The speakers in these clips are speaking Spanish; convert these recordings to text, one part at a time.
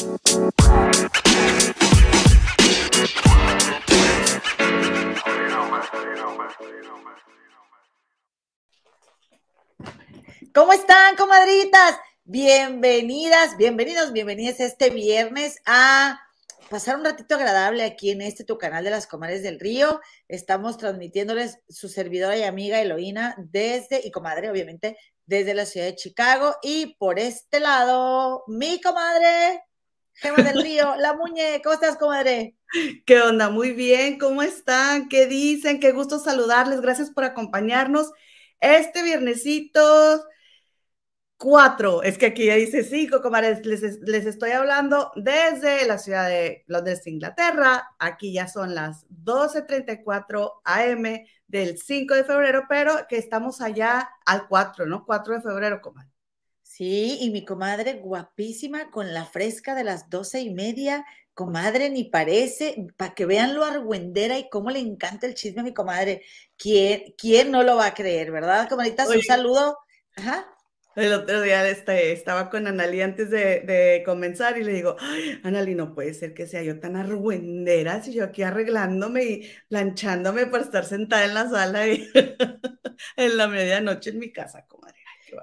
¿Cómo están, comadritas? Bienvenidas, bienvenidos, bienvenidas este viernes a pasar un ratito agradable aquí en este tu canal de las Comadres del Río. Estamos transmitiéndoles su servidora y amiga Eloína desde, y comadre, obviamente, desde la ciudad de Chicago. Y por este lado, mi comadre, Gema del Río, la muñe. ¿Cómo estás, comadre? ¿Qué onda? Muy bien, ¿cómo están? ¿Qué dicen? Qué gusto saludarles. Gracias por acompañarnos este viernesito cuatro, es que aquí ya dice cinco, comadres, les, les, estoy hablando desde la ciudad de Londres, Inglaterra, aquí ya son las 12.34 am del 5 de febrero, pero que estamos allá al 4, ¿no? 4 de febrero, comadre. Sí, y mi comadre guapísima con la fresca de las doce y media, comadre, ni parece, para que vean lo argüendera y cómo le encanta el chisme a mi comadre. ¿Quién, quién no lo va a creer, verdad, comadritas? Un saludo. Ajá. El otro día este, estaba con Anali antes de, comenzar y le digo, Ay, Anali, no puede ser que sea yo tan argüendera si yo aquí arreglándome y planchándome para estar sentada en la sala y en la medianoche en mi casa, comadre.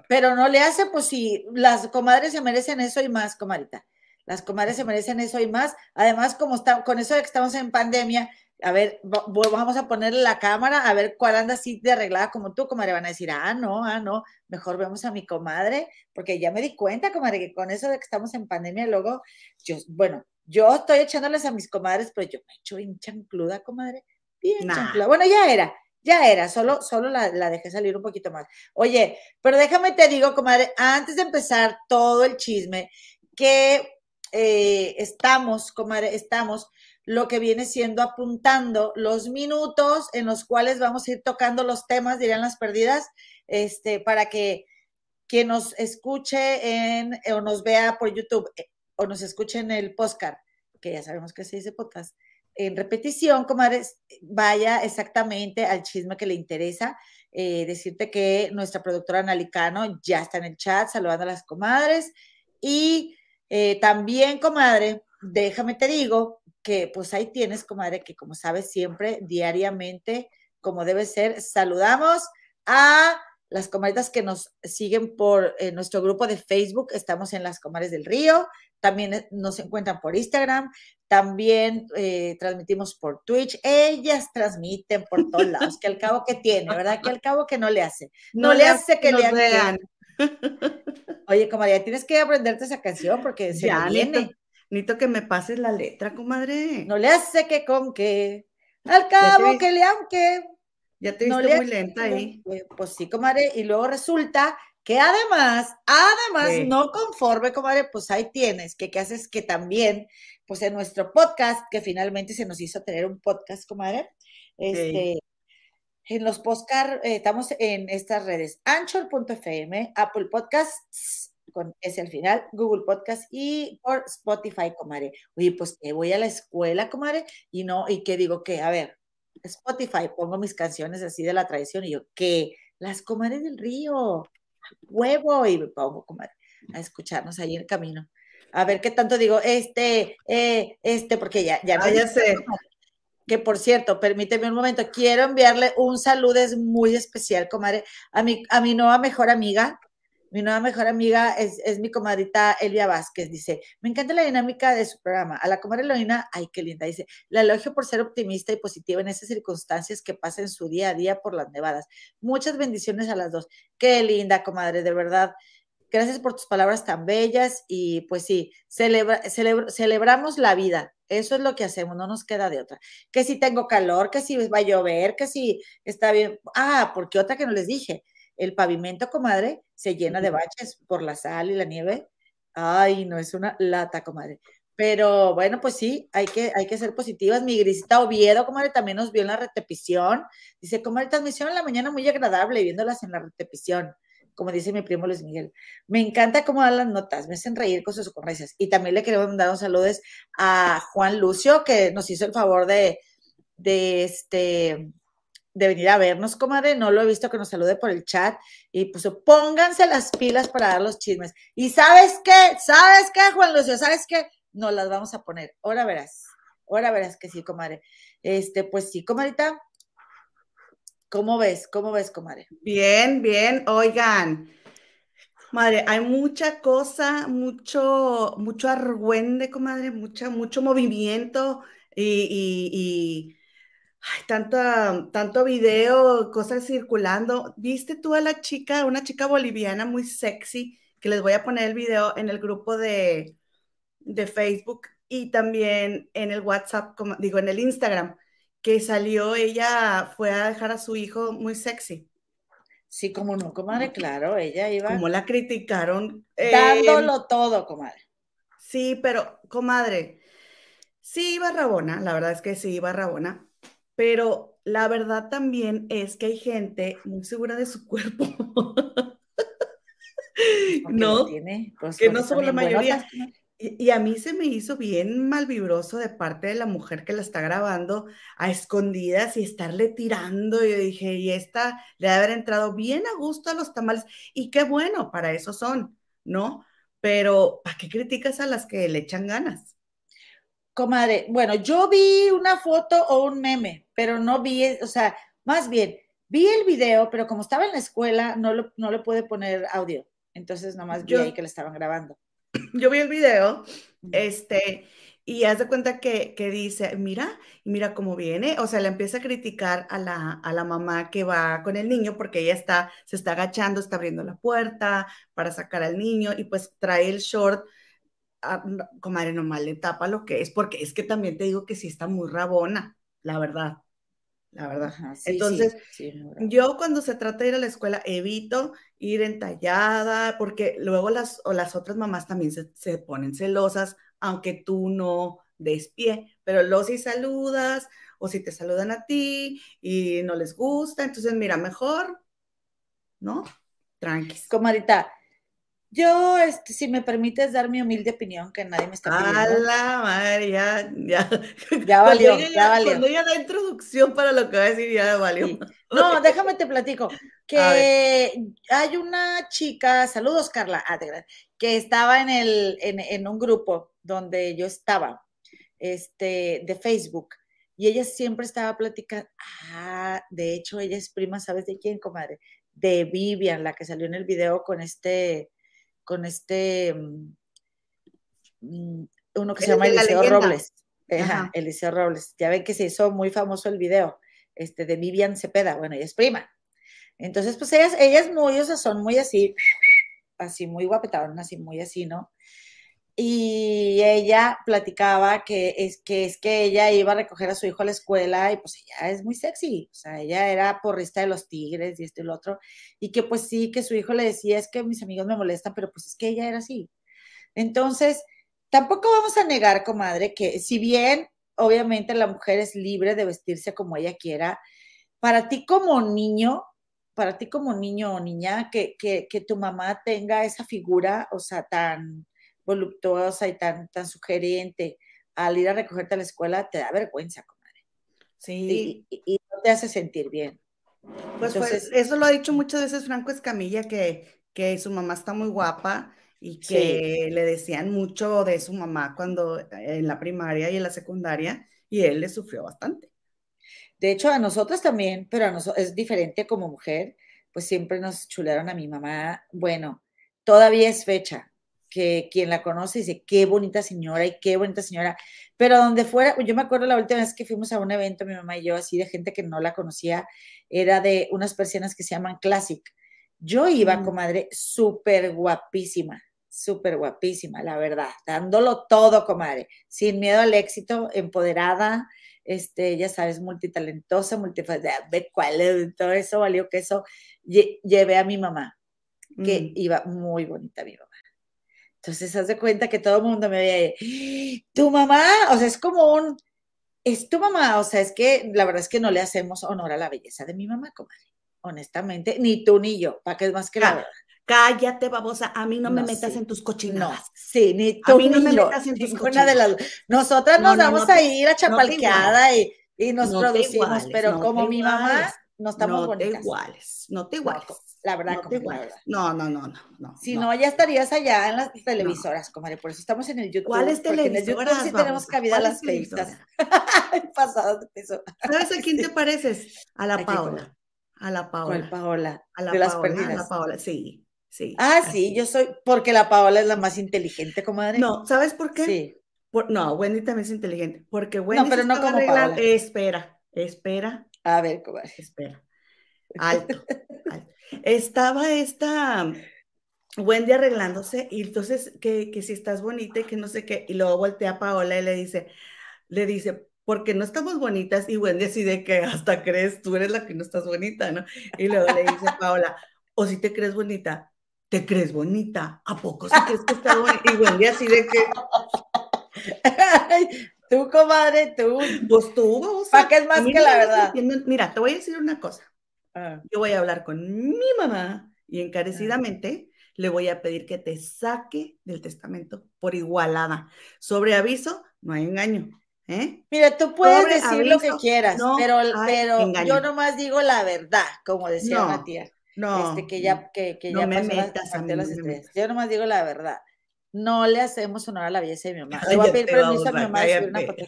Pero no le hace, pues si las comadres se merecen eso y más, comadita. Las comadres se merecen eso y más. Además, como está, con eso de que estamos en pandemia, a ver, vamos a ponerle la cámara, a ver cuál anda así de arreglada como tú, comadre. Van a decir, ah, no, ah, no, mejor vemos a mi comadre, porque ya me di cuenta, comadre, que con eso de que estamos en pandemia, luego, yo, bueno, yo estoy echándoles a mis comadres, pero yo me echo bien chancluda, comadre, bien chancluda. Bueno, ya era, ya era, solo, solo la, dejé salir un poquito más. Oye, pero déjame te digo, comadre, antes de empezar todo el chisme, que eh, estamos, comadre, estamos lo que viene siendo apuntando los minutos en los cuales vamos a ir tocando los temas, dirían las perdidas, este, para que quien nos escuche en, o nos vea por YouTube eh, o nos escuche en el podcast, que ya sabemos que se dice podcast, en repetición, comadres, vaya exactamente al chisme que le interesa. Eh, decirte que nuestra productora Analicano ya está en el chat saludando a las comadres. Y eh, también, comadre, déjame te digo que pues ahí tienes, comadre, que como sabes siempre, diariamente, como debe ser, saludamos a las comadres que nos siguen por eh, nuestro grupo de Facebook, estamos en las comadres del río, también eh, nos encuentran por Instagram, también eh, transmitimos por Twitch, ellas transmiten por todos lados, que al cabo que tiene, ¿verdad? Que al cabo que no le hace, no, le hace que le vean. Oye, comadre, tienes que aprenderte esa canción porque se ya, viene. Necesito que me pases la letra, comadre. No le hace que con que, al cabo que le aunque. Ya te viste muy lenta ahí. Pues sí, comadre, y luego resulta que además, además, no conforme, comadre, pues ahí tienes, que qué haces que también, pues en nuestro podcast, que finalmente se nos hizo tener un podcast, comadre, este, en los podcast, eh, estamos en estas redes, anchor.fm, Apple Podcasts, con ese al final, Google Podcast y por Spotify, comadre. Oye, pues que voy a la escuela, comadre, y no, y que digo que, a ver, Spotify, pongo mis canciones así de la tradición y yo, que las comadres del río, huevo, y me pongo, comadre, a escucharnos ahí en el camino. A ver qué tanto digo, este, eh, este, porque ya, ya, ah, ya sé. Que por cierto, permíteme un momento, quiero enviarle un saludo muy especial, comadre, a mi, a mi nueva mejor amiga, mi nueva mejor amiga es, mi comadrita Elvia Vázquez. Dice, me encanta la dinámica de su programa. A la comadre Eloína, ay, qué linda. Dice, la elogio por ser optimista y positiva en esas circunstancias que pasa en su día a día por las nevadas. Muchas bendiciones a las dos. Qué linda, comadre, de verdad. Gracias por tus palabras tan bellas y pues sí, celebra, celebramos la vida. Eso es lo que hacemos, no nos queda de otra. Que si tengo calor, que si va a llover, que si está bien. Ah, porque otra que no les dije, el pavimento, comadre, se llena de baches por la sal y la nieve. Ay, no es una lata, comadre. Pero bueno, pues sí, hay que, hay que ser positivas. Mi grisita Oviedo, comadre, también nos vio en la repetición. Dice, comadre, transmisión en la mañana muy agradable, viéndolas en la repetición, como dice mi primo Luis Miguel. Me encanta cómo dan las notas, me hacen reír con sus ocurrencias. Y también le queremos mandar un saludo a Juan Lucio, que nos hizo el favor de, de este, de venir a vernos, comadre. No lo he visto que nos salude por el chat. Y pues pónganse las pilas para dar los chismes. Y sabes qué, sabes qué, Juan Lucio, sabes qué, nos las vamos a poner. Ahora verás, ahora verás que sí, comadre. Este, pues sí, comadita. ¿Cómo ves? ¿Cómo ves, comadre? Bien, bien. Oigan, madre, hay mucha cosa, mucho, mucho argüende, comadre, mucha, mucho movimiento y, Ay, tanta, tanto video, cosas circulando. ¿Viste tú a la chica, una chica boliviana muy sexy, que les voy a poner el video en el grupo de, de Facebook y también en el WhatsApp, como, digo, en el Instagram, que salió, ella fue a dejar a su hijo muy sexy. Sí, como no, comadre, claro, ella iba. Como la criticaron. Dándolo todo, comadre. Sí, pero, comadre, sí iba Rabona, la verdad es que sí iba Rabona, pero la verdad también es que hay gente muy segura de su cuerpo. no, pues que no son la mayoría. Y, a mí se me hizo bien malvibroso de parte de la mujer que la está grabando a escondidas y estarle tirando. Yo dije, y esta le debe haber entrado bien a gusto a los tamales. Y qué bueno, para eso son, ¿no? Pero, ¿para qué criticas a las que le echan ganas? Comadre, bueno, yo vi una foto o un meme, pero no vi, o sea, más bien, vi el video, pero como estaba en la escuela, no, lo, no le pude poner audio. Entonces, nomás vi ahí que le estaban grabando. Yo vi el video, este, y haz de cuenta que, que, dice, mira, mira cómo viene, o sea, le empieza a criticar a la, a la mamá que va con el niño porque ella está, se está agachando, está abriendo la puerta para sacar al niño y pues trae el short Ah, comadre, nomás le tapa lo que es, porque es que también te digo que sí está muy rabona, la verdad. La verdad. Entonces, yo cuando se trata de ir a la escuela evito ir entallada, porque luego las, o las otras mamás también se, ponen celosas, aunque tú no des pie, pero luego si saludas o si te saludan a ti y no les gusta, entonces mira, mejor, ¿no? Tranquis. Comadita, yo, este, si me permites dar mi humilde opinión, que nadie me está pidiendo. A la madre, ya, ya. Ya valió, ya, valió. Cuando ya da introducción para lo que va a decir, ya valió. No, déjame te platico. Que hay una chica, saludos Carla, ah, que estaba en, el, en, en un grupo donde yo estaba, este, de Facebook, y ella siempre estaba platicando, ah, de hecho, ella es prima, ¿sabes de quién, comadre? De Vivian, la que salió en el video con este con este, mm, mm, uno que se llama Eliseo Robles. Eliseo Robles. Ya ven que se hizo muy famoso el video este, de Vivian Cepeda. Bueno, ella es prima. Entonces, pues ellas, ellas muy, o sea, son muy así, así muy guapetadas, así muy así, ¿no? Y ella platicaba que es, que es que ella iba a recoger a su hijo a la escuela y pues ella es muy sexy, o sea, ella era porrista de los tigres y esto y lo otro, y que pues sí, que su hijo le decía, es que mis amigos me molestan, pero pues es que ella era así. Entonces, tampoco vamos a negar, comadre, que si bien obviamente la mujer es libre de vestirse como ella quiera, para ti como niño, para ti como niño o niña, que, que, que tu mamá tenga esa figura, o sea, tan voluptuosa y tan, tan sugerente al ir a recogerte a la escuela, te da vergüenza, comadre. Sí. Y, no te hace sentir bien. Pues, pues, eso lo ha dicho muchas veces Franco Escamilla, que, que su mamá está muy guapa y que le decían mucho de su mamá cuando en la primaria y en la secundaria, y él le sufrió bastante. De hecho, a nosotros también, pero a nosotros es diferente como mujer, pues siempre nos chulearon a mi mamá. Bueno, todavía es fecha, que quien la conoce dice, qué bonita señora y qué bonita señora. Pero donde fuera, yo me acuerdo la última vez que fuimos a un evento, mi mamá y yo, así de gente que no la conocía, era de unas persianas que se llaman Classic. Yo iba, mm. comadre, súper guapísima, súper guapísima, la verdad, dándolo todo, comadre, sin miedo al éxito, empoderada, este, ya sabes, multitalentosa, multifacética, cuál, todo eso valió que eso llevé a mi mamá, que mm. iba muy bonita mi mamá. Entonces, haz de cuenta que todo el mundo me veía, tu mamá, o sea, es como un, es tu mamá, o sea, es que la verdad es que no le hacemos honor a la belleza de mi mamá, comadre, honestamente, ni tú ni yo, para que es más que la verdad. Cállate, babosa, a mí no, me metas en tus cochinadas. sí, ni tú a mí no me metas en tus cochinadas. De las... Nosotras nos vamos a ir a chapalqueada y, y, nos producimos, pero como mi mamá, no estamos bonitas. No te iguales, no te iguales. La verdad, no, comadre, la verdad. no, no, no, no, Si no. ya estarías allá en las televisoras, comadre. Por eso estamos en el YouTube. ¿Cuáles televisoras? En el YouTube sí tenemos cabida a las feitas. Pasadas de peso. ¿Sabes a quién te pareces? A la Paola. A la Paola. ¿Cuál Paola? A la de las Paola, perdidas. A la Paola, sí. Sí, ah, sí, yo soy, porque la Paola es la más inteligente, comadre. No, ¿sabes por qué? Sí. Por, no, Wendy también es inteligente, porque Wendy no, pero no como Paola. Espera, espera. A ver, comadre. Espera. Alto, alto. Estaba esta Wendy arreglándose y entonces que, que si estás bonita y que no sé qué, y luego voltea a Paola y le dice, le dice, porque no estamos bonitas, y Wendy así de que hasta crees, tú eres la que no estás bonita, ¿no? Y luego le dice Paola, o si te crees bonita, ¿te crees bonita? ¿A poco si crees que está bonita? Y Wendy así de que... tú, comadre, tú. Pues tú, vamos. ¿Para qué es más que la verdad? Mira, te voy a decir una cosa. Ah. Yo voy a hablar con mi mamá y encarecidamente ah. le voy a pedir que te saque del testamento por igualada. Sobre aviso, no hay engaño. ¿Eh? Mira, tú puedes Sobre decir aviso, lo que quieras, no pero, pero yo nomás digo la verdad, como decía no, una tía. No, este, que ya, que, que no ya me pasó metas a mí, las estrellas. Yo nomás digo la verdad. No le hacemos honor a la belleza de mi mamá. Le voy a pedir permiso a mi mamá de subir una foto.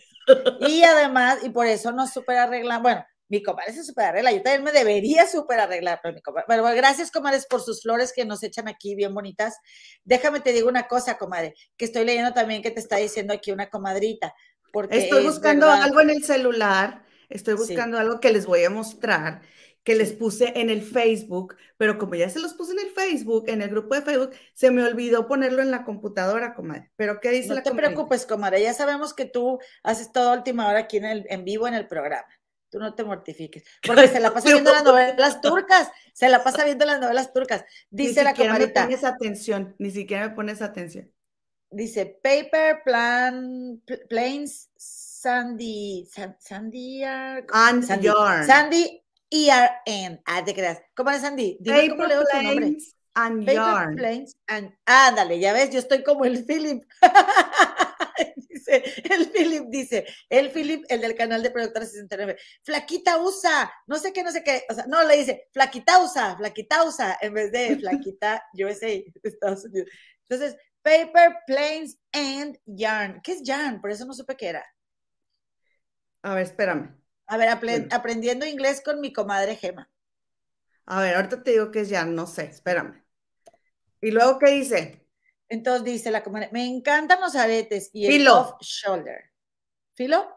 Y además, y por eso nos super arreglan. Bueno, mi comadre se super arregla. Yo también me debería super arreglar, pero mi comadre. Bueno, gracias, comadres, por sus flores que nos echan aquí bien bonitas. Déjame te digo una cosa, comadre, que estoy leyendo también que te está diciendo aquí una comadrita. Porque Estoy es buscando algo en el celular, estoy Sí. buscando algo que les voy a mostrar, que les puse en el Facebook, pero como ya se los puse en el Facebook, en el grupo de Facebook, se me olvidó ponerlo en la computadora, comadre. Pero ¿qué dice No la te comadre? preocupes, comadre. Ya sabemos que tú haces todo a última hora aquí en, el, en vivo en el programa. Tú no te mortifiques. Porque se la pasa viendo las novelas turcas. Se la pasa viendo las novelas turcas. Dice ni la siquiera me pones atención, ni siquiera me pones atención. Dice paper, plan, pl- planes, sandy, san- sandy, uh, And sandy, yarn. Sandy ERN. Ah, te creas. ¿Cómo es Sandy? Dime cómo leo tu nombre. planes and Paper yarn. planes and. Ándale, ya ves, yo estoy como el Philip. dice, el Philip dice, el Philip, el del canal de Productora 69, Flaquita usa, no sé qué, no sé qué, o sea, no, le dice, Flaquita usa, Flaquita usa, en vez de Flaquita USA, Estados Unidos. Entonces, Paper, Planes and Yarn. ¿Qué es yarn? Por eso no supe qué era. A ver, espérame. A ver, Bueno. aprendiendo inglés con mi comadre Gema. A ver, ahorita te digo que es yarn, no sé, espérame. ¿Y luego qué dice? Entonces dice la comadre, me encantan los aretes y el Filo. off shoulder. ¿Filo?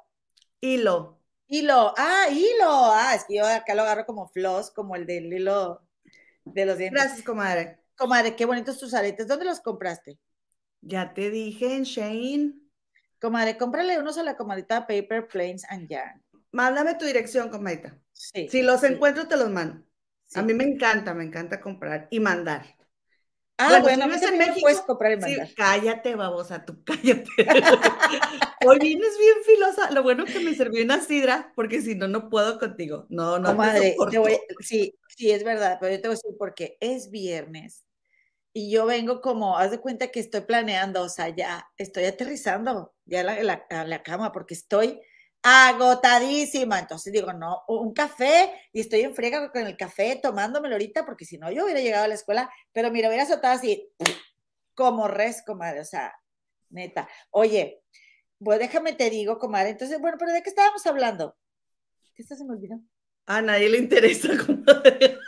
Hilo. Hilo, ah, hilo, ah, es que yo acá lo agarro como floss, como el del hilo de los dientes. Gracias, comadre. Comadre, qué bonitos tus aretes, ¿dónde los compraste? Ya te dije en Shane. Comadre, cómprale unos a la comadita Paper, Planes and Yarn. Mándame tu dirección, comadita. Sí. Si los sí, encuentro, te los mando. sí. A mí me encanta, me encanta comprar y mandar. Ah, Bueno, bueno, si en México, puedes comprar y Sí, mandar. cállate, babosa, tú cállate. Hoy vienes bien filosa. Lo bueno que me serví una sidra, porque si no, no puedo contigo. No, no Comadre, soporto. te voy, sí, sí, es verdad, pero yo te voy a decir porque es viernes y yo vengo como, haz de cuenta que estoy planeando, o sea, ya estoy aterrizando ya la, la- a la cama porque estoy agotadísima. Entonces digo, no, un café y estoy en friega con el café tomándomelo ahorita porque si no yo hubiera llegado a la escuela, pero mira, hubiera soltado así como res, comadre, o sea, neta. Oye, pues déjame te digo, comadre, entonces, bueno, pero ¿de qué estábamos hablando? ¿Qué se me olvidó? A nadie le interesa, comadre.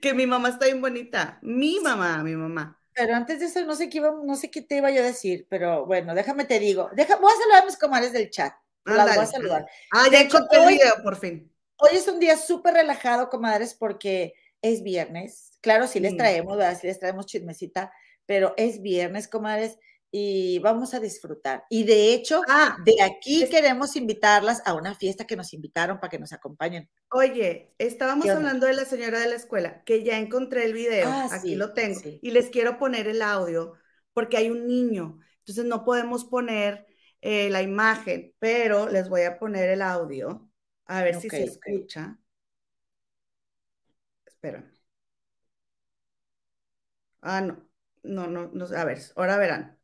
que mi mamá está bien bonita. Mi mamá, mi mamá. Pero antes de eso, no sé qué iba, no sé qué te iba yo a decir, pero bueno, déjame te digo. Deja, voy a saludar a mis comadres del chat. Las voy a saludar. Ah, ya encontré el video, por fin. Hoy es un día súper relajado, comadres, porque es viernes. Claro, sí les Mm. traemos, ¿verdad? Sí les traemos chismecita, pero es viernes, comadres, y vamos a disfrutar. Y de hecho, Ah, de aquí es- queremos invitarlas a una fiesta que nos invitaron para que nos acompañen. Oye, estábamos hablando de la señora de la escuela, que ya encontré el video, Ah, aquí sí, lo tengo, sí. y les quiero poner el audio porque hay un niño, entonces no podemos poner eh, la imagen, pero les voy a poner el audio, a ver si se escucha. Espérame. Ah, no, no, no, no, a ver, ahora verán,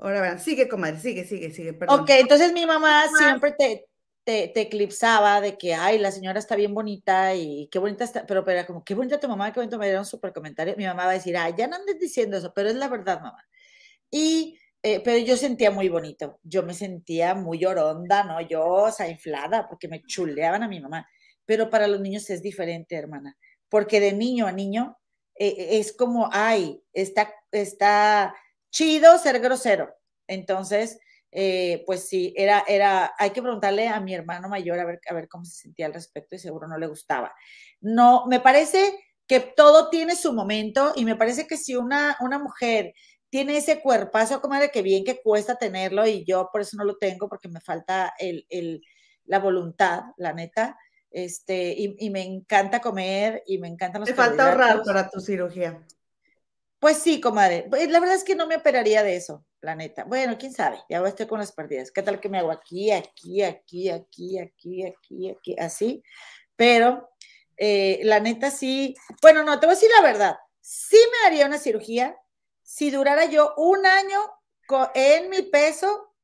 ahora verán, sigue, comadre, sigue, sigue, sigue, perdón. Ok, entonces mi mamá siempre te, te, te, eclipsaba de que, ay, la señora está bien bonita y qué bonita está, pero, pero era como, qué bonita tu mamá, qué bonito me dieron súper comentario. Mi mamá va a decir, ay, ya no andes diciendo eso, pero es la verdad, mamá. Y, eh, pero yo sentía muy bonito, yo me sentía muy oronda, ¿no? Yo, o sea, inflada, porque me chuleaban a mi mamá. Pero para los niños es diferente, hermana, porque de niño a niño eh, es como, ay, está, está chido ser grosero. Entonces, eh, pues sí, era, era, hay que preguntarle a mi hermano mayor a ver, a ver cómo se sentía al respecto y seguro no le gustaba. No, me parece que todo tiene su momento y me parece que si una, una mujer tiene ese cuerpazo, como de que bien que cuesta tenerlo y yo por eso no lo tengo porque me falta el, el, la voluntad, la neta, este, y, y, me encanta comer y me encantan los Te falta ahorrar para tu cirugía. Pues sí, comadre. Pues, la verdad es que no me operaría de eso, la neta. Bueno, quién sabe, ya estoy con las perdidas. ¿Qué tal que me hago aquí, aquí, aquí, aquí, aquí, aquí, aquí, así? Pero eh, la neta sí. Bueno, no, te voy a decir la verdad. Sí me haría una cirugía si durara yo un año en mi peso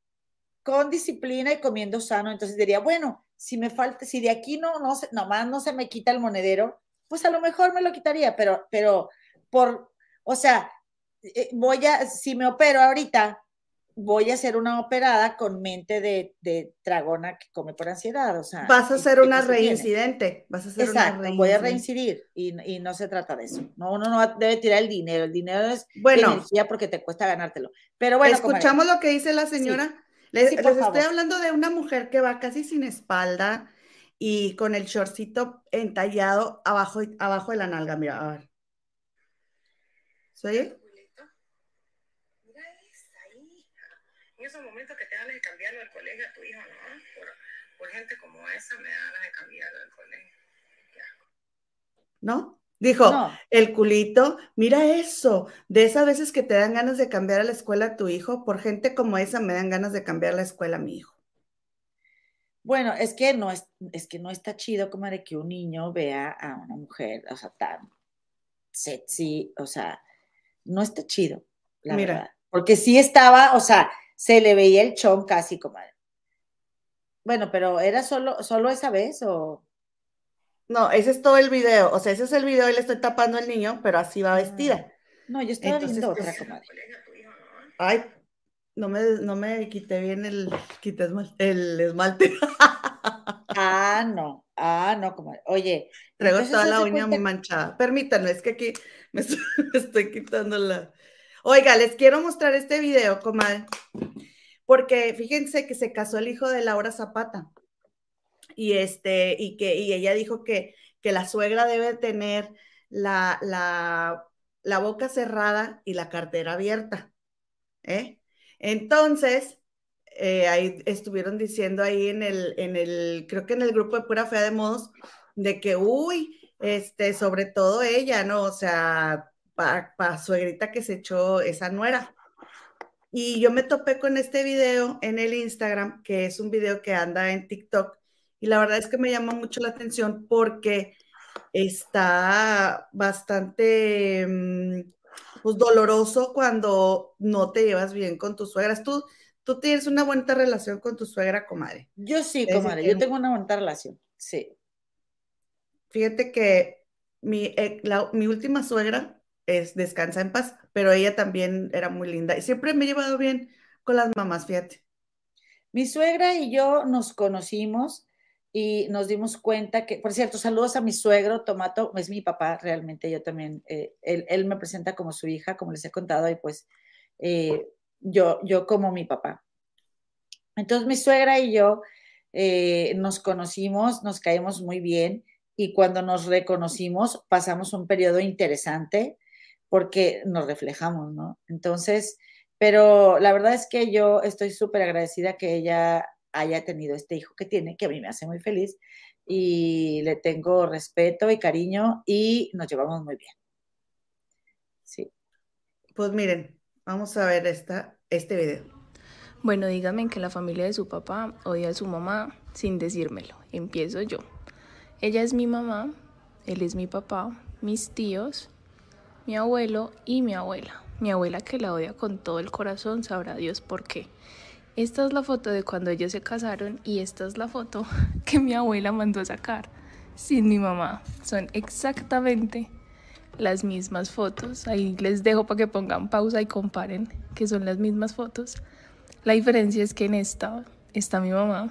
con disciplina y comiendo sano. Entonces diría, bueno, si me falta, si de aquí no, no, nomás no se me quita el monedero, pues a lo mejor me lo quitaría, pero, pero por o sea, eh, voy a, si me opero ahorita, voy a hacer una operada con mente de, de dragona que come por ansiedad. O sea, vas a ser una reincidente. Vas a ser Exacto, una voy a reincidir y, y, no se trata de eso. No, uno no debe tirar el dinero. El dinero es bueno, energía porque te cuesta ganártelo. Pero bueno, escuchamos lo que dice la señora. Sí. Les, sí, les estoy hablando de una mujer que va casi sin espalda y con el shortcito entallado abajo, abajo de la nalga. Mira, a ver. ¿Sí? Mira esa hija. En esos momentos que te dan de cambiarlo al colegio a tu hijo, ¿no? Por, por, gente como esa me dan de cambiarlo al colegio. ¿No? Dijo, no. el culito, mira eso, de esas veces que te dan ganas de cambiar a la escuela a tu hijo, por gente como esa me dan ganas de cambiar la escuela a mi hijo. Bueno, es que no es, es que no está chido como de que un niño vea a una mujer, o sea, tan sexy, o sea, no está chido, la Mira. verdad. Porque sí estaba, o sea, se le veía el chon casi, comadre. Bueno, pero ¿era solo, solo esa vez o...? No, ese es todo el video. O sea, ese es el video y le estoy tapando al niño, pero así va vestida. No, yo estaba Entonces, viendo otra, comadre. Ay, no me, no me quité bien el, quité esmalte, el esmalte. ah, no. Ah, no, comadre. Oye. Traigo toda la uña cuenta... manchada. Permítanme, es que aquí me estoy, quitando la. Oiga, les quiero mostrar este video, comadre. Porque fíjense que se casó el hijo de Laura Zapata. Y este, y que, y ella dijo que, que la suegra debe tener la, la, la boca cerrada y la cartera abierta. ¿eh? Entonces, eh, ahí estuvieron diciendo ahí en el, en el, creo que en el grupo de pura fea de modos, de que, uy, este, sobre todo ella, ¿no? O sea, para pa suegrita que se echó esa nuera. Y yo me topé con este video en el Instagram, que es un video que anda en TikTok, y la verdad es que me llama mucho la atención porque está bastante mm, pues doloroso cuando no te llevas bien con tus suegras. Tú, tú tienes una buena relación con tu suegra, comadre. Yo sí, comadre, yo tengo una buena relación, sí. Fíjate que mi, última suegra es descansa en paz, pero ella también era muy linda y siempre me he llevado bien con las mamás, fíjate. Mi suegra y yo nos conocimos y nos dimos cuenta que, por cierto, saludos a mi suegro, Tomato, es mi papá realmente, yo también, eh, él, él, me presenta como su hija, como les he contado, y pues eh, yo, yo como mi papá. Entonces mi suegra y yo eh, nos conocimos, nos caímos muy bien y cuando nos reconocimos pasamos un periodo interesante porque nos reflejamos, ¿no? Entonces, pero la verdad es que yo estoy súper agradecida que ella haya tenido este hijo que tiene, que a mí me hace muy feliz y le tengo respeto y cariño y nos llevamos muy bien. Sí. Pues miren, vamos a ver esta, este video. Bueno, díganme que la familia de su papá odia a su mamá sin decírmelo. Empiezo yo. Ella es mi mamá, él es mi papá, mis tíos, mi abuelo y mi abuela. Mi abuela que la odia con todo el corazón, sabrá Dios por qué. Esta es la foto de cuando ellos se casaron y esta es la foto que mi abuela mandó a sacar sin mi mamá. Son exactamente las mismas fotos. Ahí les dejo para que pongan pausa y comparen que son las mismas fotos. La diferencia es que en esta está mi mamá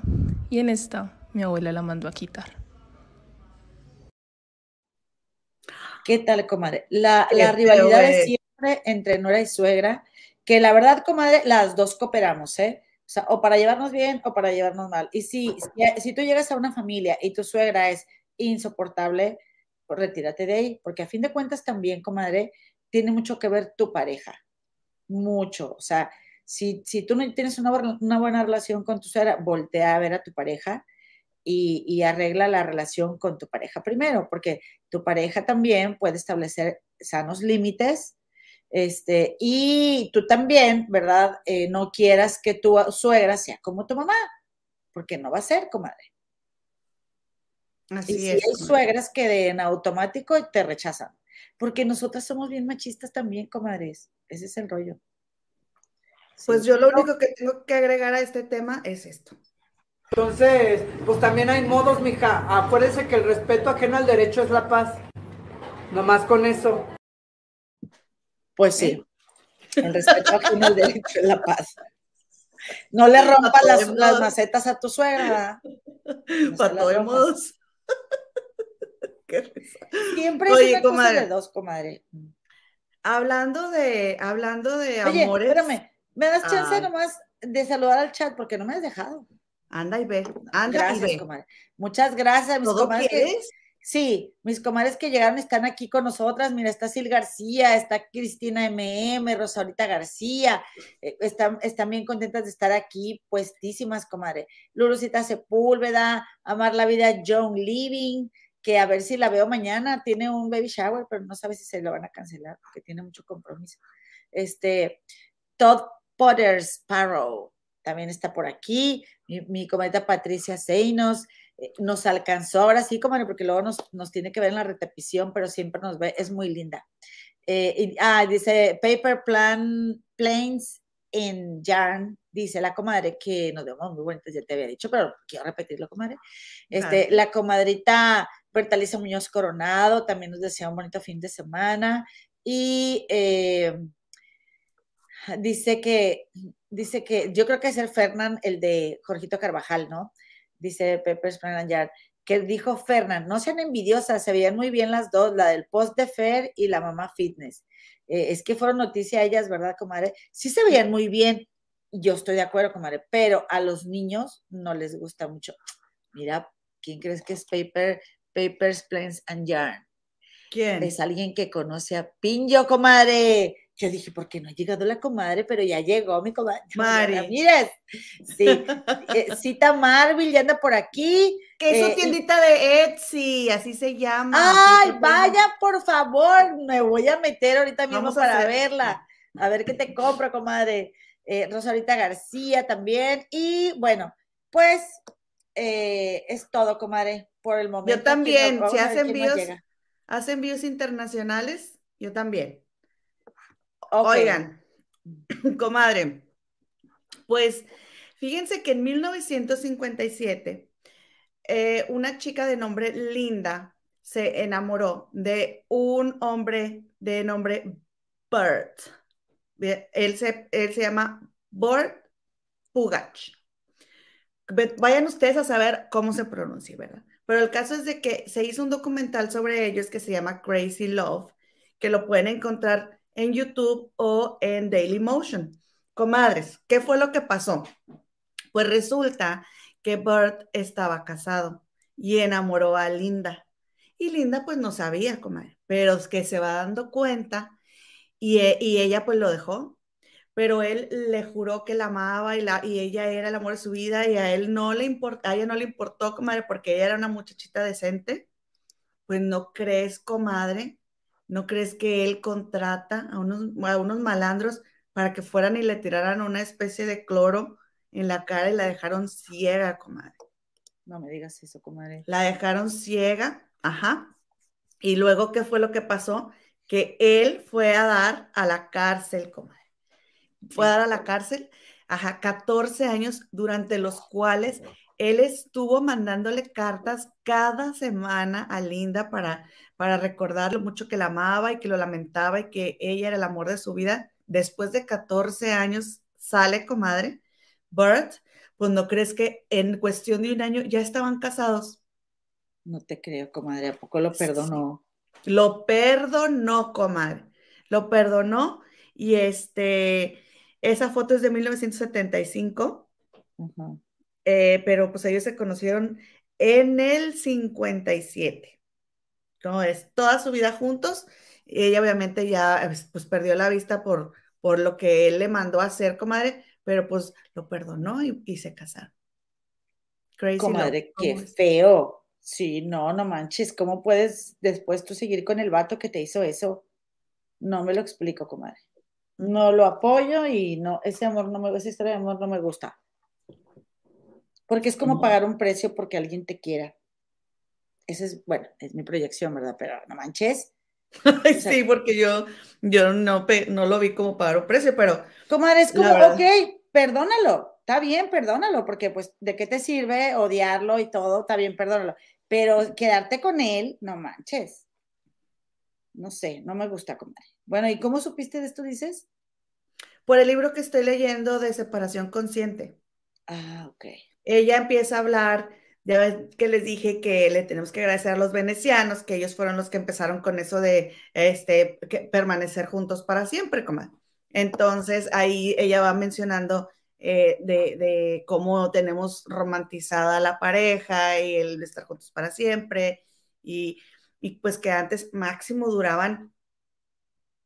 y en esta mi abuela la mandó a quitar. ¿Qué tal, comadre? La, la rivalidad de siempre entre nuera y suegra, que la verdad, comadre, las dos cooperamos, ¿eh? O sea, o para llevarnos bien o para llevarnos mal. Y si, si, si tú llegas a una familia y tu suegra es insoportable, pues retírate de ahí, porque a fin de cuentas también, comadre, tiene mucho que ver tu pareja, mucho. O sea, si, si tú no tienes una, una buena relación con tu suegra, voltea a ver a tu pareja y, y, arregla la relación con tu pareja primero, porque tu pareja también puede establecer sanos límites. Este, y tú también, ¿verdad? Eh, no quieras que tu suegra sea como tu mamá, porque no va a ser, comadre. Así y si es, hay suegras que en automático te rechazan, porque nosotras somos bien machistas también, comadres. Ese es el rollo. Pues sí. yo lo único que tengo que agregar a este tema es esto. Entonces, pues también hay modos, mija. Acuérdense que el respeto ajeno al derecho es la paz. Nomás con eso. Pues sí. El respeto ajeno al derecho es la paz. No le rompas las, las, macetas a tu suegra. No Para todos modos. Siempre Oye, es una comadre. cosa de dos, comadre. Hablando de, hablando de Oye, amores. Espérame, me das chance ah. nomás de saludar al chat porque no me has dejado. Anda y ve, anda gracias, y ve. Comadre. Muchas gracias, mis comadres. Que, sí, mis comadres que llegaron están aquí con nosotras. Mira, está Sil García, está Cristina MM, Rosaurita García. Eh, están, están bien contentas de estar aquí, puestísimas, comadre. Lurucita Sepúlveda, Amar la Vida, John Living, que a ver si la veo mañana. Tiene un baby shower, pero no sabe si se lo van a cancelar porque tiene mucho compromiso. Este, Todd Potter Sparrow también está por aquí, mi, mi Patricia Seinos, eh, nos alcanzó ahora sí, comadre, porque luego nos, nos, tiene que ver en la repetición, pero siempre nos ve, es muy linda. Eh, y, ah, dice Paper Plan Planes en Yarn, dice la comadre que nos vemos muy bonitas, ya te había dicho, pero quiero repetirlo, comadre. Este, la comadrita Bertaliza Muñoz Coronado también nos desea un bonito fin de semana. Y eh, dice que dice que yo creo que es el Fernán, el de Jorgito Carvajal, ¿no? Dice Pepe Spranayar, que dijo Fernán, no sean envidiosas, se veían muy bien las dos, la del post de Fer y la mamá fitness. Eh, es que fueron noticia ellas, ¿verdad, comadre? Sí se veían muy bien, yo estoy de acuerdo, comadre, pero a los niños no les gusta mucho. Mira, ¿quién crees que es Paper, Papers, Planes and Yarn? ¿Quién? Es alguien que conoce a Pinjo, comadre. Yo dije, ¿por qué no ha llegado la comadre? Pero ya llegó mi comadre. Mari. Sí. eh, Cita Marvel ya anda por aquí. Que es su eh, tiendita de Etsy, así se llama. Ay, vaya, por favor. Me voy a meter ahorita mismo Vamos para verla. A ver qué te compro, comadre. Eh, Rosarita García también. Y bueno, pues eh, es todo, comadre, por el momento. Yo también. Si hace envíos, hace envíos internacionales, yo también. Okay. Oigan, comadre, pues fíjense que en 1957 eh, una chica de nombre Linda se enamoró de un hombre de nombre Bert. Él se, él se llama Bert Pugach. Vayan ustedes a saber cómo se pronuncia, ¿verdad? Pero el caso es de que se hizo un documental sobre ellos que se llama Crazy Love, que lo pueden encontrar en YouTube o en Daily Motion. Comadres, ¿qué fue lo que pasó? Pues resulta que Bert estaba casado y enamoró a Linda. Y Linda pues no sabía, comadre, pero es que se va dando cuenta y, y ella pues lo dejó. Pero él le juró que la amaba y, la, y ella era el amor de su vida y a él no le importó, a ella no le importó, comadre, porque ella era una muchachita decente. Pues no crees, comadre, ¿No crees que él contrata a unos, a unos malandros para que fueran y le tiraran una especie de cloro en la cara y la dejaron ciega, comadre? No me digas eso, comadre. La dejaron ciega, ajá. Y luego, ¿qué fue lo que pasó? Que él fue a dar a la cárcel, comadre. Fue a dar a la cárcel. ajá, 14 años durante los cuales él estuvo mandándole cartas cada semana a Linda para, para recordar lo mucho que la amaba y que lo lamentaba y que ella era el amor de su vida. Después de 14 años sale, comadre, Bert, pues no crees que en cuestión de un año ya estaban casados. No te creo, comadre, ¿a poco lo perdonó? Lo perdonó, comadre. Lo perdonó y este, esa foto es de 1975. Eh, pero pues ellos se conocieron en el 57. Entonces, toda su vida juntos. Ella obviamente ya pues, pues perdió la vista por, por lo que él le mandó a hacer, comadre, pero pues lo perdonó y, se casaron. Crazy comadre, qué feo. Sí, no, no manches. ¿Cómo puedes después tú seguir con el vato que te hizo eso? No me lo explico, comadre. No lo apoyo y no, ese amor no me, esa historia de amor no me gusta. Porque es como pagar un precio porque alguien te quiera. Esa es, bueno, es mi proyección, ¿verdad? Pero no manches. sí, porque yo, yo no, no lo vi como pagar un precio, pero. Comadre, es como, ok, perdónalo. Está bien, perdónalo, porque pues, ¿de qué te sirve odiarlo y todo? Está bien, perdónalo. Pero quedarte con él, no manches. No sé, no me gusta, comadre. Bueno, ¿y cómo supiste de esto, dices? Por el libro que estoy leyendo de separación consciente. Ah, ok ella empieza a hablar, ya ves que les dije que le tenemos que agradecer a los venecianos, que ellos fueron los que empezaron con eso de este, permanecer juntos para siempre, como. Entonces ahí ella va mencionando eh, de, cómo tenemos romantizada la pareja y el de estar juntos para siempre, y, y pues que antes máximo duraban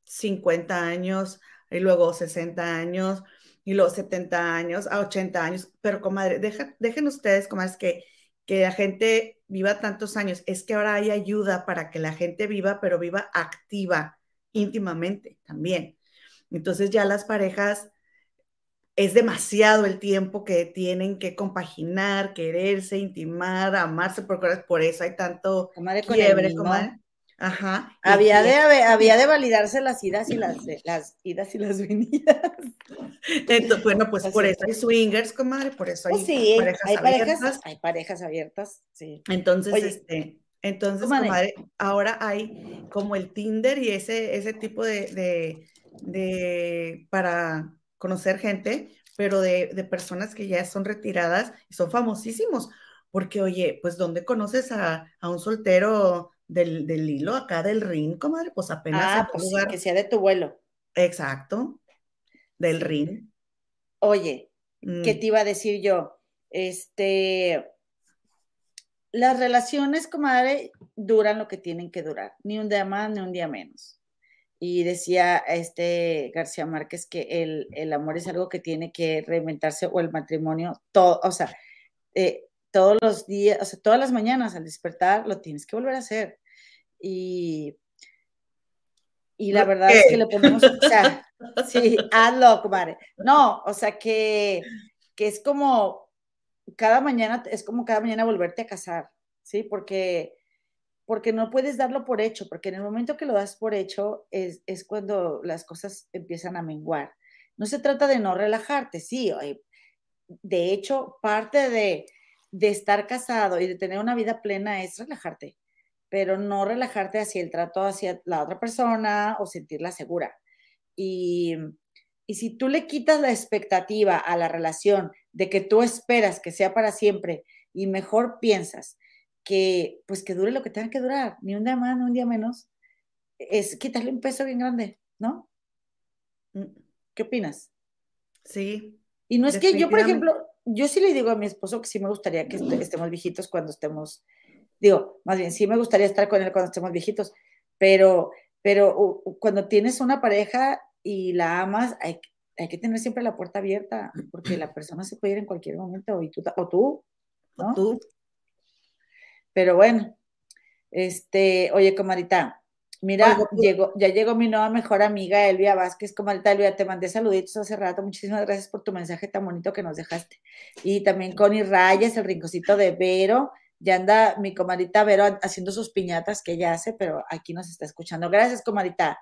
50 años y luego 60 años, y los 70 años, a 80 años, pero comadre, dejen ustedes, comadres, que, que la gente viva tantos años, es que ahora hay ayuda para que la gente viva, pero viva activa, íntimamente también. Entonces ya las parejas es demasiado el tiempo que tienen que compaginar, quererse, intimar, amarse, porque por eso hay tanto comadre, quiebre, comadre. Ajá. Había de, había de validarse las idas y las, las idas y las venidas. Entonces, bueno, pues por eso hay swingers, comadre, por eso pues hay, parejas, hay abiertas. hay parejas abiertas, sí. Entonces, este, entonces, comadre. ahora hay como el Tinder y ese, ese tipo de, de, de para conocer gente, pero de, de personas que ya son retiradas y son famosísimos. Porque, oye, pues, ¿dónde conoces a, a un soltero del, del, hilo acá del ring, comadre, pues apenas. Ah, pues que sea de tu vuelo. Exacto, del ring. Oye, ¿qué mm. te iba a decir yo? Este, las relaciones, comadre, duran lo que tienen que durar, ni un día más, ni un día menos. Y decía este García Márquez que el, el amor es algo que tiene que reinventarse, o el matrimonio, todo, o sea, eh, todos los días, o sea, todas las mañanas al despertar lo tienes que volver a hacer. Y, y la verdad es que le ponemos, o sea, sí, hazlo, comadre. No, o sea, que, que es como cada mañana, es como cada mañana volverte a casar, ¿sí? Porque, porque no puedes darlo por hecho, porque en el momento que lo das por hecho es, es cuando las cosas empiezan a menguar. No se trata de no relajarte, sí, de hecho, parte de, de estar casado y de tener una vida plena es relajarte, pero no relajarte hacia el trato hacia la otra persona o sentirla segura. Y, y si tú le quitas la expectativa a la relación de que tú esperas que sea para siempre y mejor piensas que pues que dure lo que tenga que durar, ni un día más, ni un día menos, es quitarle un peso bien grande, ¿no? Mm, ¿Qué opinas? Sí. Y no es que yo, por ejemplo, yo sí le digo a mi esposo que sí me gustaría que estemos viejitos cuando estemos, digo, más bien, sí me gustaría estar con él cuando estemos viejitos, pero, pero cuando tienes una pareja y la amas, hay, hay que tener siempre la puerta abierta, porque la persona se puede ir en cualquier momento, y tú, o tú, ¿no? tú. Pero bueno, este, oye, comadita, Mira, llegó, ya llegó mi nueva mejor amiga Elvia Vázquez. Comadita Elvia, te mandé saluditos hace rato. Muchísimas gracias por tu mensaje tan bonito que nos dejaste. Y también Connie Rayas, el rinconcito de Vero. Ya anda mi comadita Vero haciendo sus piñatas que ella hace, pero aquí nos está escuchando. Gracias, comadita.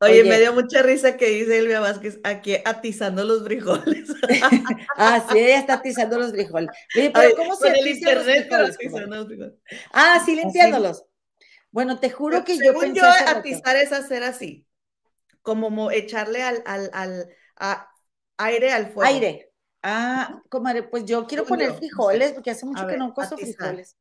Oye, me dio mucha risa que dice Elvia Vázquez aquí atizando los frijoles. ah, sí, ella está atizando los frijoles. pero ¿cómo se el internet los frijoles? Ah, sí, limpiándolos. Bueno, te juro que yo pensé yo, atizar es hacer así, como echarle al, al, al aire al fuego. Aire. Ah, comadre, pues yo quiero poner frijoles, porque hace mucho que no coso frijoles.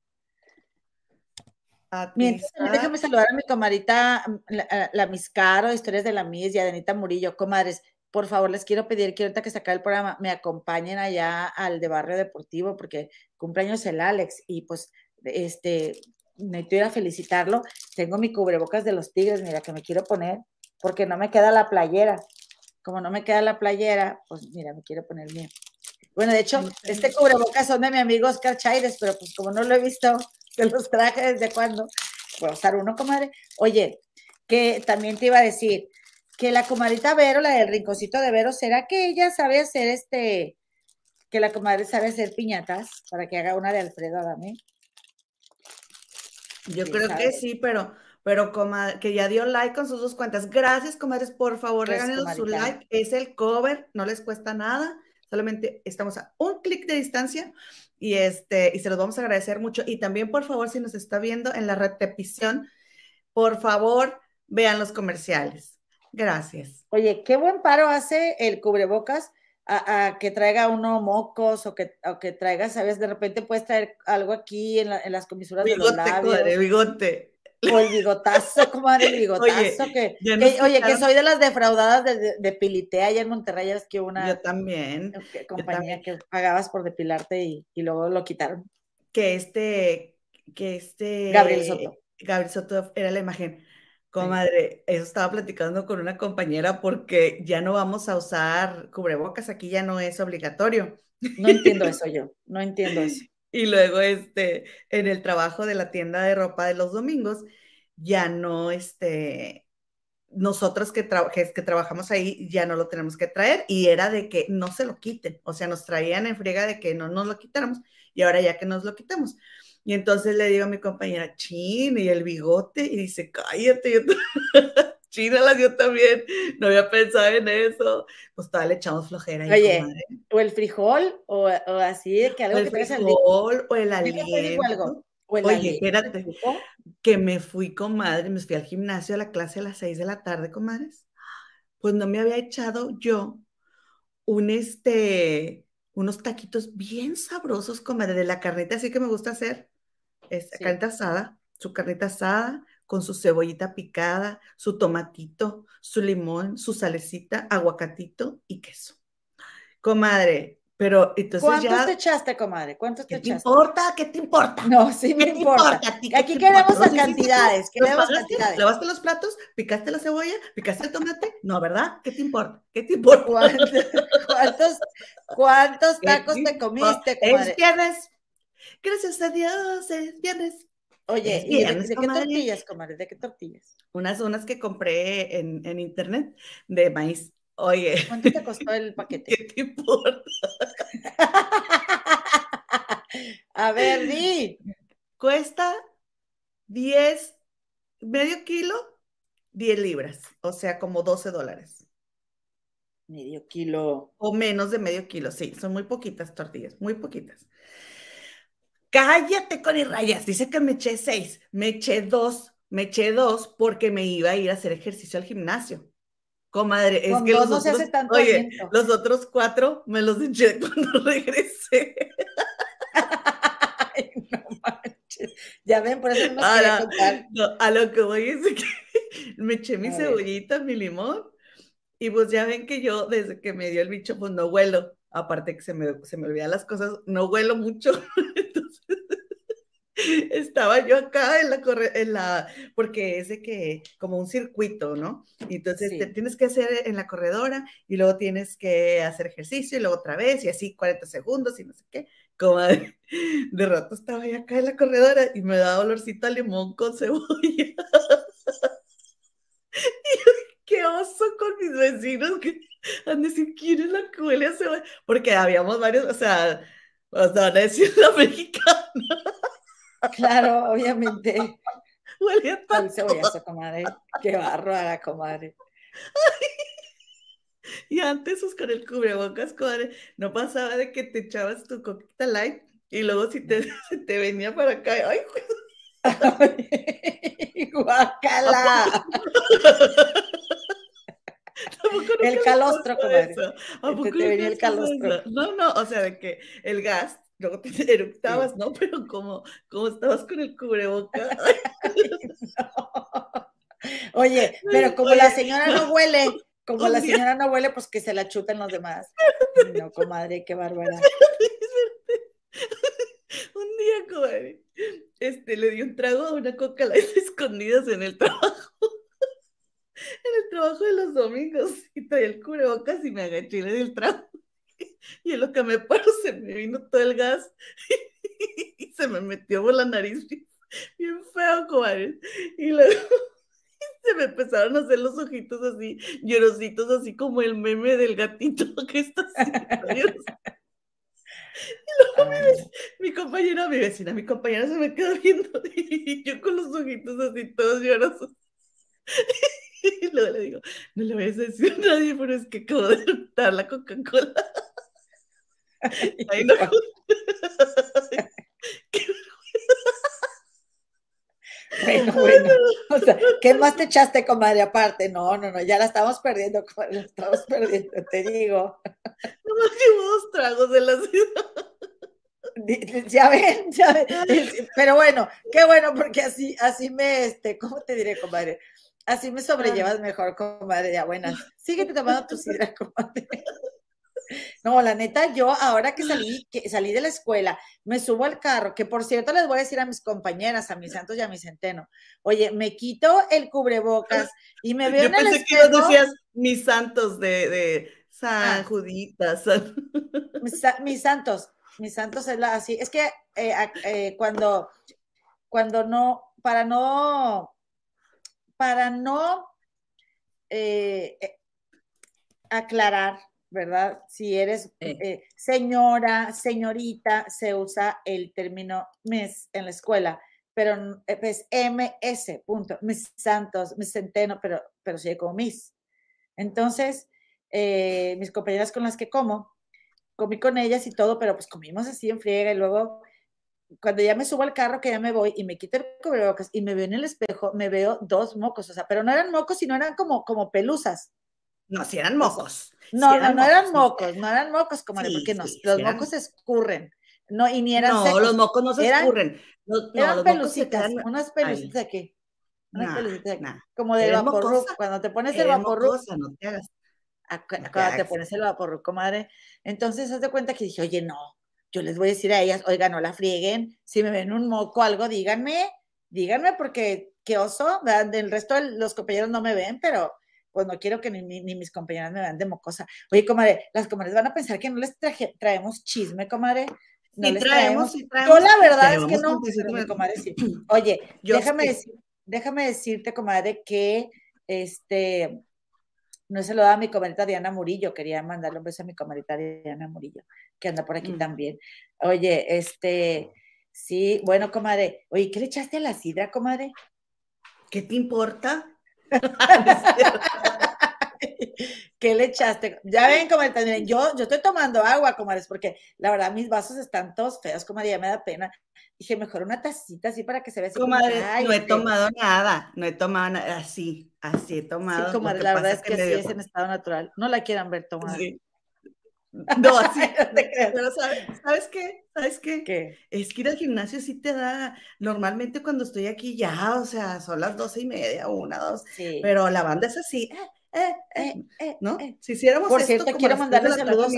Mientras, déjame saludar a mi comadita, mm, la, la, Miscaro, Historias de la Mis y a Denita Murillo. Comadres, por favor, les quiero pedir que ahorita que se acabe el programa me acompañen allá al de Barrio Deportivo, porque cumpleaños el Alex y pues, este, necesito ir a felicitarlo. Tengo mi cubrebocas de los Tigres, mira, que me quiero poner, porque no me queda la playera. Como no me queda la playera, pues mira, me quiero poner bien. Bueno, de hecho, este cubrebocas son de mi amigo Oscar Chaires, pero pues como no lo he visto, que los traje desde cuando, puedo usar uno, comadre. Oye, que también te iba a decir que la comadrita Vero, la del rinconcito de Vero, ¿será que ella sabe hacer este, que la comadre sabe hacer piñatas para que haga una de Alfredo Adame? Yo creo que sí, pero, pero comadre, que ya dio like con sus dos cuentas. Gracias, comadres, por favor, regálenos su like. Es el cover, no les cuesta nada. Solamente estamos a un clic de distancia y, este, y se los vamos a agradecer mucho. Y también, por favor, si nos está viendo en la repetición, por favor, vean los comerciales. Gracias. Oye, qué buen paro hace el cubrebocas a, que traiga uno mocos o que, o que traiga, ¿sabes? De repente puedes traer algo aquí en, las comisuras de los labios. bigote. O el bigotazo, comadre, el bigotazo. Oye, que, oye, que soy de las defraudadas de, de, Pilité allá en Monterrey, es que una yo también, compañía que pagabas por depilarte y, y, luego lo quitaron. Que este, que este Gabriel Soto. Gabriel Soto era la imagen. Comadre, eso estaba platicando con una compañera porque ya no vamos a usar cubrebocas, aquí ya no es obligatorio. No entiendo eso yo, no entiendo eso. Y luego, este, en el trabajo de la tienda de ropa de los domingos, ya no, este, nosotros que, que, trabajamos ahí ya no lo tenemos que traer y era de que no se lo quiten, o sea, nos traían en friega de que no nos lo quitáramos y ahora ya que nos lo quitamos. Y entonces le digo a mi compañera, chin, y el bigote, y dice, cállate, yo China yo también, no había pensado en eso. Pues todavía le echamos flojera. Oye, o el frijol, o, o así, que algo o el frijol, o el aliento. Oye, espérate, que me fui, comadre, me fui al gimnasio a la clase a las seis de la tarde, comadres. Pues no me había echado yo un este, unos taquitos bien sabrosos, comadre, de la carnita así que me gusta hacer, es carnita asada, su carnita asada, con su cebollita picada, su tomatito, su limón, su salecita, aguacatito y queso. Comadre, pero entonces ¿Cuántos te echaste, comadre? ¿Cuántos te echaste? ¿Qué te importa? ¿Qué te importa? No, sí me importa. Aquí queremos las cantidades. Queremos cantidades. ¿Lavaste los platos? ¿Picaste la cebolla? ¿Picaste el tomate? No, ¿verdad? ¿Qué te importa? ¿Qué te importa? ¿Cuántos, cuántos, tacos te comiste, comadre? Es viernes. Gracias a Dios, es viernes. Oye, ¿y de, qué tortillas, comadre? ¿De qué tortillas? Unas, unas que compré en, en internet de maíz. Oye. ¿Cuánto te costó el paquete? ¿Qué te importa? A ver, di. Cuesta 10, medio kilo, 10 libras, o sea, como 12 dólares. Medio kilo. O menos de medio kilo, sí, son muy poquitas tortillas, muy poquitas. Cállate con rayas. Dice que me eché seis. Me eché dos. Me eché dos porque me iba a ir a hacer ejercicio al gimnasio. Comadre, es que los otros, oye, los otros cuatro me los eché cuando regresé. Ay, no manches. Ya ven, por eso no contar. a lo que voy es que me eché mi cebollita, mi limón, y pues ya ven que yo, desde que me dio el bicho, pues no huelo. Aparte que se me, se me olvidan las cosas, no huelo mucho. estaba yo acá en la, en la, porque es de que, como un circuito, ¿no? Entonces te tienes que hacer en la corredora y luego tienes que hacer ejercicio y luego otra vez y así 40 segundos y no sé qué. Como de, rato estaba yo acá en la corredora y me daba olorcito a limón con cebolla. y qué oso con mis vecinos que han de decir, ¿quién es la que huele a cebolla? Porque habíamos varios, o sea, sea, van a decir la mexicana. Claro, obviamente. Huele a cebollazo, comadre. Qué barro a la comadre. Y antes, pues, con el cubrebocas, comadre, no pasaba de que te echabas tu coquita light y luego si te, te venía para acá, ¡ay, ¡Guácala! El calostro, comadre. ¿A poco te, venía el calostro? No, no, o sea, de que el gas, luego te eructabas, ¿no? Pero como, como estabas con el cubrebocas. Oye, pero como la señora no huele, como la señora no huele, pues que se la chuten los demás. No, comadre, qué bárbara. Un día, comadre, este, le di un trago a una coca la escondidas en el trabajo. En el trabajo de los domingos. Y traía el cubrebocas y me agaché di el trago. Y en lo que me paro se me vino todo el gas y se me metió por la nariz bien feo, comadre. Y luego se me empezaron a hacer los ojitos así, llorositos, así como el meme del gatito que está haciendo. Y luego mi, mi, compañera, mi vecina, mi compañera se me queda viendo y yo con los ojitos así todos llorosos. Y luego le digo, no le vayas a decir a nadie, pero es que acabo de dar la Coca-Cola. Ay, no. Bueno, bueno. O sea, ¿qué más te echaste, comadre, aparte? No, no, no, ya la estamos perdiendo, comadre, la estamos perdiendo, te digo. Nomás llevo dos tragos de la ciudad. Ya ven, ya ven. Pero bueno, qué bueno, porque así, así me, este, ¿cómo te diré, comadre? Así me sobrellevas mejor, comadre, ya buenas. Síguete tomando tu sidra, comadre. No, la neta, yo ahora que salí, que salí de la escuela, me subo al carro, que por cierto les voy a decir a mis compañeras, a mis santos y a mi centeno, oye, me quito el cubrebocas y me veo yo en el pensé que decías mis santos de, de San ah. Judita, Mis, santos, mis santos es la así, es que eh, eh, cuando, cuando no, para no, para no eh, aclarar ¿verdad? Si eres eh, señora, señorita, se usa el término mes en la escuela, pero es pues MS, punto, mis santos, mis centeno, pero, pero sigue como mis. Entonces, eh, mis compañeras con las que como, comí con ellas y todo, pero pues comimos así en friega y luego cuando ya me subo al carro, que ya me voy y me quito el cubrebocas y me veo en el espejo, me veo dos mocos, o sea, pero no eran mocos, sino eran como, como pelusas. No, si eran mocos. No, no, no eran mocos, no eran mocos, como porque los mocos se escurren. No, y ni eran No, los mocos no se escurren. eran pelucitas, unas pelucitas aquí. Unas pelucitas aquí. Como de vaporru. Cuando te pones el vaporru. No te hagas. Cuando te pones el vaporru, comadre. Entonces, haz de cuenta que dije, oye, no, yo les voy a decir a ellas, oiga, no la frieguen. Si me ven un moco, algo, díganme, díganme, porque qué oso, del resto de los compañeros no me ven, pero pues no quiero que ni, ni, mis compañeras me vean de mocosa. Oye, comadre, las comadres van a pensar que no les traemos chisme, comadre. No les traemos, traemos, Yo la verdad es que no, comadre, sí. Oye, déjame, decir, déjame decirte, comadre, que este, no se lo da a mi comadrita Diana Murillo, quería mandarle un beso a mi comadrita Diana Murillo, que anda por aquí mm. también. Oye, este, sí, bueno, comadre, oye, ¿qué le echaste a la sidra, comadre? ¿Qué te importa? ¿Qué le echaste? Ya ven, comadre, yo, yo estoy tomando agua, comadres, porque la verdad mis vasos están todos feos, comadre, ya me da pena. Dije, mejor una tacita así para que se vea así. Comadre, no he tomado nada, no he tomado nada, así, así he tomado. Sí, comadre, la verdad es que, sí es en estado natural. No la quieran ver tomar. No, así. Pero ¿sabes, qué? ¿Sabes qué? Es que ir al gimnasio sí te da, normalmente cuando estoy aquí ya, o sea, son las doce y media, una, dos, pero la banda es así, eh, eh, eh, eh ¿no? Si hiciéramos Por cierto, quiero mandarle saludos,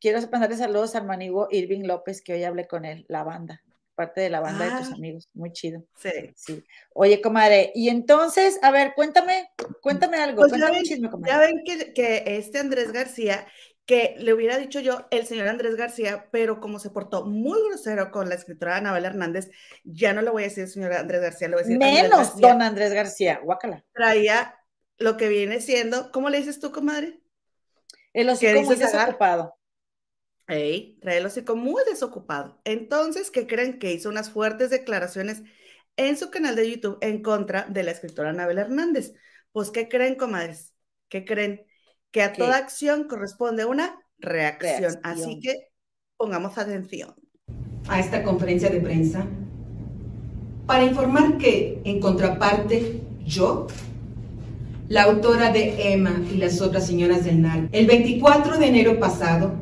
quiero mandarle saludos al manigo Irving López, que hoy hablé con él, la banda, parte de la banda de tus ah. amigos, muy chido. Sí. Sí. Oye, comadre, y entonces, a ver, cuéntame, cuéntame algo. Pues ya, ven, ya ven que, que este Andrés García que le hubiera dicho yo el señor Andrés García, pero como se portó muy grosero con la escritora Anabel Hernández, ya no le voy a decir señor Andrés García, le voy a decir Menos don Andrés García, guácala. Traía lo que viene siendo, ¿cómo le dices tú, comadre? El hocico muy desocupado. Ey, trae el hocico muy desocupado. Entonces, ¿qué creen? Que hizo unas fuertes declaraciones en su canal de YouTube en contra de la escritora Anabel Hernández Pues, ¿qué creen, comadres? ¿Qué creen? Que a toda acción corresponde una reacción. Así que pongamos atención. A esta conferencia de prensa para informar que, en contraparte, yo, la autora de Emma y las otras señoras del NAR, el 24 de enero pasado,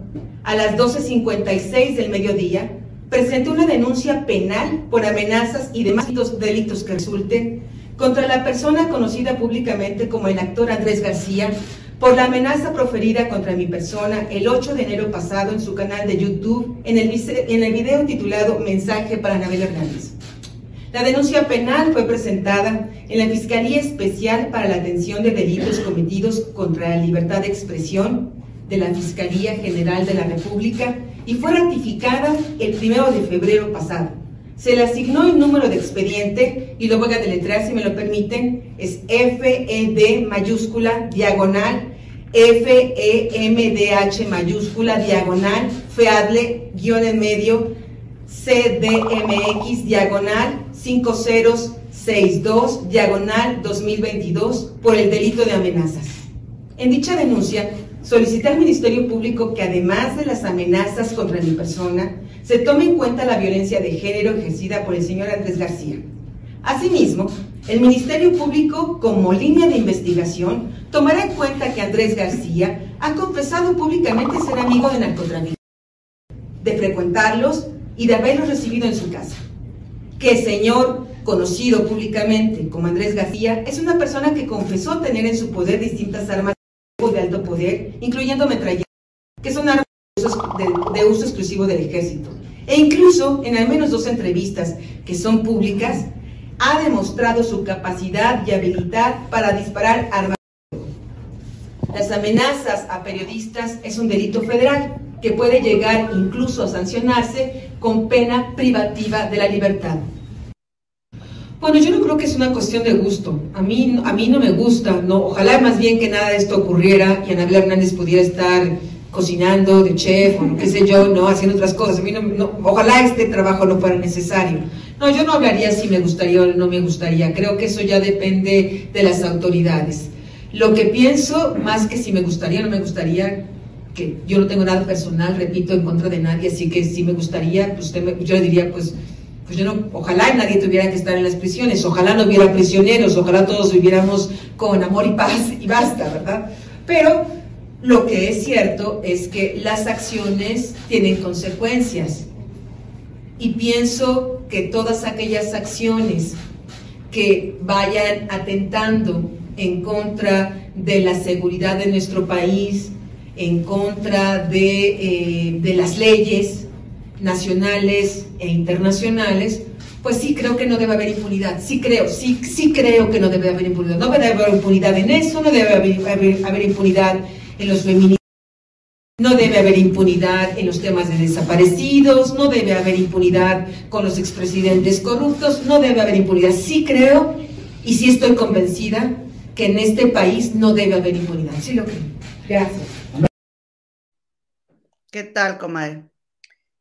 a las 12.56 del mediodía, presenté una denuncia penal por amenazas y demás delitos que resulten contra la persona conocida públicamente como el actor Andrés García por la amenaza proferida contra mi persona el 8 de enero pasado en su canal de YouTube en el, en el video titulado Mensaje para Anabel Hernández. La denuncia penal fue presentada en la Fiscalía Especial para la Atención de Delitos Cometidos contra la Libertad de Expresión de la Fiscalía General de la República y fue ratificada el 1 de febrero pasado. Se le asignó el número de expediente y lo voy a deletrear si me lo permiten. Es FED mayúscula diagonal FEMDH mayúscula diagonal FEADLE guion en medio CDMX diagonal 5062 diagonal 2022 por el delito de amenazas. En dicha denuncia, solicité al Ministerio Público que además de las amenazas contra mi persona, se tome en cuenta la violencia de género ejercida por el señor Andrés García. Asimismo, el Ministerio Público, como línea de investigación, tomará en cuenta que Andrés García ha confesado públicamente ser amigo de narcotraficantes, de frecuentarlos y de haberlos recibido en su casa que el señor conocido públicamente como Andrés García es una persona que confesó tener en su poder distintas armas de alto poder, incluyendo metralletas, que son armas de, uso exclusivo del ejército. E incluso en al menos dos entrevistas que son públicas, ha demostrado su capacidad y habilidad para disparar armas. Las amenazas a periodistas es un delito federal que puede llegar incluso a sancionarse con pena privativa de la libertad. Bueno, yo no creo que es una cuestión de gusto. A mí, a mí no me gusta, no. Ojalá más bien que nada de esto ocurriera y Anabel Hernández pudiera estar cocinando de chef o qué sé yo, no, haciendo otras cosas. A mí no, ojalá este trabajo no fuera necesario. No, yo no hablaría si me gustaría o no me gustaría. Creo que eso ya depende de las autoridades. Lo que pienso, más que si me gustaría o no me gustaría, que yo no tengo nada personal, repito, en contra de nadie, así que si me gustaría, pues yo le diría, pues pues yo no, ojalá nadie tuviera que estar en las prisiones, ojalá no hubiera prisioneros, ojalá todos viviéramos con amor y paz y basta, ¿verdad? Pero lo que es cierto es que las acciones tienen consecuencias y pienso que todas aquellas acciones que vayan atentando en contra de la seguridad de nuestro país, en contra de, eh, de las leyes, nacionales e internacionales, pues sí creo que no debe haber impunidad, sí creo, sí, sí creo que no debe haber impunidad, no debe haber impunidad en eso, no debe haber, haber, impunidad en los feminicidios, no debe haber impunidad en los temas de desaparecidos, no debe haber impunidad con los expresidentes corruptos, no debe haber impunidad. Sí creo y sí estoy convencida que en este país no debe haber impunidad. Sí lo creo. Gracias. ¿Qué tal, comadre?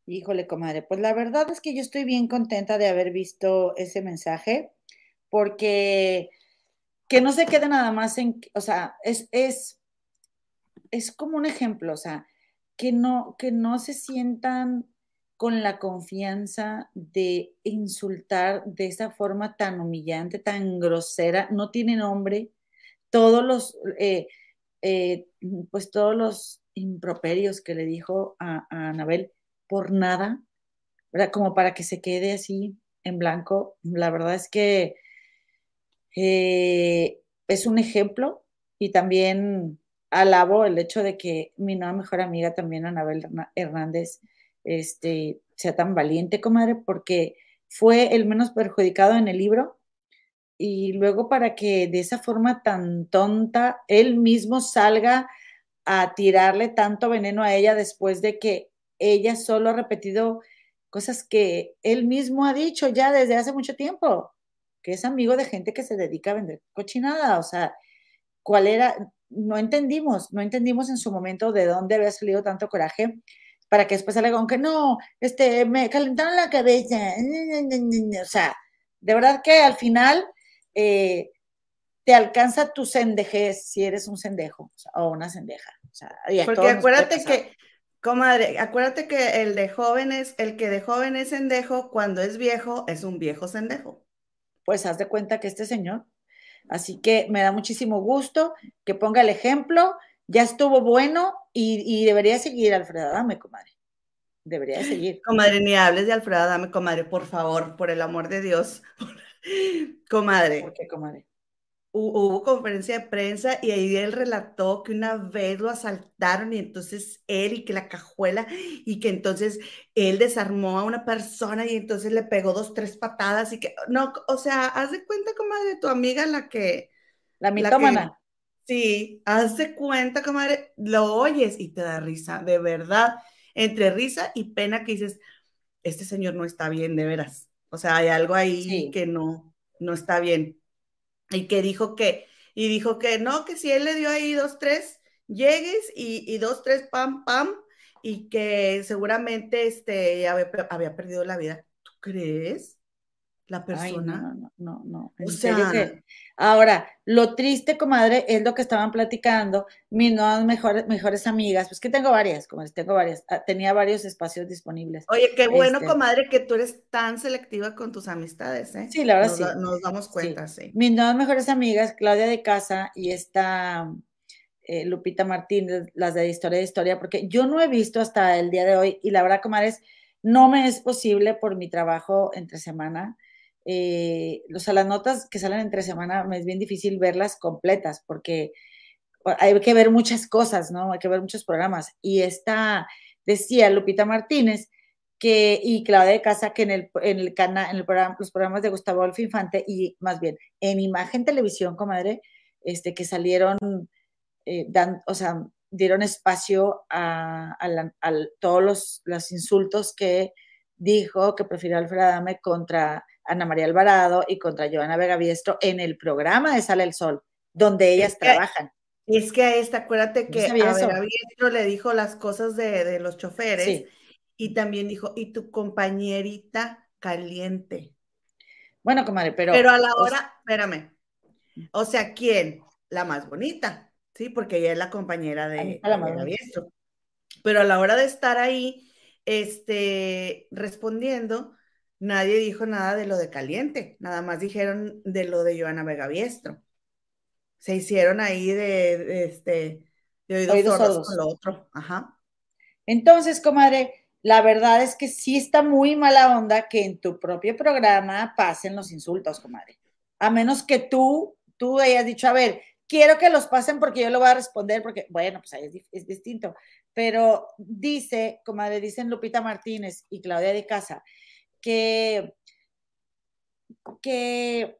Híjole, comadre, pues la verdad es que yo estoy bien contenta de haber visto ese mensaje, porque que no se quede nada más en, o sea, es, es, es como un ejemplo, o sea, que no, que no se sientan con la confianza de insultar de esa forma tan humillante, tan grosera, no tiene nombre, todos los, eh, eh, pues todos los improperios que le dijo a, Anabel, por nada. Como para que se quede así en blanco. La verdad es que eh, es un ejemplo y también alabo el hecho de que mi nueva mejor amiga también, Anabel Hernández, este, sea tan valiente, comadre, porque fue el menos perjudicado en el libro y luego para que de esa forma tan tonta él mismo salga a tirarle tanto veneno a ella después de que ella solo ha repetido cosas que él mismo ha dicho ya desde hace mucho tiempo, que es amigo de gente que se dedica a vender cochinada, o sea, ¿cuál era? No entendimos, no entendimos en su momento de dónde había salido tanto coraje para que después salga con que no, este, me calentaron la cabeza, o sea, de verdad que al final, eh, te alcanza tu sendejez si eres un sendejo o, una sendeja. O sea, Porque acuérdate que, comadre, acuérdate que el de joven es, el que de joven es sendejo, cuando es viejo, es un viejo sendejo. pues haz de cuenta que este señor. Así que me da muchísimo gusto que ponga el ejemplo. Ya estuvo bueno y, y debería seguir Alfredo Adame, comadre. Debería de seguir. Comadre, ni hables de Alfredo Adame, comadre, por favor, por el amor de Dios. Comadre, ¿Por qué, comadre? Hu- hubo conferencia de prensa y ahí él relató que una vez lo asaltaron y entonces él y que la cajuela y que entonces él desarmó a una persona y entonces le pegó dos, tres patadas y que, no, o sea, haz de cuenta, comadre, tu amiga la que, La la que, mitómana. sí, haz de cuenta, comadre, lo oyes y te da risa, de verdad, entre risa y pena que dices, este señor no está bien, de veras. O sea, hay algo ahí Sí. que no, no está bien. Y que dijo que, y dijo que no, que si él le dio ahí dos, tres llegues y, y dos, tres, pam, pam, y que seguramente este, había, había perdido la vida. ¿Tú crees? La Ay, persona. no, no, no, no. En O serio sea, que. Ahora, lo triste, comadre, es lo que estaban platicando mis nuevas mejores, mejores amigas. Pues que tengo varias, comadre, tengo varias. Ah, Tenía varios espacios disponibles. Oye, qué bueno, Este, comadre, que tú eres tan selectiva con tus amistades, ¿eh? sí, la verdad Nos, sí. nos damos Sí. cuenta, sí. Mis nuevas mejores amigas, Claudia de Casa y esta eh, Lupita Martínez, las de Historia de Historia, porque yo no he visto hasta el día de hoy, y la verdad, comadres, no me es posible por mi trabajo entre semana. Eh, o las notas que salen entre semana me es bien difícil verlas completas, porque hay que ver muchas cosas, ¿no? Hay que ver muchos programas. Y esta, decía Lupita Martínez, que, y Claudia de Casa, que en el, en el canal, en el programa, los programas de Gustavo Adolfo Infante, y más bien en Imagen Televisión, comadre, este, que salieron, eh, o sea, dieron espacio a todos los, los insultos que dijo que prefirió Alfredo Adame contra Ana María Alvarado y contra Joana Vega Biestro en el programa de Sale el Sol, donde ellas Es que- trabajan. Es que a esta, acuérdate No que sabía a. Vera Biestro le dijo las cosas de, de los choferes Sí. y también dijo, y tu compañerita caliente. Bueno, comadre, pero. Pero a la o hora, espérame, o sea, ¿quién? La más bonita, ¿sí? Porque ella es la compañera de, la más. Biestro. Pero a la hora de estar ahí, este, respondiendo, nadie dijo nada de lo de caliente, nada más dijeron de lo de Joana Vega Biestro. Se hicieron ahí de, de, este, de oídos, Oídos sordos, con lo otro. Ajá. Entonces, comadre, la verdad es que sí está muy mala onda que en tu propio programa pasen los insultos, comadre. A menos que tú, tú hayas dicho, a ver, quiero que los pasen porque yo lo voy a responder, porque, bueno, pues ahí es, es distinto. Pero dice, comadre, dicen Lupita Martínez y Claudia de Casa, que, que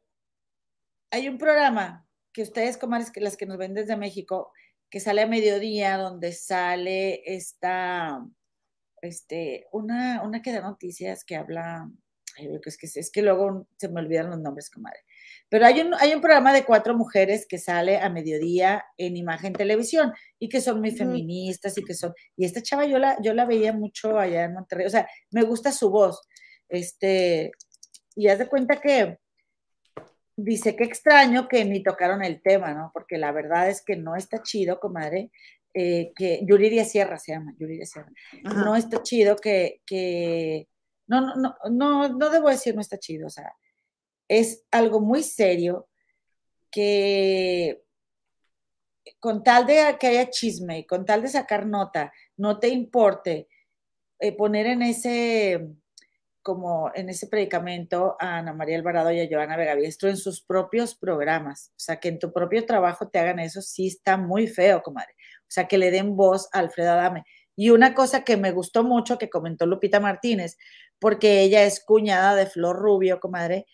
hay un programa que ustedes, comadres, que las que nos ven desde México, que sale a mediodía, donde sale esta, este, una, una que da noticias que habla, ay, es, que, es que luego se me olvidan los nombres, comadre. Pero hay un, hay un programa de cuatro mujeres que sale a mediodía en imagen televisión y que son muy feministas y que son, y esta chava yo la, yo la veía mucho allá en Monterrey, o sea, me gusta su voz, este, y haz de cuenta que dice que extraño que ni tocaron el tema, ¿no? Porque la verdad es que no está chido, comadre, eh, que Yuridia Sierra se llama, Yuridia Sierra. Ajá. No está chido que, que no, no, no, no, no debo decir no está chido, o sea, es algo muy serio que con tal de que haya chisme y con tal de sacar nota, no te importe eh, poner en ese como en ese predicamento a Ana María Alvarado y a Joana Vegaviestro en sus propios programas. O sea, que en tu propio trabajo te hagan eso, sí está muy feo, comadre. O sea, que le den voz a Alfredo Adame. Y una cosa que me gustó mucho que comentó Lupita Martínez, porque ella es cuñada de Flor Rubio, comadre,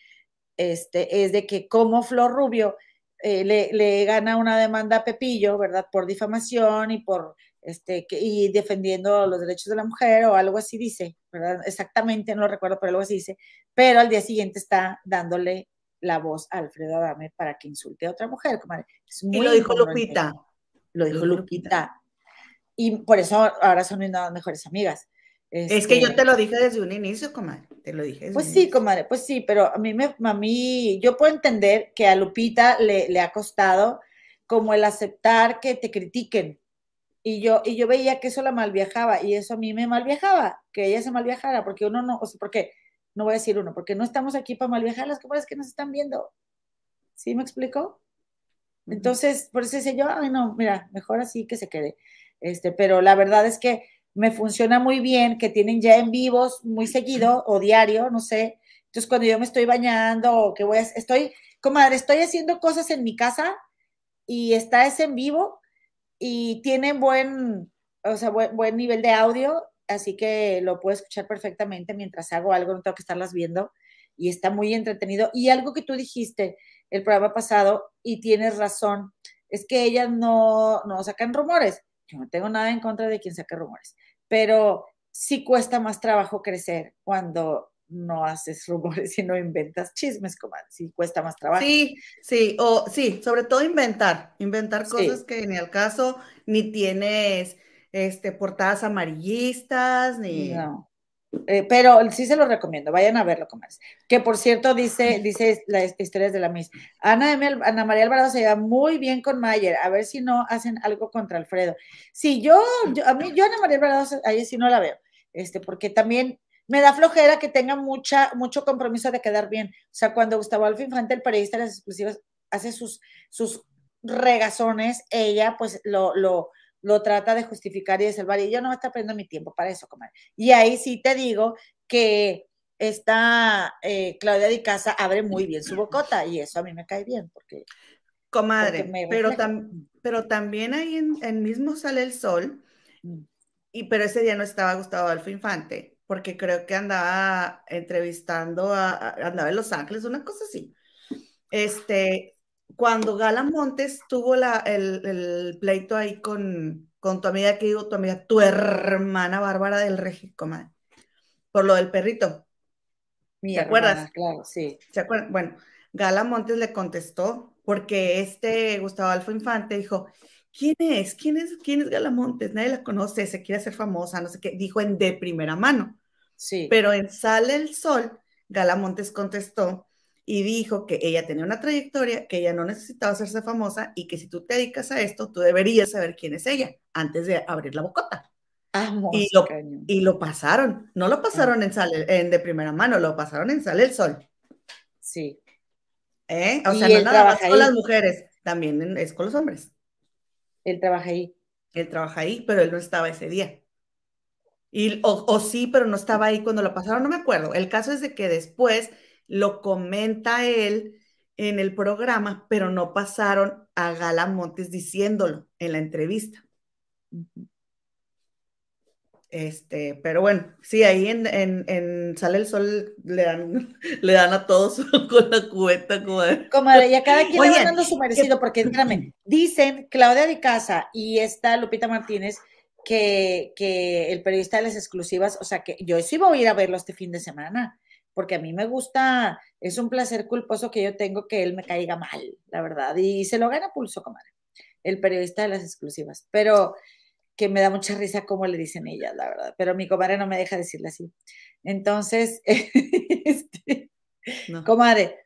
este, es de que como Flor Rubio eh, le, le, gana una demanda a Pepillo, ¿verdad? Por difamación y por este, que, y defendiendo los derechos de la mujer o algo así dice, ¿verdad? Exactamente, no lo recuerdo, pero algo así dice. Pero al día siguiente está dándole la voz a Alfredo Adame para que insulte a otra mujer, comadre. Es muy y lo dijo. Lupita. Lo dijo Lupita. Y por eso ahora son nuevas mejores amigas. es que yo Este, te lo dije desde un inicio, comadre. Te lo dije. desde Pues un sí, inicio. comadre, pues sí, pero a mí, me, a mí, yo puedo entender que a Lupita le, le ha costado como el aceptar que te critiquen. Y yo, y yo veía que eso la malviajaba y eso a mí me malviajaba, que ella se malviajara, porque uno no, o sea, porque, no voy a decir uno, porque no estamos aquí para malviajar las comadres que nos están viendo. ¿Sí me explico? Entonces, por eso decía yo, ay, no, mira, mejor así que se quede. Este, pero la verdad es que me funciona muy bien, que tienen ya en vivos muy seguido o diario, no sé. Entonces, cuando yo me estoy bañando o que voy a, estoy, comadre, estoy haciendo cosas en mi casa y está ese en vivo y tiene buen, o sea, buen, buen nivel de audio, así que lo puedo escuchar perfectamente mientras hago algo, no tengo que estarlas viendo y está muy entretenido. Y algo que tú dijiste el programa pasado, y tienes razón, es que ellas no, no sacan rumores. Yo no tengo nada en contra de quien saque rumores, pero sí cuesta más trabajo crecer cuando no haces rumores y no inventas chismes, comadre. Sí cuesta más trabajo. Sí, sí, o sí, sobre todo inventar, inventar Sí. cosas que ni al caso, ni tienes este portadas amarillistas, ni No. Eh, pero sí se lo recomiendo, vayan a verlo, comadres. Que por cierto, dice, dice las historias de la Miss. Ana, M. Al- Ana María Alvarado se lleva muy bien con Mayer, a ver si no hacen algo contra Alfredo. Sí, yo, yo a mí, yo Ana María Alvarado, ahí sí no la veo, este, porque también me da flojera que tenga mucha, mucho compromiso de quedar bien. O sea, cuando Gustavo Alfa Infante, el periodista de las exclusivas, hace sus, sus regazones, ella pues lo, lo, lo trata de justificar y de salvar. Y yo no me está perdiendo mi tiempo para eso, comadre. Y ahí sí te digo que esta eh, Claudia Di Casa abre muy bien su bocota y eso a mí me cae bien porque, comadre, porque pero, tam- pero también ahí en, en mismo sale el sol, Mm. y pero ese día no estaba Gustavo Adolfo Infante, porque creo que andaba entrevistando a, a- andaba en Los Ángeles, una cosa así. Este, cuando Gala Montes tuvo la, el, el pleito ahí con, con tu amiga, que digo, tu amiga, tu hermana Bárbara del Regi, comadre, por lo del perrito. Mi ¿Te hermana, acuerdas? Claro, sí. ¿Se acuerdan? Bueno, Gala Montes le contestó porque este Gustavo Alfo Infante dijo, ¿quién es? ¿Quién es? ¿Quién es Gala Montes? Nadie la conoce, se quiere hacer famosa, no sé qué. Dijo en de primera mano. Sí. Pero en Sale el Sol, Gala Montes contestó y dijo que ella tenía una trayectoria, que ella no necesitaba hacerse famosa y que si tú te dedicas a esto, tú deberías saber quién es ella antes de abrir la bocota. Amo Y lo, cañón. y lo pasaron, no lo pasaron en, Sale, en de primera mano, lo pasaron en Sale el Sol. Sí. ¿Eh? O sea, no nada más con las mujeres, también es con los hombres. Él trabaja ahí. Él trabaja ahí, pero él no estaba ese día. Y, o, o sí, pero no estaba ahí cuando lo pasaron, no me acuerdo. El caso es de que después lo comenta él en el programa, pero no pasaron a Gala Montes diciéndolo en la entrevista. Este, pero bueno, sí, ahí en, en, en Sale el Sol le dan, le dan a todos con la cubeta, como de- Comadre, y a cada quien le van Oigan, dando su merecido, porque dicen Claudia Di Casa y esta Lupita Martínez que, que el periodista de las exclusivas, o sea que yo sí voy a ir a verlo este fin de semana, porque a mí me gusta, es un placer culposo que yo tengo que él me caiga mal, la verdad, y se lo gana pulso, comadre, el periodista de las exclusivas, pero que me da mucha risa cómo le dicen ellas, la verdad, pero mi comadre no me deja decirle así. Entonces, este, No. comadre,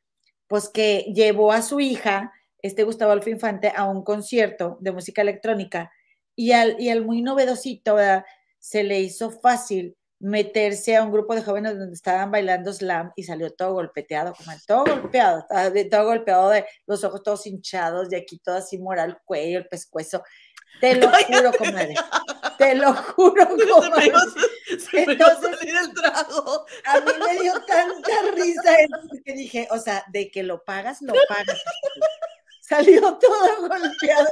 pues que llevó a su hija, este Gustavo Alfa Infante, a un concierto de música electrónica y al, y al muy novedosito, ¿verdad? se le hizo fácil meterse a un grupo de jóvenes donde estaban bailando slam y salió todo golpeteado, comadre, todo golpeado, de- todo golpeado de los ojos todos hinchados, de aquí todo así moral, el cuello, el pescuezo. Te lo juro, comadre. Te lo juro, comadre. se me Entonces- salir el trago. A mí me dio tanta risa eso que dije, o sea, de que lo pagas, lo pagas. Salió todo golpeado.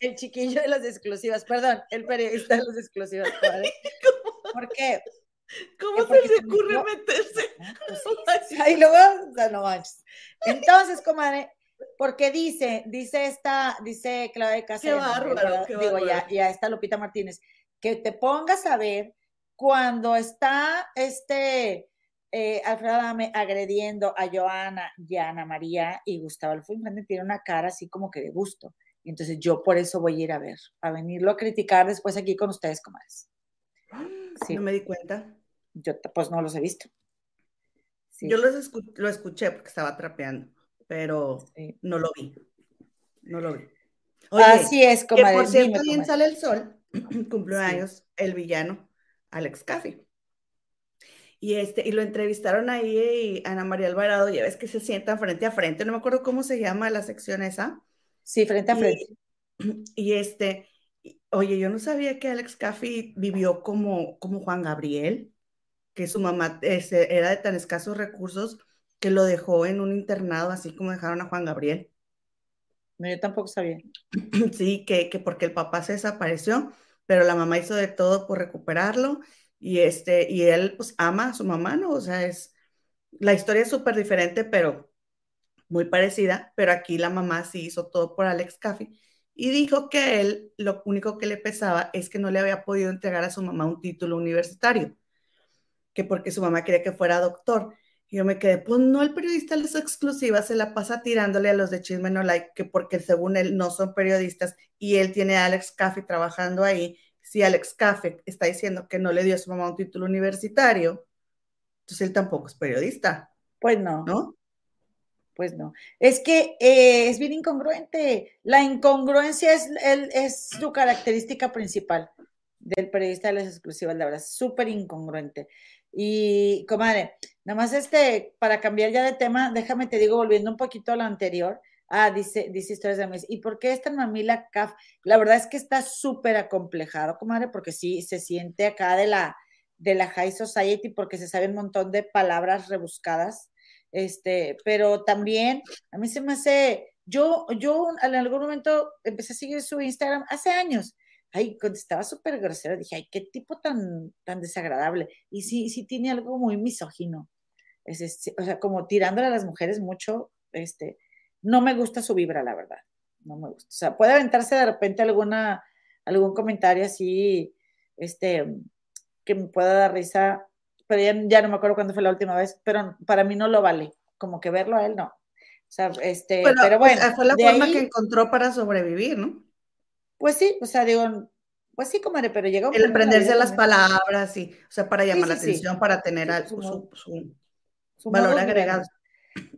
El chiquillo de las exclusivas, perdón, el periodista de las exclusivas. ¿Por qué? ¿Cómo se le ocurre meterse? Ah, pues sí. Ahí luego, o sea, no manches. Entonces, comadre, porque dice, dice esta, dice Claudia Casa, Qué bárbaro, qué digo, ya, bárbaro. ya está Lupita Martínez, que te pongas a ver cuando está este eh, Alfredo Adame agrediendo a Joana y a Ana María y Gustavo Alfredo tiene una cara así como que de gusto. Entonces yo por eso voy a ir a ver, a venirlo a criticar después aquí con ustedes, comadres. Sí. No me di cuenta. Yo pues no los he visto. Sí, Yo los escu- lo escuché porque estaba trapeando, pero sí. no lo vi. No lo vi. Oye, Así es, que comadre. por cierto, dime, ahí en comadre. Sale el Sol cumplió años el villano Alex Caffey. Y, este, y lo entrevistaron ahí y Ana María Alvarado, ya ves que se sientan frente a frente, no me acuerdo cómo se llama la sección esa. Sí, frente a frente. Y este, y- oye, yo no sabía que Alex Caffey vivió como, como Juan Gabriel, que su mamá este, era de tan escasos recursos que lo dejó en un internado, así como dejaron a Juan Gabriel. No, yo tampoco sabía. Sí, que, que porque el papá se desapareció, pero la mamá hizo de todo por recuperarlo y, este, y él pues ama a su mamá, ¿no? O sea, es, la historia es súper diferente, pero muy parecida, pero aquí la mamá sí hizo todo por Alex Caffey y dijo que él lo único que le pesaba es que no le había podido entregar a su mamá un título universitario, que porque su mamá quería que fuera doctor. Y yo me quedé, pues no, el periodista les exclusiva se la pasa tirándole a los de Chisme No Like, que porque según él no son periodistas y él tiene a Alex Caffey trabajando ahí. Si Alex Caffey está diciendo que no le dio a su mamá un título universitario, entonces él tampoco es periodista, Pues no. ¿no? Pues no. Es que eh, es bien incongruente. La incongruencia es, el- es su característica principal del periodista de las exclusivas, la verdad, súper incongruente. Y, comadre, nada más este, para cambiar ya de tema, déjame te digo, volviendo un poquito a lo anterior. Ah, dice, dice historias de mes. ¿Y por qué es tan mamila CAF? La verdad es que está súper acomplejado, comadre, porque sí se siente acá de la, de la high society, porque se sabe un montón de palabras rebuscadas este, pero también a mí se me hace, yo, yo en algún momento empecé a seguir su Instagram hace años. Ay, contestaba súper grosero, dije, ay, qué tipo tan, tan desagradable. Y sí, sí tiene algo muy misógino. Es, es- o sea, como tirándole a las mujeres mucho, este, no me gusta su vibra, la verdad. No me gusta. O sea, puede aventarse de repente alguna, algún comentario así, este, que me pueda dar risa, pero ya, ya no me acuerdo cuándo fue la última vez, pero para mí no lo vale, como que verlo a él no. O sea, este, Bueno, pero pues, bueno, fue la forma ahí, que encontró para sobrevivir, ¿no? pues sí, o sea, digo, pues sí, comadre, pero llega un El aprenderse las también, palabras y, o sea, para Sí, llamar la sí, sí. atención, para tener Sí, al- su su, modo- su su valor agregado.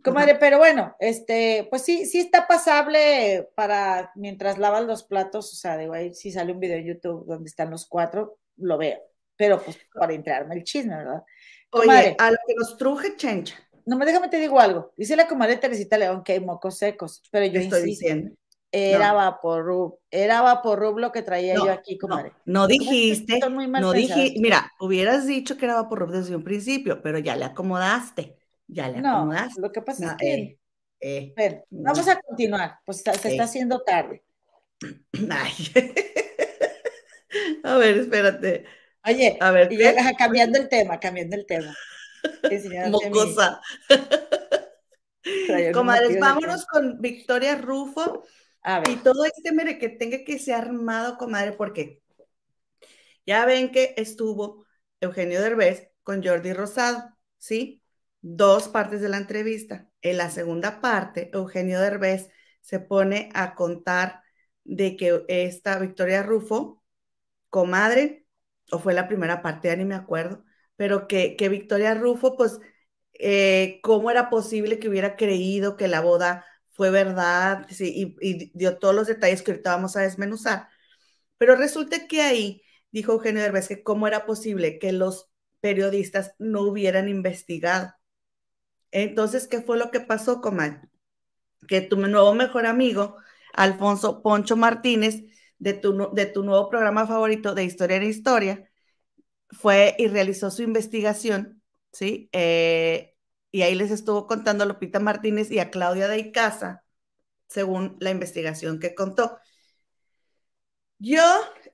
Comadre, pero bueno, este, pues sí, sí está pasable para mientras lavas los platos, o sea, digo, ahí si sale un video en YouTube donde están los cuatro, lo veo, pero pues para entrarme el chisme, ¿verdad? Oye, Comadre, a lo que nos truje chencha, no me déjame te digo algo, dice la comadre Teresita León que hay mocos secos, pero yo estoy insisto, diciendo. era No. vaporrub, era vaporrub lo que traía No, yo aquí, no, comadre. no que dijiste, son muy mal no dijiste, mira, hubieras dicho que era Vaporrub desde un principio, pero ya le acomodaste, ya le No, acomodaste. lo que pasa No, es que, eh, eh, bueno, vamos no. a continuar, pues se se está Eh. haciendo tarde. Ay. A ver, espérate. Oye, A ver, y cambiando el tema, cambiando el tema. Mocosa. Comadres, vámonos con Victoria Rufo A y ver, todo este mere que tenga que ser armado, comadre, porque ya ven que estuvo Eugenio Derbez con Jordi Rosado, ¿sí? Dos partes de la entrevista. En la segunda parte, Eugenio Derbez se pone a contar de que esta Victoria Rufo, comadre, o fue la primera parte, ni me acuerdo, pero que, que Victoria Rufo, pues, eh, cómo era posible que hubiera creído que la boda fue verdad, sí, y, y dio todos los detalles que ahorita vamos a desmenuzar. Pero resulta que ahí dijo Eugenio Derbez que cómo era posible que los periodistas no hubieran investigado. Entonces, ¿qué fue lo que pasó, comadre? Que tu nuevo mejor amigo, Alfonso Poncho Martínez, de tu, de tu nuevo programa favorito de Historia en Historia, fue y realizó su investigación, ¿sí? Eh, y ahí les estuvo contando a Lupita Martínez y a Claudia de Icaza, según la investigación que contó. Yo,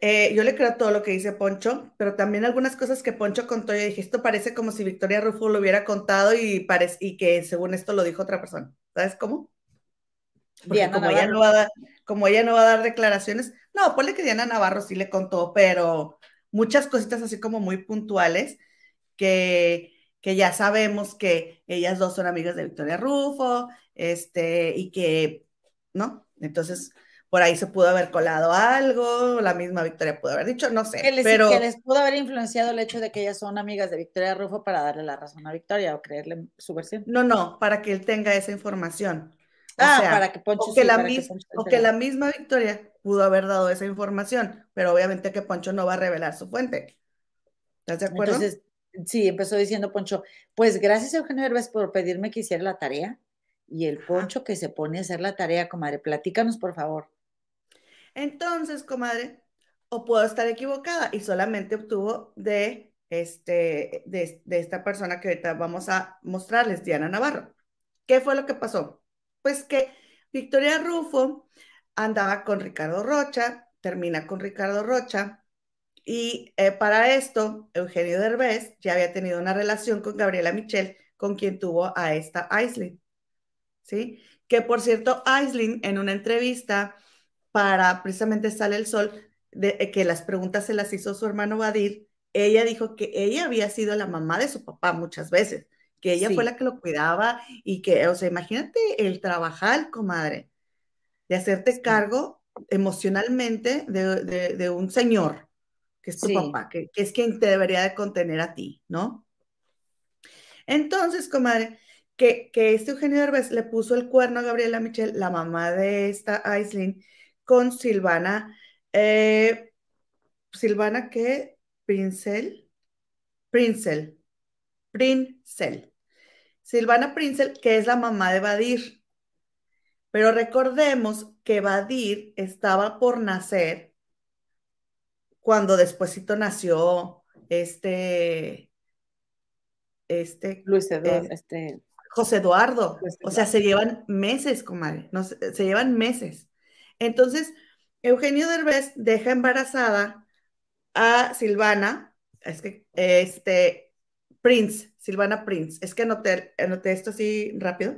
eh, yo le creo todo lo que dice Poncho, pero también algunas cosas que Poncho contó, yo dije, esto parece como si Victoria Rufo lo hubiera contado y, y que según esto lo dijo otra persona. ¿Sabes cómo? Porque Diana como ella, Navarro. no va a dar, como ella no va a dar declaraciones, no, ponle que Diana Navarro sí le contó, pero muchas cositas así como muy puntuales que, que ya sabemos que ellas dos son amigas de Victoria Rufo, este, y que, ¿no? Entonces, por ahí se pudo haber colado algo, la misma Victoria pudo haber dicho, no sé. Que les, pero que les pudo haber influenciado el hecho de que ellas son amigas de Victoria Rufo para darle la razón a Victoria o creerle su versión. no, no, para que él tenga esa información. O ah, sea, para que Poncho o que, sí, la, que Poncho o que la misma Victoria pudo haber dado esa información, pero obviamente que Poncho no va a revelar su fuente. ¿Estás de acuerdo? Entonces, sí, empezó diciendo Poncho, pues gracias Eugenio Derbez por pedirme que hiciera la tarea. Y el Poncho que se pone a hacer la tarea, comadre, platícanos por favor. Entonces, comadre, o puedo estar equivocada y solamente obtuvo de, este, de, de esta persona que ahorita vamos a mostrarles, Diana Navarro. ¿Qué fue lo que pasó? Pues que Victoria Rufo andaba con Ricardo Rocha, termina con Ricardo Rocha, y eh, para esto, Eugenio Derbez ya había tenido una relación con Gabriela Michel, con quien tuvo a esta Aislinn, ¿sí? Que por cierto, Aislinn en una entrevista para precisamente Sale el Sol, de, eh, que las preguntas se las hizo su hermano Badir, ella dijo que ella había sido la mamá de su papá muchas veces, que ella Sí. fue la que lo cuidaba y que, o sea, imagínate el trabajar, comadre, de hacerte cargo emocionalmente de, de- de un señor, que es tu Sí. papá, que, que es quien te debería de contener a ti, ¿no? Entonces, comadre, que, que este Eugenio Derbez le puso el cuerno a Gabriela Michel, la mamá de esta Aislinn, con Silvana, eh, Silvana, ¿qué? Princel, Princel, Princel. Silvana Princel, que es la mamá de Badir. Pero recordemos que Badir estaba por nacer cuando despuesito nació este, este, Luis Eduardo, Eh, este, José Eduardo. O sea, se llevan meses, comadre. No, se, se llevan meses. Entonces, Eugenio Derbez deja embarazada a Silvana, es que, este, Prince, Silvana Prince. Es que anoté, anoté esto así rápido.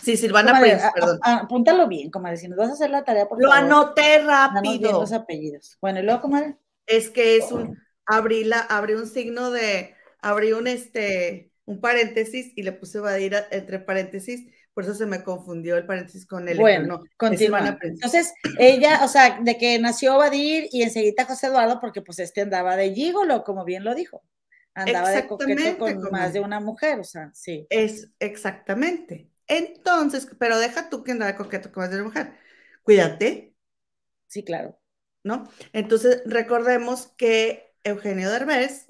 Sí, Silvana comadre, Prince, perdón. a- apúntalo bien, comadre, si nos vas a hacer la tarea, por Lo favor, anoté rápido. los apellidos. Bueno, y luego, comadre, Es que es un, abrí la, abrí un signo de, abrí un, este, un paréntesis y le puse Badir a- entre paréntesis, por eso se me confundió el paréntesis con el Bueno, no. Entonces, ella, o sea, de que nació Badir y enseguida José Eduardo, porque pues este andaba de gigolo, como bien lo dijo. Andaba de coqueto con más de una mujer, o sea, sí. Es exactamente. Entonces, pero deja tú que andaba coqueto con más de una mujer. Cuídate, Sí, claro. ¿no? Entonces, recordemos que Eugenio Derbez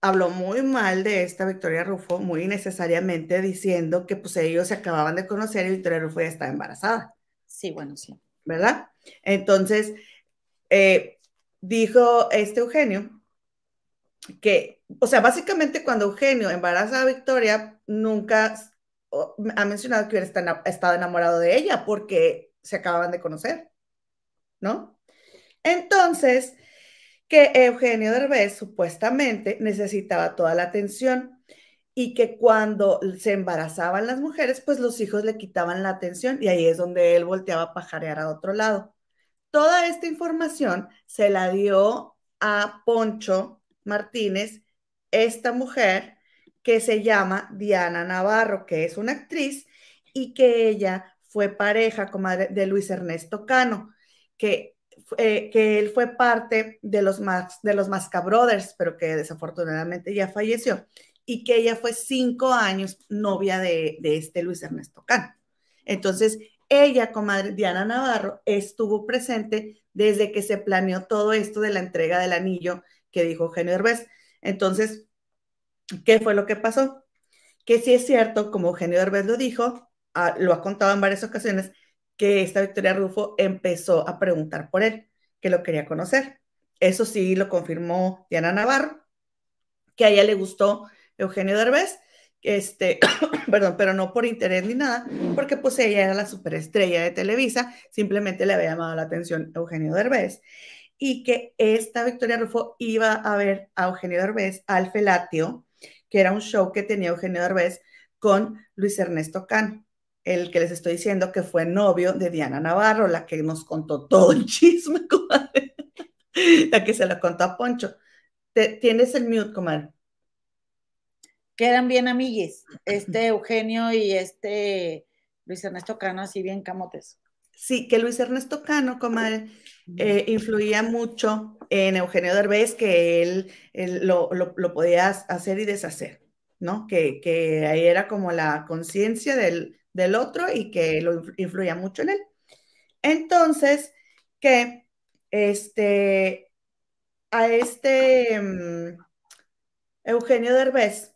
habló muy mal de esta Victoria Rufo, muy innecesariamente, diciendo que pues ellos se acababan de conocer y Victoria Rufo ya estaba embarazada. Sí, bueno, sí. ¿verdad? Entonces, eh, dijo este Eugenio que, o sea, básicamente cuando Eugenio embaraza a Victoria, nunca ha mencionado que hubiera esta- estado enamorado de ella porque se acababan de conocer, ¿no? Entonces, que Eugenio Derbez supuestamente necesitaba toda la atención y que cuando se embarazaban las mujeres, pues los hijos le quitaban la atención y ahí es donde él volteaba a pajarear a otro lado. Toda esta información se la dio a Poncho Martínez, esta mujer que se llama Diana Navarro, que es una actriz y que ella fue pareja, comadre, de Luis Ernesto Cano, que, eh, que él fue parte de los, Mas, de los Masca Brothers, pero que desafortunadamente ya falleció, y que ella fue cinco años novia de, de este Luis Ernesto Cano. Entonces, ella, comadre Diana Navarro, estuvo presente desde que se planeó todo esto de la entrega del anillo que dijo Eugenio Derbez. Entonces, ¿qué fue lo que pasó? Que sí es cierto, como Eugenio Derbez lo dijo, ah, lo ha contado en varias ocasiones, que esta Victoria Rufo empezó a preguntar por él, que lo quería conocer. Eso sí lo confirmó Diana Navarro, que a ella le gustó Eugenio Derbez, este, perdón, pero no por interés ni nada, porque pues ella era la superestrella de Televisa, simplemente le había llamado la atención Eugenio Derbez, y que esta Victoria Rufo iba a ver a Eugenio Derbez al Felatio, que era un show que tenía Eugenio Derbez con Luis Ernesto Cano, el que les estoy diciendo que fue novio de Diana Navarro, la que nos contó todo el chisme, comadre, la que se lo contó a Poncho. Te, tienes el mute, comadre. Que eran bien amigues, este Eugenio y este Luis Ernesto Cano, así bien camotes. Sí, que Luis Ernesto Cano, comadre, eh, influía mucho en Eugenio Derbez, que él, lo, podía hacer y deshacer, ¿no? Que, ahí era como la conciencia del, otro y que lo influía mucho en él. Entonces, que este, a este mm, Eugenio Derbez,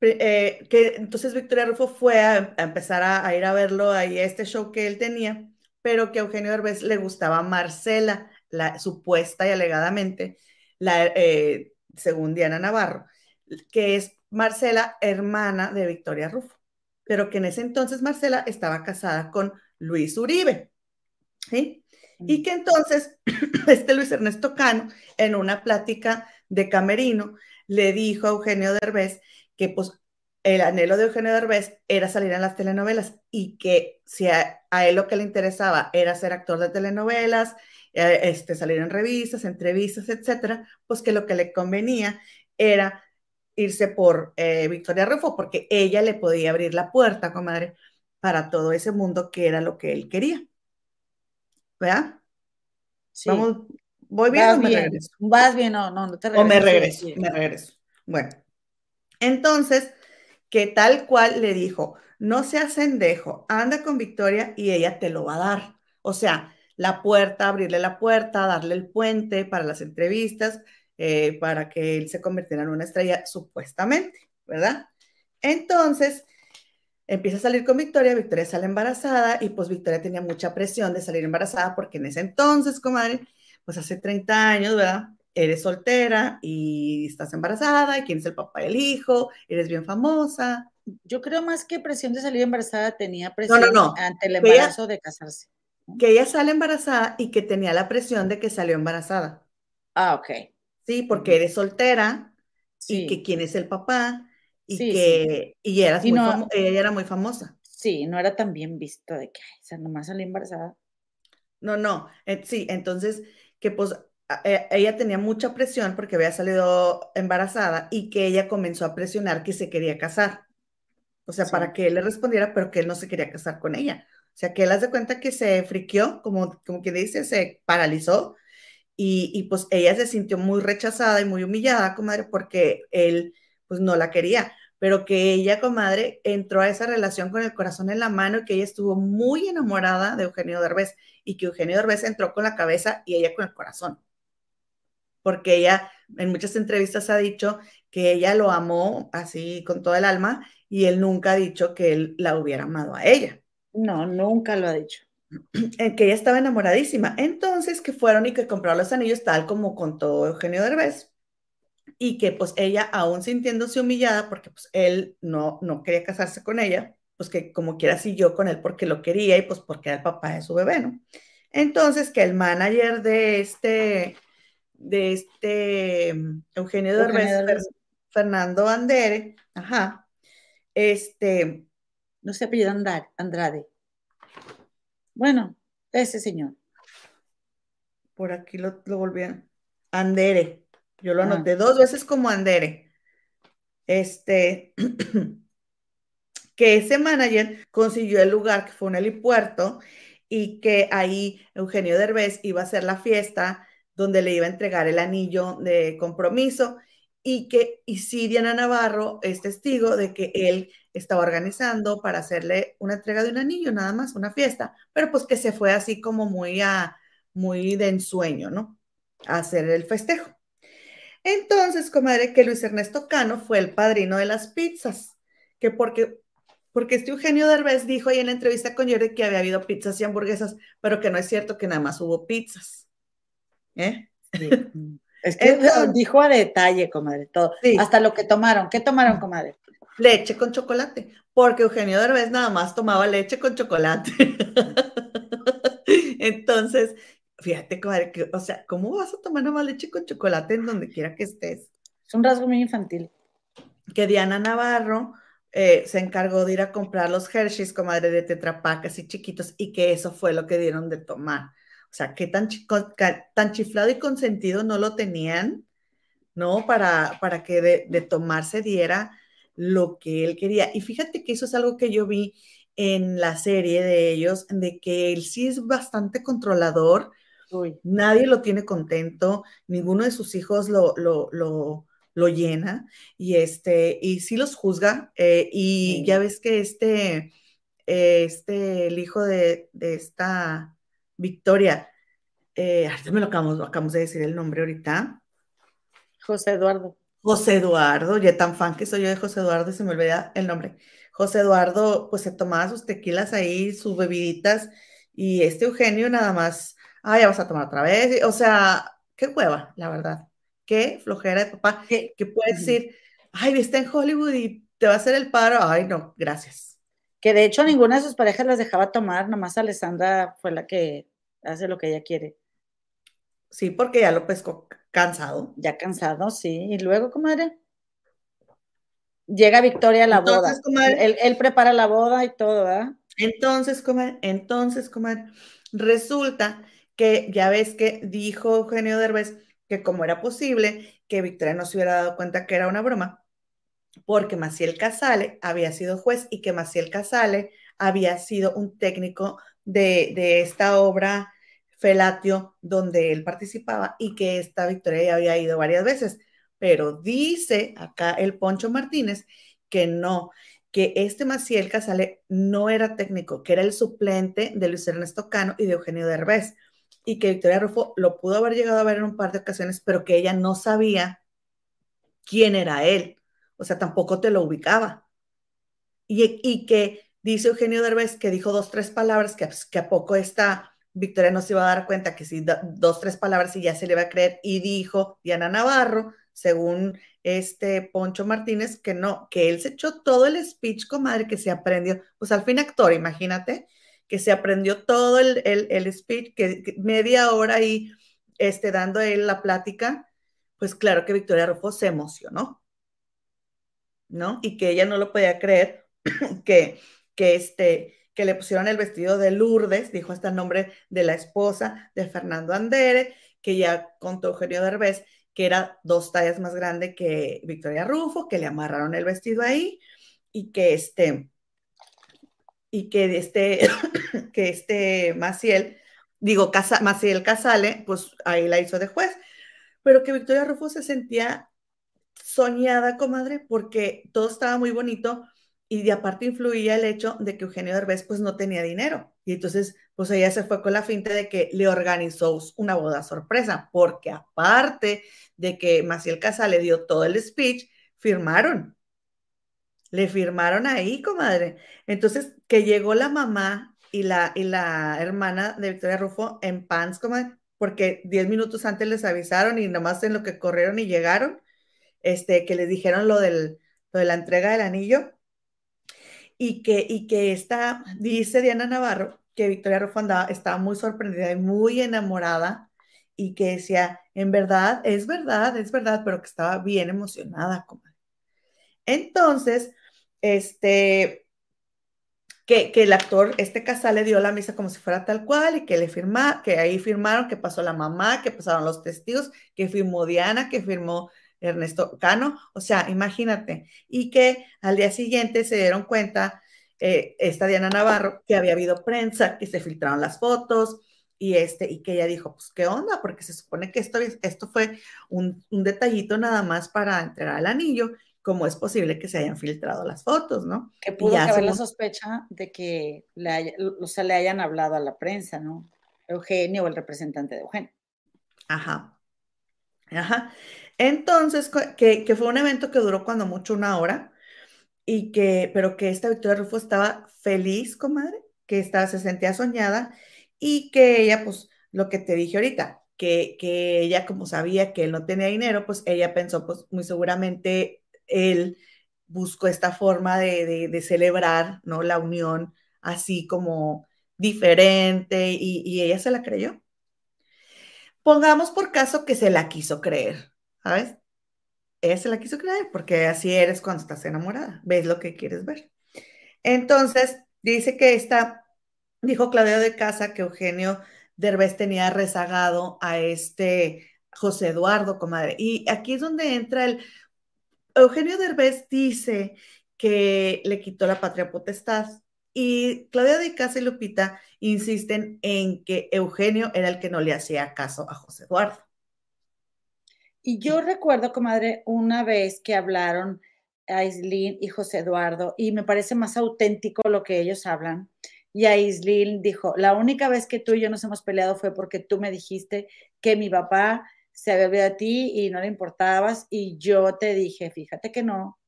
eh, que entonces Victoria Rufo fue a, empezar a, ir a verlo ahí a este show que él tenía, pero que a Eugenio Derbez le gustaba Marcela, la supuesta y alegadamente, la, eh, según Diana Navarro, que es Marcela, hermana de Victoria Rufo, pero que en ese entonces Marcela estaba casada con Luis Uribe. ¿sí? Y mm. que entonces este Luis Ernesto Cano, en una plática de camerino, le dijo a Eugenio Derbez que pues el anhelo de Eugenio Derbez era salir en las telenovelas y que si a, él lo que le interesaba era ser actor de telenovelas, eh, este, salir en revistas, entrevistas, etcétera, pues que lo que le convenía era irse por eh, Victoria Rufo, porque ella le podía abrir la puerta, comadre, para todo ese mundo que era lo que él quería. ¿Verdad? Sí. Vamos, ¿Voy bien o me regreso? Vas bien, no, no, no te regreso. O me regreso, me regreso. Bueno, entonces, que tal cual le dijo, no seas cendejo, anda con Victoria y ella te lo va a dar. O sea, la puerta, abrirle la puerta, darle el puente para las entrevistas, eh, para que él se convirtiera en una estrella, supuestamente, ¿verdad? Entonces, empieza a salir con Victoria, Victoria sale embarazada y pues Victoria tenía mucha presión de salir embarazada porque en ese entonces, comadre, pues hace 30 años, ¿verdad? Eres soltera y estás embarazada y quién es el papá del hijo, eres bien famosa. Yo creo más que presión de salir embarazada tenía presión ante el embarazo de casarse. Que ella sale embarazada y que tenía la presión de que salió embarazada. Ah, ok. Sí, porque eres soltera y que quién es el papá y que y eras muy ella era muy famosa. Sí, no era tan bien visto de que, o sea, nomás salió embarazada. No, no, eh, sí, entonces que pues ella tenía mucha presión porque había salido embarazada y que ella comenzó a presionar que se quería casar. O sea, para que él le respondiera, pero que él no se quería casar con ella. O sea, que él hace cuenta que se friqueó, como, como que dice, se paralizó y, y, pues ella se sintió muy rechazada y muy humillada, comadre, porque él pues no la quería, pero que ella, comadre, entró a esa relación con el corazón en la mano y que ella estuvo muy enamorada de Eugenio Derbez y que Eugenio Derbez entró con la cabeza y ella con el corazón porque ella en muchas entrevistas ha dicho que ella lo amó así con todo el alma y él nunca ha dicho que él la hubiera amado a ella. No, nunca lo ha dicho. Que ella estaba enamoradísima. Entonces, que fueron y que compraron los anillos tal como contó Eugenio Derbez y que pues ella, aún sintiéndose humillada porque pues él no, no quería casarse con ella, pues que como quiera siguió con él porque lo quería y pues porque era el papá de su bebé, ¿no? Entonces, que el manager de este de este mm, Eugenio Derbez, Fernando Andere, ajá, este... No se apellida Andrade. Bueno, ese señor. Por aquí lo, lo volvían. Andere. Yo lo anoté dos veces como Andere. Este, que ese manager consiguió el lugar que fue un helipuerto y que ahí Eugenio Derbez iba a hacer la fiesta donde le iba a entregar el anillo de compromiso y que y Diana Navarro es testigo de que él estaba organizando para hacerle una entrega de un anillo, nada más, una fiesta, pero pues que se fue así como muy, muy de ensueño, ¿no? A hacer el festejo. Entonces, comadre, que Luis Ernesto Cano fue el padrino de las pizzas, que porque, porque este Eugenio Derbez dijo ahí en la entrevista con Jordi que había habido pizzas y hamburguesas, pero que no es cierto que nada más hubo pizzas. ¿Eh? Es que dijo a detalle, comadre, todo. Hasta lo que tomaron. ¿Qué tomaron, comadre? Leche con chocolate, porque Eugenio Derbez nada más tomaba leche con chocolate. Entonces, fíjate, comadre, que, o sea, ¿cómo vas a tomar nada más leche con chocolate en donde quiera que estés? Es un rasgo muy infantil. Que Diana Navarro eh, se encargó de ir a comprar los Hershey's, comadre, de tetrapac, así chiquitos, y que eso fue lo que dieron de tomar. O sea, qué tan, tan chiflado y consentido no lo tenían, ¿no? Para, para que de, de tomarse diera lo que él quería. Y fíjate que eso es algo que yo vi en la serie de ellos, de que él sí es bastante controlador, nadie lo tiene contento, ninguno de sus hijos lo, lo, llena y, este, y sí los juzga. Eh, y ya ves que este, este, el hijo de, esta Victoria, eh, me lo acabamos, acabamos de decir el nombre ahorita. José Eduardo. José Eduardo, ya tan fan que soy yo de José Eduardo, se me olvida el nombre. José Eduardo, pues se tomaba sus tequilas ahí, sus bebiditas, y este Eugenio nada más, ah, ya vas a tomar otra vez. O sea, qué hueva, la verdad. Qué flojera de papá, que puedes decir, ay, viste en Hollywood y te va a hacer el paro. Ay, no, gracias. Que de hecho ninguna de sus parejas las dejaba tomar, nomás Alessandra fue la que hace lo que ella quiere. Sí, porque ya lo pescó cansado. Ya cansado, sí. Y luego, comadre. Llega Victoria a la boda. él, prepara la boda y todo, ¿verdad? Entonces, comadre, entonces, comadre, resulta que ya ves que dijo Eugenio Derbez que como era posible que Victoria no se hubiera dado cuenta que era una broma, porque Maciel Casale había sido juez y que Maciel Casale había sido un técnico de, de esta obra Felatio donde él participaba y que esta Victoria ya había ido varias veces. Pero dice acá el Poncho Martínez que no, que este Maciel Casale no era técnico, que era el suplente de Luis Ernesto Cano y de Eugenio Derbez, y que Victoria Rufo lo pudo haber llegado a ver en un par de ocasiones, pero que ella no sabía quién era él, o sea, tampoco te lo ubicaba. Y, que dice Eugenio Derbez que dijo dos, tres palabras, que, que a poco esta Victoria no se iba a dar cuenta que si dos, tres palabras y ya se le iba a creer, y dijo Diana Navarro, según este Poncho Martínez, que no, que él se echó todo el speech, comadre, que se aprendió, pues al fin actor, imagínate, que se aprendió todo el, el, speech, que, media hora ahí este, dando él la plática, pues claro que Victoria Rufo se emocionó, ¿no? Y que ella no lo podía creer, que, que, este, que le pusieron el vestido de Lourdes, dijo hasta el nombre de la esposa de Fernando Andere, que ya contó Eugenio Derbez, que era dos tallas más grande que Victoria Rufo, que le amarraron el vestido ahí y que este, y que este, que este Maciel, digo, Casa, Maciel Casale, pues ahí la hizo de juez, pero que Victoria Rufo se sentía soñada, comadre, porque todo estaba muy bonito y de aparte influía el hecho de que Eugenio Derbez pues no tenía dinero. Y entonces, pues ella se fue con la finta de que le organizó una boda sorpresa, porque aparte de que Maciel Casa le dio todo el speech, firmaron. Le firmaron ahí, comadre. Entonces, que llegó la mamá y la, y la hermana de Victoria Rufo en pants, comadre, porque diez minutos antes les avisaron y nomás en lo que corrieron y llegaron, este, que les dijeron lo, del, lo de la entrega del anillo y que, y que esta, dice Diana Navarro, que Victoria Rufo estaba muy sorprendida y muy enamorada y que decía, en verdad, es verdad, es verdad, pero que estaba bien emocionada. Entonces, este, que, que, el actor, este casal le dio la misa como si fuera tal cual y que le firma, que ahí firmaron, que pasó la mamá, que pasaron los testigos, que firmó Diana, que firmó Ernesto Cano, o sea, imagínate, y que al día siguiente se dieron cuenta, eh, esta Diana Navarro, que había habido prensa, que se filtraron las fotos, y, este, y que ella dijo, pues, ¿qué onda? Porque se supone que esto, esto fue un, detallito nada más para entregar el anillo, ¿cómo es posible que se hayan filtrado las fotos, no? Que pudo haber la sospecha de que le, o sea, le hayan hablado a la prensa, ¿no? Eugenio o el representante de Eugenio. Ajá. Ajá. Entonces, que, fue un evento que duró cuando mucho una hora, y que, pero que esta Victoria Rufo estaba feliz, comadre, que estaba, se sentía soñada, y que ella, pues, lo que te dije ahorita, que, que ella como sabía que él no tenía dinero, pues ella pensó, pues muy seguramente él buscó esta forma de, celebrar, ¿no? La unión así como diferente y ella se la creyó. Pongamos por caso que se la quiso creer, ¿sabes? Ella la quiso creer porque así eres cuando estás enamorada, ves lo que quieres ver. Entonces, dice que esta, dijo Claudio de Casa que Eugenio Derbez tenía rezagado a este José Eduardo, comadre. Y aquí es donde entra el, Eugenio Derbez dice que le quitó la patria potestad y Claudia de Casa y Lupita insisten en que Eugenio era el que no le hacía caso a José Eduardo. Y yo recuerdo, comadre, una vez que hablaron Aislin y José Eduardo, y me parece más auténtico lo que ellos hablan. Y Aislin dijo, la única vez que tú y yo nos hemos peleado fue porque tú me dijiste que mi papá se había olvidado de ti y no le importabas, y yo te dije, fíjate que no,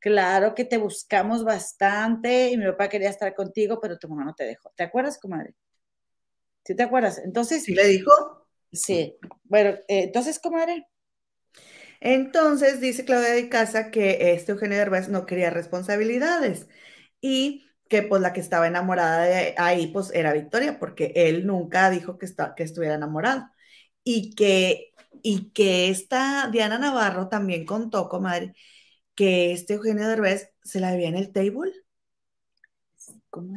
claro que te buscamos bastante y mi papá quería estar contigo, pero tu mamá no te dejó. ¿Te acuerdas, comadre? ¿Sí te acuerdas? Entonces... ¿Sí le dijo? Sí. Bueno, eh, entonces, comadre, entonces dice Claudia de Casa que este Eugenio Derbez no quería responsabilidades y que pues la que estaba enamorada de ahí pues era Victoria porque él nunca dijo que, que estuviera enamorado. Y que, y que esta Diana Navarro también contó, comadre, que este Eugenio Derbez se la veía en el table.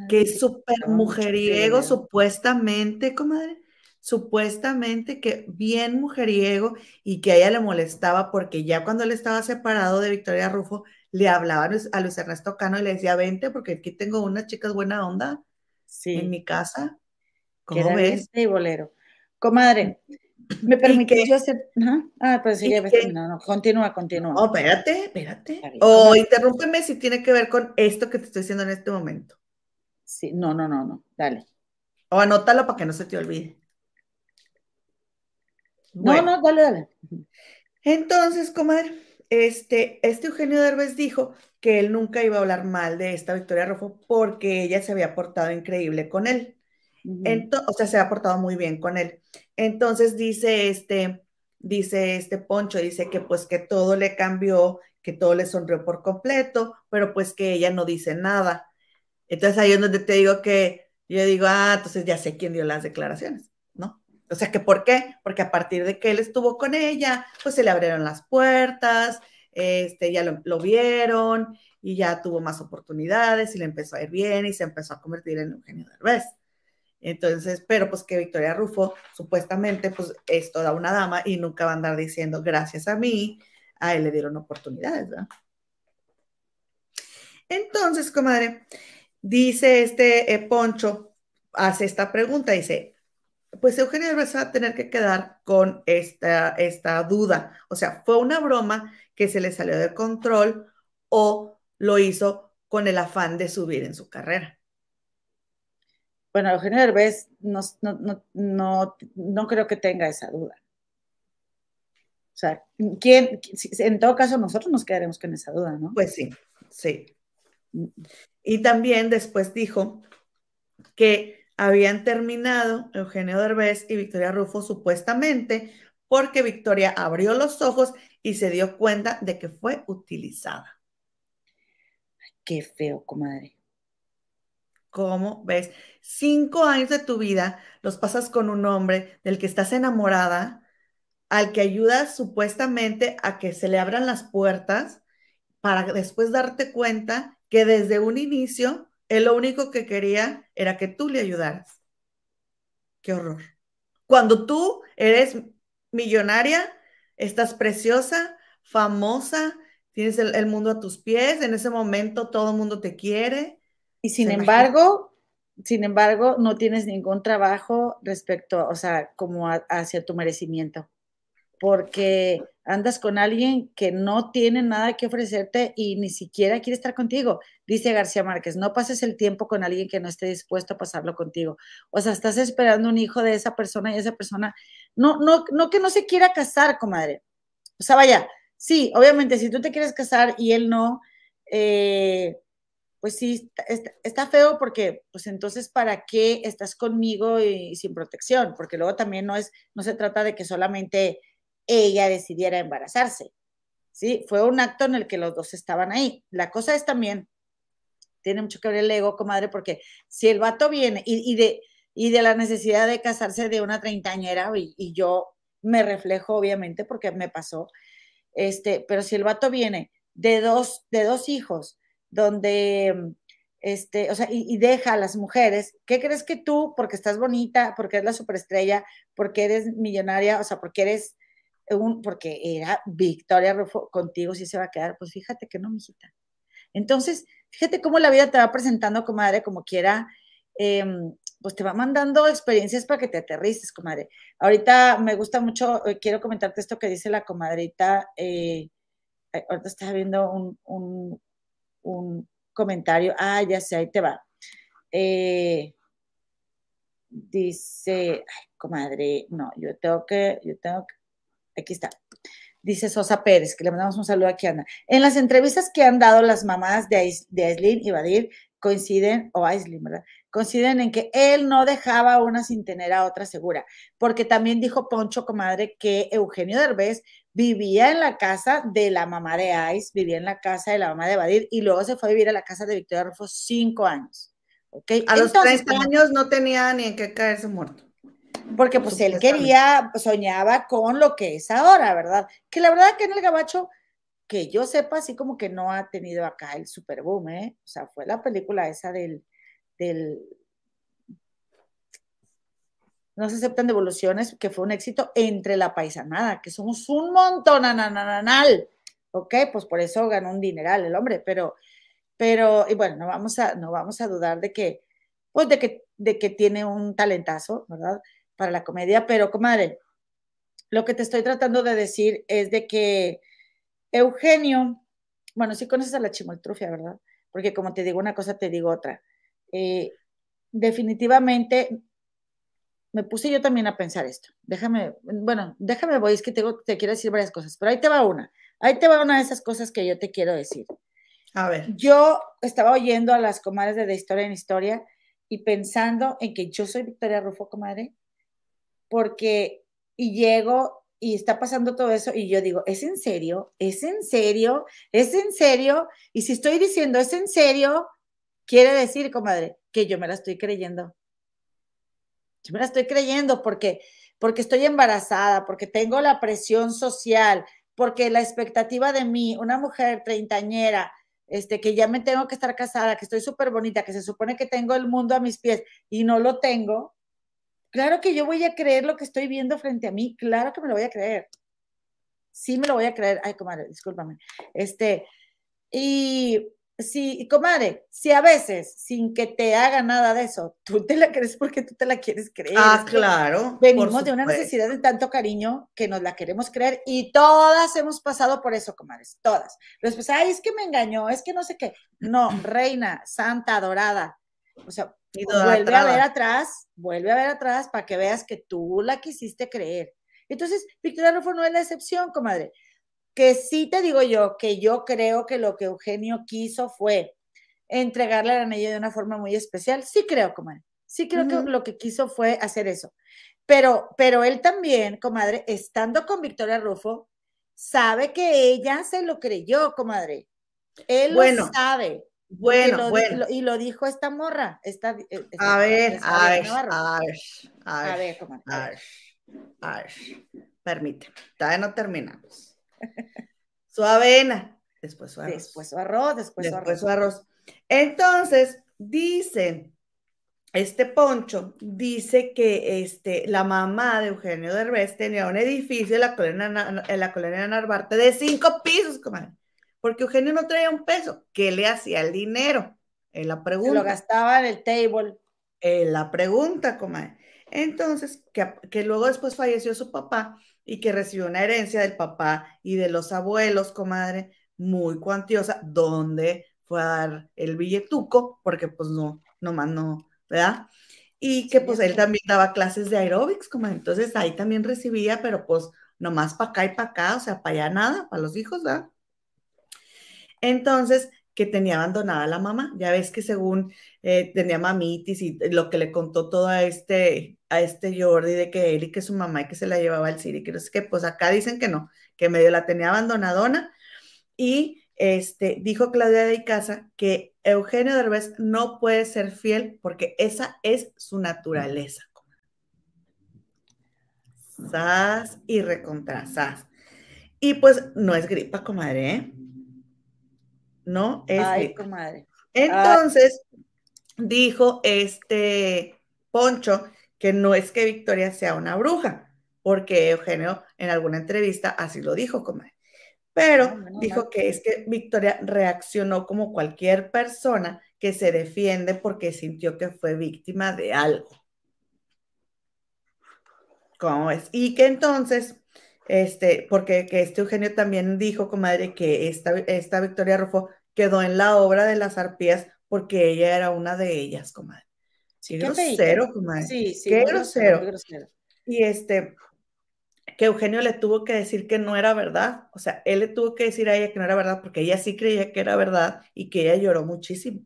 Que es súper mujeriego, supuestamente, comadre supuestamente que bien mujeriego y que a ella le molestaba porque ya cuando él estaba separado de Victoria Rufo, le hablaba a Luis Ernesto Cano y le decía, vente porque aquí tengo unas chicas buena onda en mi casa. ¿Cómo ves? Y bolero. Comadre, ¿me permite yo hacer...? Ah, pues sí, ya ves terminado. continúa, continúa. Oh, espérate, espérate. O oh, interrúmpeme si tiene que ver con esto que te estoy diciendo en este momento. Sí, no, no, no, no, dale. O anótalo para que no se te olvide. No, no, dale, dale. Entonces, comadre, este, este Eugenio Derbez dijo que él nunca iba a hablar mal de esta Victoria Rufo porque ella se había portado increíble con él. o sea, se había portado muy bien con él. Entonces dice este, dice este Poncho, dice que pues que todo le cambió, que todo le sonrió por completo, pero pues que ella no dice nada. Entonces ahí es donde te digo que yo digo, ah, entonces ya sé quién dio las declaraciones. O sea, que ¿por qué? Porque a partir de que él estuvo con ella, pues se le abrieron las puertas, este, ya lo, vieron y ya tuvo más oportunidades y le empezó a ir bien y se empezó a convertir en Eugenio Derbez. Entonces, pero pues que Victoria Rufo supuestamente pues es toda una dama y nunca va a andar diciendo gracias a mí, a él le dieron oportunidades, ¿verdad? Entonces, comadre, dice este eh, Poncho, hace esta pregunta, dice, pues Eugenio Derbez va a tener que quedar con esta, esta duda. O sea, ¿fue una broma que se le salió de control o lo hizo con el afán de subir en su carrera? Bueno, Eugenio Derbez no, no, creo que tenga esa duda. O sea, ¿quién, en todo caso nosotros nos quedaremos con esa duda, ¿no? Pues sí, sí. Mm. Y también después dijo que habían terminado Eugenio Derbez y Victoria Rufo supuestamente porque Victoria abrió los ojos y se dio cuenta de que fue utilizada. qué feo, comadre. ¿Cómo ves? Cinco años de tu vida los pasas con un hombre del que estás enamorada, al que ayudas supuestamente a que se le abran las puertas para después darte cuenta que desde un inicio él lo único que quería era que tú le ayudaras. Qué horror. Cuando tú eres millonaria, estás preciosa, famosa, tienes el, mundo a tus pies, en ese momento todo el mundo te quiere. Y sin embargo, sin embargo, no tienes ningún trabajo respecto, o sea, como hacia tu merecimiento porque andas con alguien que no tiene nada que ofrecerte y ni siquiera quiere estar contigo. Dice García Márquez, no pases el tiempo con alguien que no esté dispuesto a pasarlo contigo. O sea, estás esperando un hijo de esa persona y esa persona, no, no, no que no se quiera casar, comadre. O sea, vaya, sí, obviamente, si tú te quieres casar y él no, eh, pues sí, está, feo porque, pues entonces, ¿para qué estás conmigo y sin protección? Porque luego también no es, no se trata de que solamente ella decidiera embarazarse. ¿sí? Fue un acto en el que los dos estaban ahí. La cosa es también, tiene mucho que ver el ego, comadre, porque si el vato viene y, de, y de la necesidad de casarse de una treintañera, y, yo me reflejo obviamente porque me pasó, este, pero si el vato viene de dos, de dos hijos, donde este, o sea, y, deja a las mujeres, ¿qué crees que tú, porque estás bonita, porque eres la superestrella, porque eres millonaria, o sea, porque eres porque era Victoria Rufo, contigo sí se va a quedar. Pues fíjate que no, mijita. Entonces, fíjate cómo la vida te va presentando, comadre, como quiera, em, pues te va mandando experiencias para que te aterrices, comadre. Ahorita me gusta mucho, eh, quiero comentarte esto que dice la comadrita, eh, ahorita estaba viendo un, comentario, ah, ya sé, ahí te va. Eh, dice, ay, comadre, no, yo tengo que, yo tengo que, aquí está. Dice Sosa Pérez, que le mandamos un saludo aquí, Ana. En las entrevistas que han dado las mamás de, de Aislinn y Badir, coinciden, o Aislinn, ¿verdad? Coinciden en que él no dejaba a una sin tener a otra segura, porque también dijo Poncho, comadre, que Eugenio Derbez vivía en la casa de la mamá de Ais, vivía en la casa de la mamá de Badir, y luego se fue a vivir a la casa de Victoria Rufo cinco años. A los 30 años no tenía ni en qué caerse muerto. Porque pues él quería, soñaba con lo que es ahora, ¿verdad? Que la verdad que en el gabacho, que yo sepa, así como que no ha tenido acá el super boom, ¿eh? O sea, fue la película esa del, del no se aceptan devoluciones, que fue un éxito entre la paisanada, que somos un montón, anananal, ¿ok? Pues por eso ganó un dineral el hombre, pero pero, y bueno, no vamos a, no vamos a dudar de que, pues de que, de que tiene un talentazo, ¿verdad? Para la comedia, pero comadre, lo que te estoy tratando de decir es de que Eugenio, bueno, sí conoces a la chimoltrufia, ¿verdad? Porque como te digo una cosa, te digo otra. Eh, definitivamente me puse yo también a pensar esto. Déjame, bueno, déjame, voy, es que te, te quiero decir varias cosas, pero ahí te va una. Ahí te va una de esas cosas que yo te quiero decir. A ver. Yo estaba oyendo a las comadres de, de Historia en Historia y pensando en que yo soy Victoria Rufo, comadre, porque y llego y está pasando todo eso y yo digo, ¿es en serio? ¿Es en serio? ¿Es en serio? Y si estoy diciendo, ¿es en serio? Quiere decir, comadre, que yo me la estoy creyendo. Yo me la estoy creyendo porque porque estoy embarazada, porque tengo la presión social, porque la expectativa de mí, una mujer treintañera, este, que ya me tengo que estar casada, que estoy súper bonita, que se supone que tengo el mundo a mis pies y no lo tengo, claro que yo voy a creer lo que estoy viendo frente a mí, claro que me lo voy a creer. Sí me lo voy a creer. Ay, comadre, discúlpame. Este, y si, comadre, si a veces, sin que te haga nada de eso, tú te la crees porque tú te la quieres creer. Ah, claro. Venimos de una necesidad de tanto cariño que nos la queremos creer y todas hemos pasado por eso, comadres, todas. Después, ay, es que me engañó, es que no sé qué. No, reina, santa, adorada. O sea, vuelve a ver atrás, vuelve a ver atrás para que veas que tú la quisiste creer. Entonces, Victoria Rufo no es la excepción, comadre que sí te digo yo, que yo creo que lo que Eugenio quiso fue entregarle el anillo de una forma muy especial. Sí creo, comadre. Sí creo que lo que quiso fue hacer eso. Pero, pero él también, comadre, estando con Victoria Rufo, sabe que ella se lo creyó, comadre. Él lo sabe. Bueno, bueno. y lo dijo esta morra. Esta, a, ver, a, ver, a, ver, a ver, a ver. Permíteme, todavía no terminamos. su avena, después su arroz. Después su arroz, después, su arroz. Entonces, dice, este Poncho dice que este, la mamá de Eugenio Derbez tenía un edificio en la colonia, en la colonia de Narvarte de cinco pisos, comadre, porque Eugenio no traía un peso. ¿Qué le hacía el dinero? En la pregunta. lo gastaba en el table. En la pregunta, comadre. Entonces, que, que luego después falleció su papá y que recibió una herencia del papá y de los abuelos, comadre, muy cuantiosa, donde fue a dar el billetuco, porque pues no, nomás no, ¿verdad? Y que pues él también daba clases de aeróbics, como entonces ahí también recibía, pero pues nomás para acá y para acá, o sea, para allá nada, para los hijos, ¿verdad? Entonces, que tenía abandonada la mamá. Ya ves que según eh, tenía mamitis y lo que le contó todo a este, a este Jordi de que él y que su mamá y que se la llevaba al cine, que no sé qué, pues acá dicen que no, que medio la tenía abandonadona y este, dijo Claudia de Casa que Eugenio Derbez no puede ser fiel porque esa es su naturaleza. Sas y recontrasas. Y pues no es gripa, comadre, ¿eh? No es Ay, comadre. Entonces, dijo este Poncho que no es que Victoria sea una bruja, porque Eugenio en alguna entrevista así lo dijo, comadre. pero Ah, dijo que es que Victoria reaccionó como cualquier persona que se defiende porque sintió que fue víctima de algo. ¿Cómo es? Y que entonces, este, porque que este Eugenio también dijo, comadre, que esta, esta Victoria Rufo quedó en la obra de las arpías porque ella era una de ellas, comadre. Sí, Qué grosero, comadre. Sí, sí, Qué grosero, grosero. Y este, que Eugenio le tuvo que decir que no era verdad. O sea, él le tuvo que decir a ella que no era verdad porque ella sí creía que era verdad y que ella lloró muchísimo.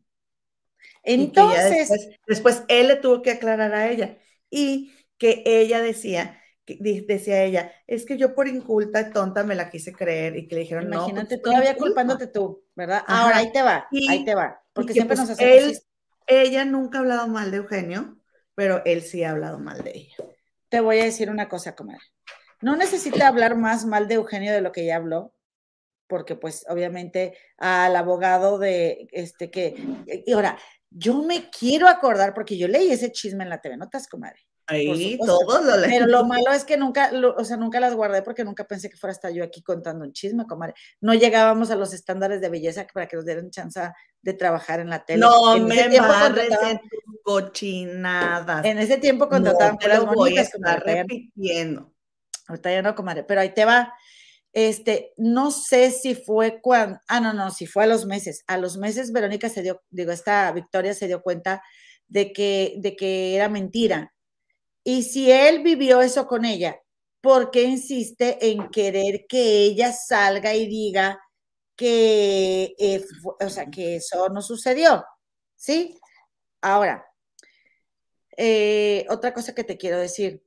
Entonces, después, después él le tuvo que aclarar a ella. Y que ella decía, decía ella, es que yo por inculta y tonta me la quise creer y que le dijeron, no, pues, imagínate es por todavía inculta". culpándote tú, ¿verdad? Ajá. Ahora ahí te va, Y- ahí te va, porque que, siempre pues, nos hacemos él-. Ella nunca ha hablado mal de Eugenio, pero él sí ha hablado mal de ella. Te voy a decir una cosa, comadre. No necesita hablar más mal de Eugenio de lo que ya habló, porque pues obviamente al abogado de este que... Y ahora, yo me quiero acordar, porque yo leí ese chisme en la TV Notas, comadre. Ahí todos lo Pero lo malo es que nunca, lo- o sea, nunca las guardé porque nunca pensé que fuera hasta yo aquí contando un chisme, comadre. No llegábamos a los estándares de belleza para que nos dieran chance de trabajar en la tele. No En me embarres en tus cochinadas. En ese tiempo contrataban no te a estar comadre. repitiendo. Ahorita ya no, comadre, pero ahí te va. Este, no sé si fue cuando, ah, no, no, si fue a los meses. A los meses Verónica se dio, digo, esta Victoria se dio cuenta de que, de que era mentira. Y si él vivió eso con ella, ¿por qué insiste en querer que ella salga y diga que, eh, o sea, que eso no sucedió? ¿Sí? Ahora, eh, otra cosa que te quiero decir,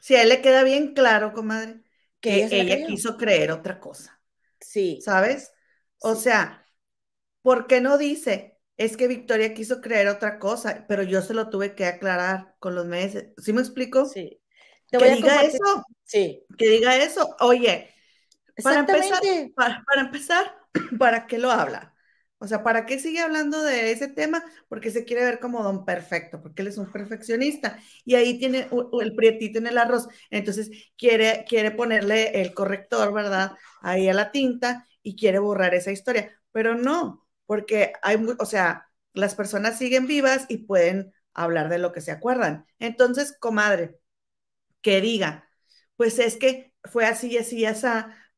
Si a él le queda bien claro, comadre, que que ella quiso creer otra cosa, Sí, ¿sabes? O Sí. sea, ¿por qué no dice? Es que Victoria quiso creer otra cosa, pero yo se lo tuve que aclarar con los meses. ¿Sí me explico? sí. Te Que a diga compartir- eso, Sí, que diga eso. Oye, para empezar, para, para empezar, ¿para qué lo habla? O sea, ¿para qué sigue hablando de ese tema? Porque se quiere ver como don perfecto, porque él es un perfeccionista y ahí tiene el prietito en el arroz. Entonces quiere, quiere ponerle el corrector, ¿verdad? Ahí a la tinta y quiere borrar esa historia. Pero no, porque hay, o sea, las personas siguen vivas y pueden hablar de lo que se acuerdan. Entonces, comadre, que diga, pues es que fue así y así y así,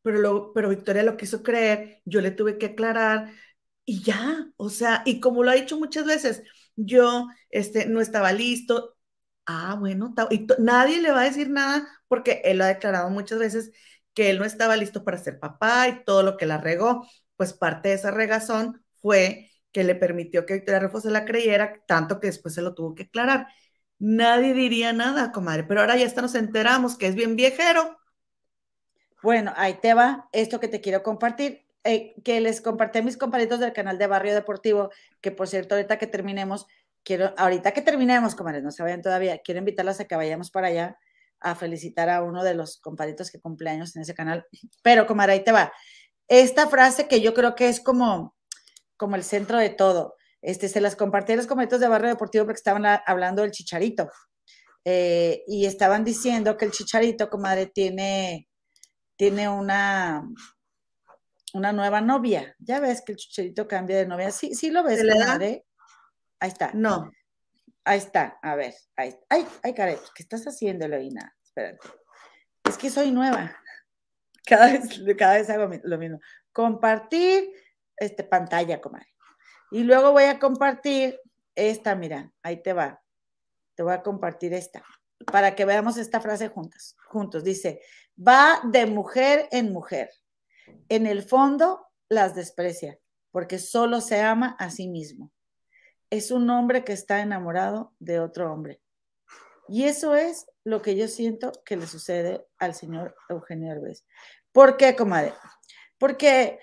pero, lo, pero Victoria lo quiso creer, yo le tuve que aclarar y ya, o sea, y como lo ha dicho muchas veces, yo este, no estaba listo. Ah, bueno, y nadie le va a decir nada porque él ha declarado muchas veces que él no estaba listo para ser papá y todo lo que la regó, pues parte de esa regazón fue que le permitió que Victoria Rufo se la creyera, tanto que después se lo tuvo que aclarar. Nadie diría nada, comadre, pero ahora ya hasta nos enteramos que es bien viejero. Bueno, ahí te va esto que te quiero compartir, eh, que les compartí a mis compañeros del canal de Barrio Deportivo, que por cierto, ahorita que terminemos, quiero, ahorita que terminemos, comadres, no se vayan todavía, quiero invitarlas a que vayamos para allá a felicitar a uno de los compañeros que cumple años en ese canal. Pero, comadre, ahí te va. Esta frase que yo creo que es como, como el centro de todo. Este, se las compartí a los compañeros de Barrio Deportivo porque estaban a- hablando del chicharito. Eh, y estaban diciendo que el chicharito, comadre, tiene, tiene una, una nueva novia. Ya ves que el chicharito cambia de novia. Sí, sí lo ves, comadre. Ahí está. No, Ahí está, a ver, ahí, ay, ay, caray, ¿qué estás haciendo, Eloína? Espérate. Es que soy nueva. Cada vez, cada vez hago lo mismo. Compartir este, pantalla, comadre. Y luego voy a compartir esta, mira, ahí te va. Te voy a compartir esta, para que veamos esta frase juntas, juntos. Dice, va de mujer en mujer. En el fondo las desprecia, porque solo se ama a sí mismo es un hombre que está enamorado de otro hombre. Y eso es lo que yo siento que le sucede al señor Eugenio Herbes. ¿Por qué, comadre? Porque,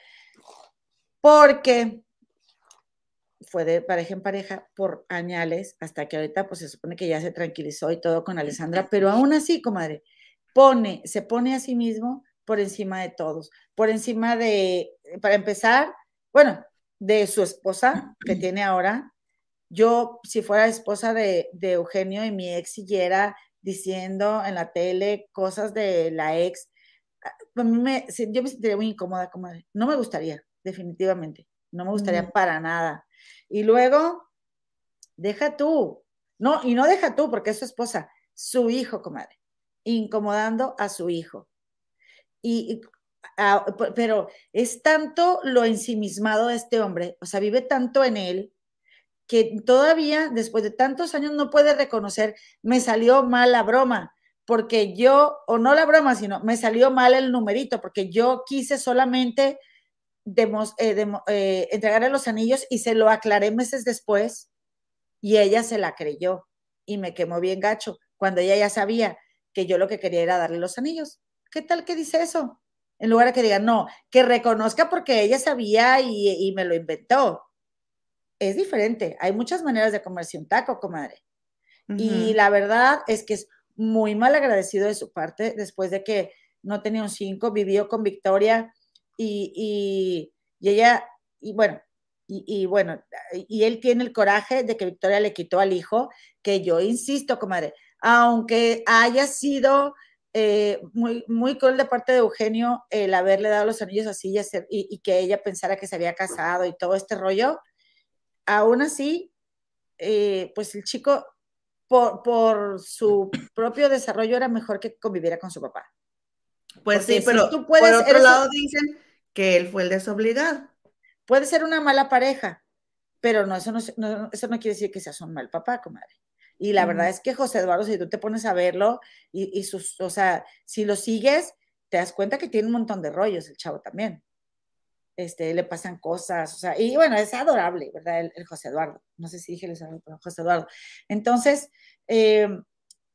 porque fue de pareja en pareja por añales, hasta que ahorita pues se supone que ya se tranquilizó y todo con Alessandra, pero aún así, comadre, pone, se pone a sí mismo por encima de todos, por encima de, para empezar, bueno, de su esposa que tiene ahora, yo, si fuera esposa de, de, Eugenio y mi ex siguiera diciendo en la tele cosas de la ex, me, yo me sentiría muy incómoda, comadre. No me gustaría, definitivamente. No me gustaría para nada. Y luego, deja tú. No, y no deja tú, porque es su esposa, su hijo, comadre. Incomodando a su hijo. Y, y- ah, pero es tanto lo ensimismado de este hombre, o sea, vive tanto en él, que todavía, después de tantos años, no puede reconocer, me salió mal la broma, porque yo, o no la broma, sino me salió mal el numerito, porque yo quise solamente demos- eh, demo- eh, entregarle los anillos y se lo aclaré meses después y ella se la creyó y me quemó bien gacho, cuando ella ya sabía que yo lo que quería era darle los anillos. ¿Qué tal que dice eso? En lugar de que diga, no, que reconozca porque ella sabía y, y me lo inventó. Es diferente. Hay muchas maneras de comerse un taco, comadre. Y la verdad es que es muy mal agradecido de su parte después de que no tenía un 5, vivió con Victoria y, y, y ella, y bueno, y, y, bueno, y él tiene el coraje de que Victoria le quitó al hijo, que yo insisto, comadre, aunque haya sido eh, muy, muy cruel de parte de Eugenio el haberle dado los anillos así y, hacer, y, y que ella pensara que se había casado y todo este rollo, aún así, eh, pues el chico por, por, su propio desarrollo era mejor que conviviera con su papá. Pues Porque sí, si pero tú puedes- por otro lado dicen que él fue el desobligado. Puede ser una mala pareja, pero no, eso no, no- eso no quiere decir que seas un mal papá, comadre. Y la verdad es que José Eduardo, si tú te pones a verlo y, y sus, o sea, si lo sigues, te das cuenta que tiene un montón de rollos el chavo también. Este, le pasan cosas, o sea, y bueno, es adorable, ¿verdad? El, el José Eduardo. No sé si dije el José Eduardo. Entonces, eh,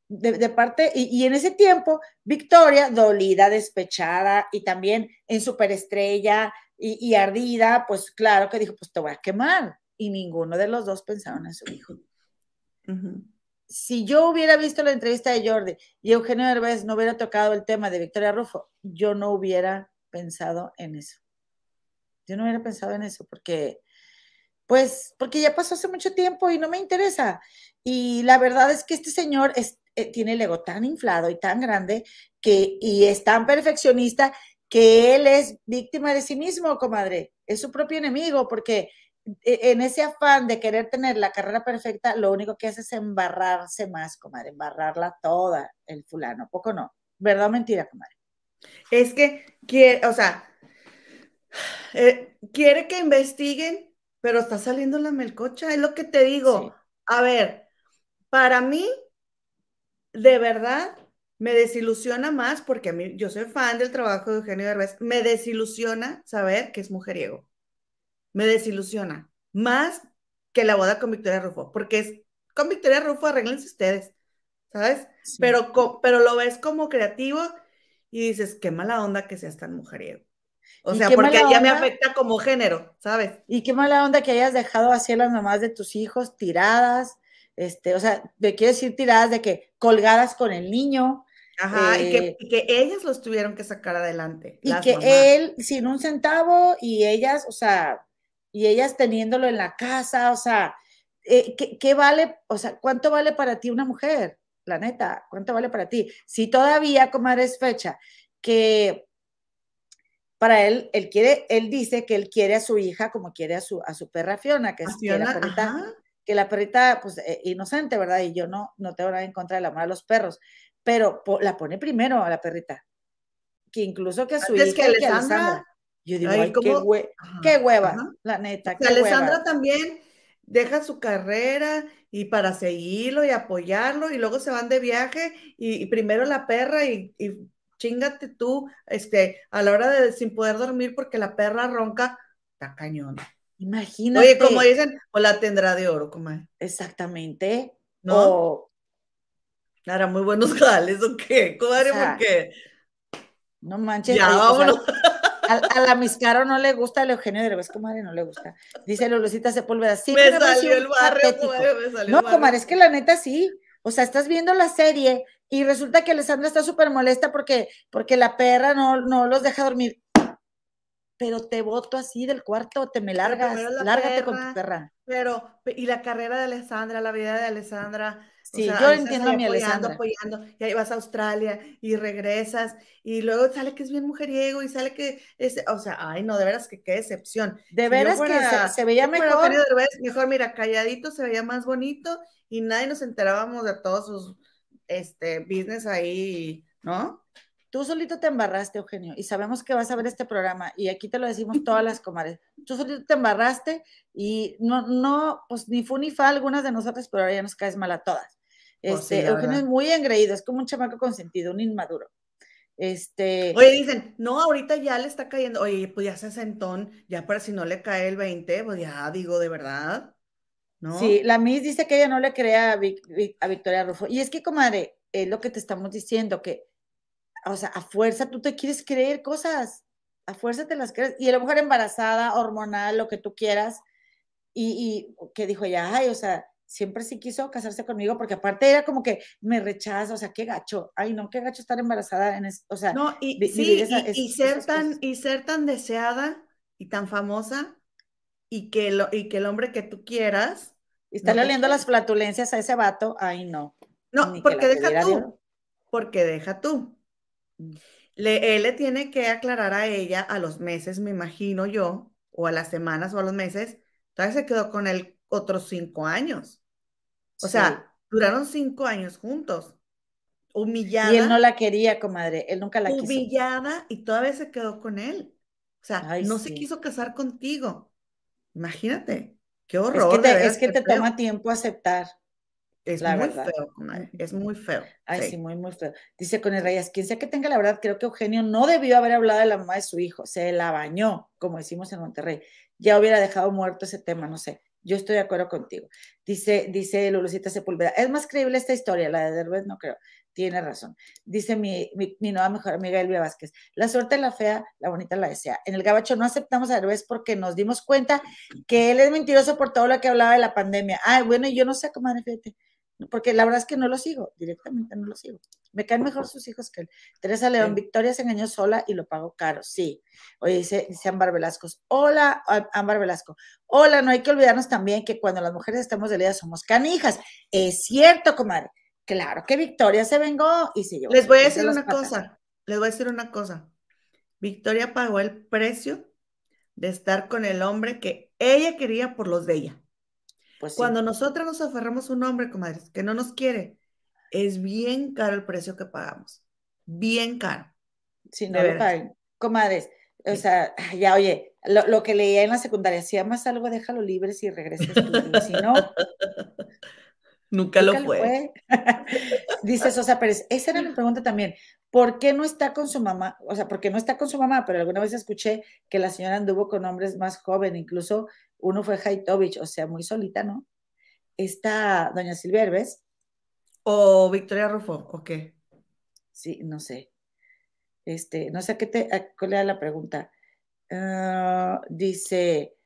de, de, parte, y, y, en ese tiempo, Victoria, dolida, despechada y también en superestrella y, y, ardida, pues claro que dijo, pues te voy a quemar. Y ninguno de los dos pensaron en su hijo. Uh -huh. Si yo hubiera visto la entrevista de Jordi y Eugenio Derbez no hubiera tocado el tema de Victoria Rufo, yo no hubiera pensado en eso. Yo no hubiera pensado en eso porque, pues, porque ya pasó hace mucho tiempo y no me interesa. Y la verdad es que este señor es, eh, tiene el ego tan inflado y tan grande que, y es tan perfeccionista que él es víctima de sí mismo, comadre. Es su propio enemigo porque e, en ese afán de querer tener la carrera perfecta, lo único que hace es embarrarse más, comadre, embarrarla toda el fulano, poco no. ¿Verdad o mentira, comadre? Es que, quiere, o sea, eh, quiere que investiguen, pero está saliendo la melcocha, es lo que te digo. Sí. A ver, para mí, de verdad, me desilusiona más, porque a mí, yo soy fan del trabajo de Eugenio Derbez, me desilusiona saber que es mujeriego. Me desilusiona. Más que la boda con Victoria Rufo, porque es, con Victoria Rufo arreglense ustedes, ¿sabes? Sí. Pero, pero lo ves como creativo y dices, qué mala onda que seas tan mujeriego. O sea, porque ya me afecta como género, ¿sabes? Y qué mala onda que hayas dejado así a las mamás de tus hijos tiradas, este, o sea, te quiero decir tiradas de que colgadas con el niño. Ajá, eh, y, que, y, que, ellas los tuvieron que sacar adelante. Y que mamás. él sin un centavo y ellas, o sea, y ellas teniéndolo en la casa, o sea, eh, ¿qué, ¿qué, vale, o sea, cuánto vale para ti una mujer? La neta, ¿cuánto vale para ti? Si todavía, comadre, es fecha que para él, él quiere, él dice que él quiere a su hija como quiere a su, a su perra Fiona, que es Fiona, que perrita, ajá. Que la perrita, pues, eh, inocente, ¿verdad? Y yo no, no tengo nada en contra del amor a los perros, pero po, la pone primero a la perrita, que incluso que a su Antes hija que que Alessandra. Yo digo, Ay, ay, qué, ¿cómo? hue Ajá, qué, hueva, ajá. la neta, qué Alessandra hueva. también deja su carrera y para seguirlo y apoyarlo y luego se van de viaje y, y primero la perra y, y, chingate tú este, a la hora de sin poder dormir porque la perra ronca, está cañón. Imagínate. Oye, como dicen, o la tendrá de oro, comadre. Exactamente. ¿No? O, muy buenos jales, ¿o qué? Comadre, O sea, ¿por qué? no manches. Ya, vámonos. a, a, la Miscaro no le gusta, el Eugenio Derbez, comadre, no le gusta. Dice Lulucita Sepúlveda, sí, me pero salió sí el barrio, comadre, me salió No, el barrio. comadre, es que la neta sí. O sea, estás viendo la serie y resulta que Alessandra está súper molesta porque, porque la perra no, no los deja dormir. Pero te voto así del cuarto, te me largas, la lárgate perra. con tu perra. Pero, y la carrera de Alessandra, la vida de Alessandra, Sí, sea, yo entiendo a mi apoyando, Alessandra. apoyando, y ahí vas a Australia y regresas, y luego sale que es bien mujeriego, y sale que es, o sea, ay, no, de veras que qué decepción. De Si veras que se, se veía mejor. Derbez, mejor, mira, calladito se veía más bonito, y nadie nos enterábamos de todos sus, este, business ahí, ¿no? Tú solito te embarraste, Eugenio, y sabemos que vas a ver este programa, y aquí te lo decimos todas las comadres. Tú solito te embarraste y no, no, pues ni fu ni fa algunas de nosotras, pero ahora ya nos caes mal a todas. Pues sí, Este, Eugenio verdad. es muy engreído, es como un chamaco consentido, un inmaduro. Este, Oye, dicen, no, ahorita ya le está cayendo, oye, pues ya se sentón, ya para si no le cae el 20, pues ya digo, de verdad, ¿no? Sí, la Miss dice que ella no le crea a, Vic- Vic- a Victoria Rufo. Y es que, comadre, es lo que te estamos diciendo, que, o sea, a fuerza tú te quieres creer cosas, a fuerza te las crees. Y a la mujer embarazada, hormonal, lo que tú quieras, y, y que dijo ella, ay, o sea, siempre sí quiso casarse conmigo, porque aparte era como que me rechaza, o sea, qué gacho, ay, no, qué gacho estar embarazada en es, o sea, No, y vi- sí, esa- y, es- y ser tan, cosas. y ser tan deseada y tan famosa, y que, lo, y que el hombre que tú quieras, y estarle no oliendo las flatulencias a ese vato, ay, no. no, porque deja tú, Dios. porque deja tú. Le, él le tiene que aclarar a ella a los meses, me imagino yo, o a las semanas o a los meses, todavía se quedó con él otros cinco años. O Sí. sea, duraron cinco años juntos. Humillada. Y él no la quería, comadre, él nunca la quiso. humillada y todavía se quedó con él. O sea, Ay, no se quiso casar contigo. Imagínate, qué Es horror. que te, es que te toma tiempo aceptar. Es la muy verdad. feo, comadre, es muy feo. Ay, sí. sí. muy, muy feo. Dice Connie Reyes, quien sea que tenga la verdad, creo que Eugenio no debió haber hablado de la mamá de su hijo. Se la bañó, como decimos en Monterrey. Ya hubiera dejado muerto ese tema, no sé. Yo estoy de acuerdo contigo. Dice, dice Lulucita Sepúlveda, es más creíble esta historia, la de Derbez no creo. Tiene razón. Dice mi, mi, mi nueva mejor amiga Elvia Vázquez, la suerte la fea, la bonita la desea. En el gabacho no aceptamos a Derbez porque nos dimos cuenta que él es mentiroso por todo lo que hablaba de la pandemia. Ay, bueno, y yo no sé, comadre, fíjate. Porque la verdad es que no lo sigo, directamente no lo sigo. Me caen mejor sus hijos que él. Teresa León, Sí. Victoria se engañó sola y lo pagó caro, sí. Oye, dice, dice Ámbar Velasco, hola, Ámbar Velasco, hola, no hay que olvidarnos también que cuando las mujeres estamos de somos canijas. Es cierto, comadre. Claro que Victoria se vengó y se llevó. Les voy a decir una patas. cosa, les voy a decir una cosa. Victoria pagó el precio de estar con el hombre que ella quería por los de ella. Pues sí. Cuando nosotras nos aferramos a un hombre, comadres, que no nos quiere, es bien caro el precio que pagamos. Bien caro. Si no lo paguen. Comadres, o sea, ya oye, lo, lo que leía en la secundaria, si amas algo, déjalo libre si regresas tú. Si no, Nunca, nunca lo fue. Dice Sosa Pérez, esa era mi pregunta también. ¿Por qué no está con su mamá? O sea, porque no está con su mamá, pero alguna vez escuché que la señora anduvo con hombres más jóvenes, incluso uno fue Haitovich, o sea, muy solita, ¿no? Esta doña Silvia Herbes, O Victoria Rufo, ¿o qué? sí, no sé. Este, no sé a qué te, a cuál era la pregunta. Ah, dice,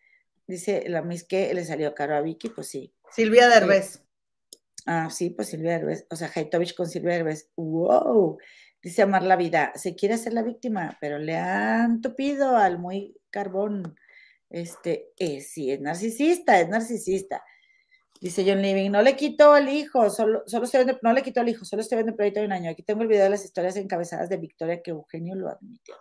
dice la Miss que le salió caro a Vicky, pues sí. Silvia Derbez. Ah, sí, pues Silvia Herbes, o sea, Haitovich con Silvia Herbes. ¡Wow! Dice Amar la vida, se quiere hacer la víctima, pero le han tupido al muy carbón. Este, eh, sí, es narcisista, es narcisista. Dice John Living, no le quitó el hijo, solo, solo estoy viendo, no le quitó el hijo, solo estoy viendo el proyecto de un año. Aquí tengo el video de las historias encabezadas de Victoria que Eugenio lo admitió.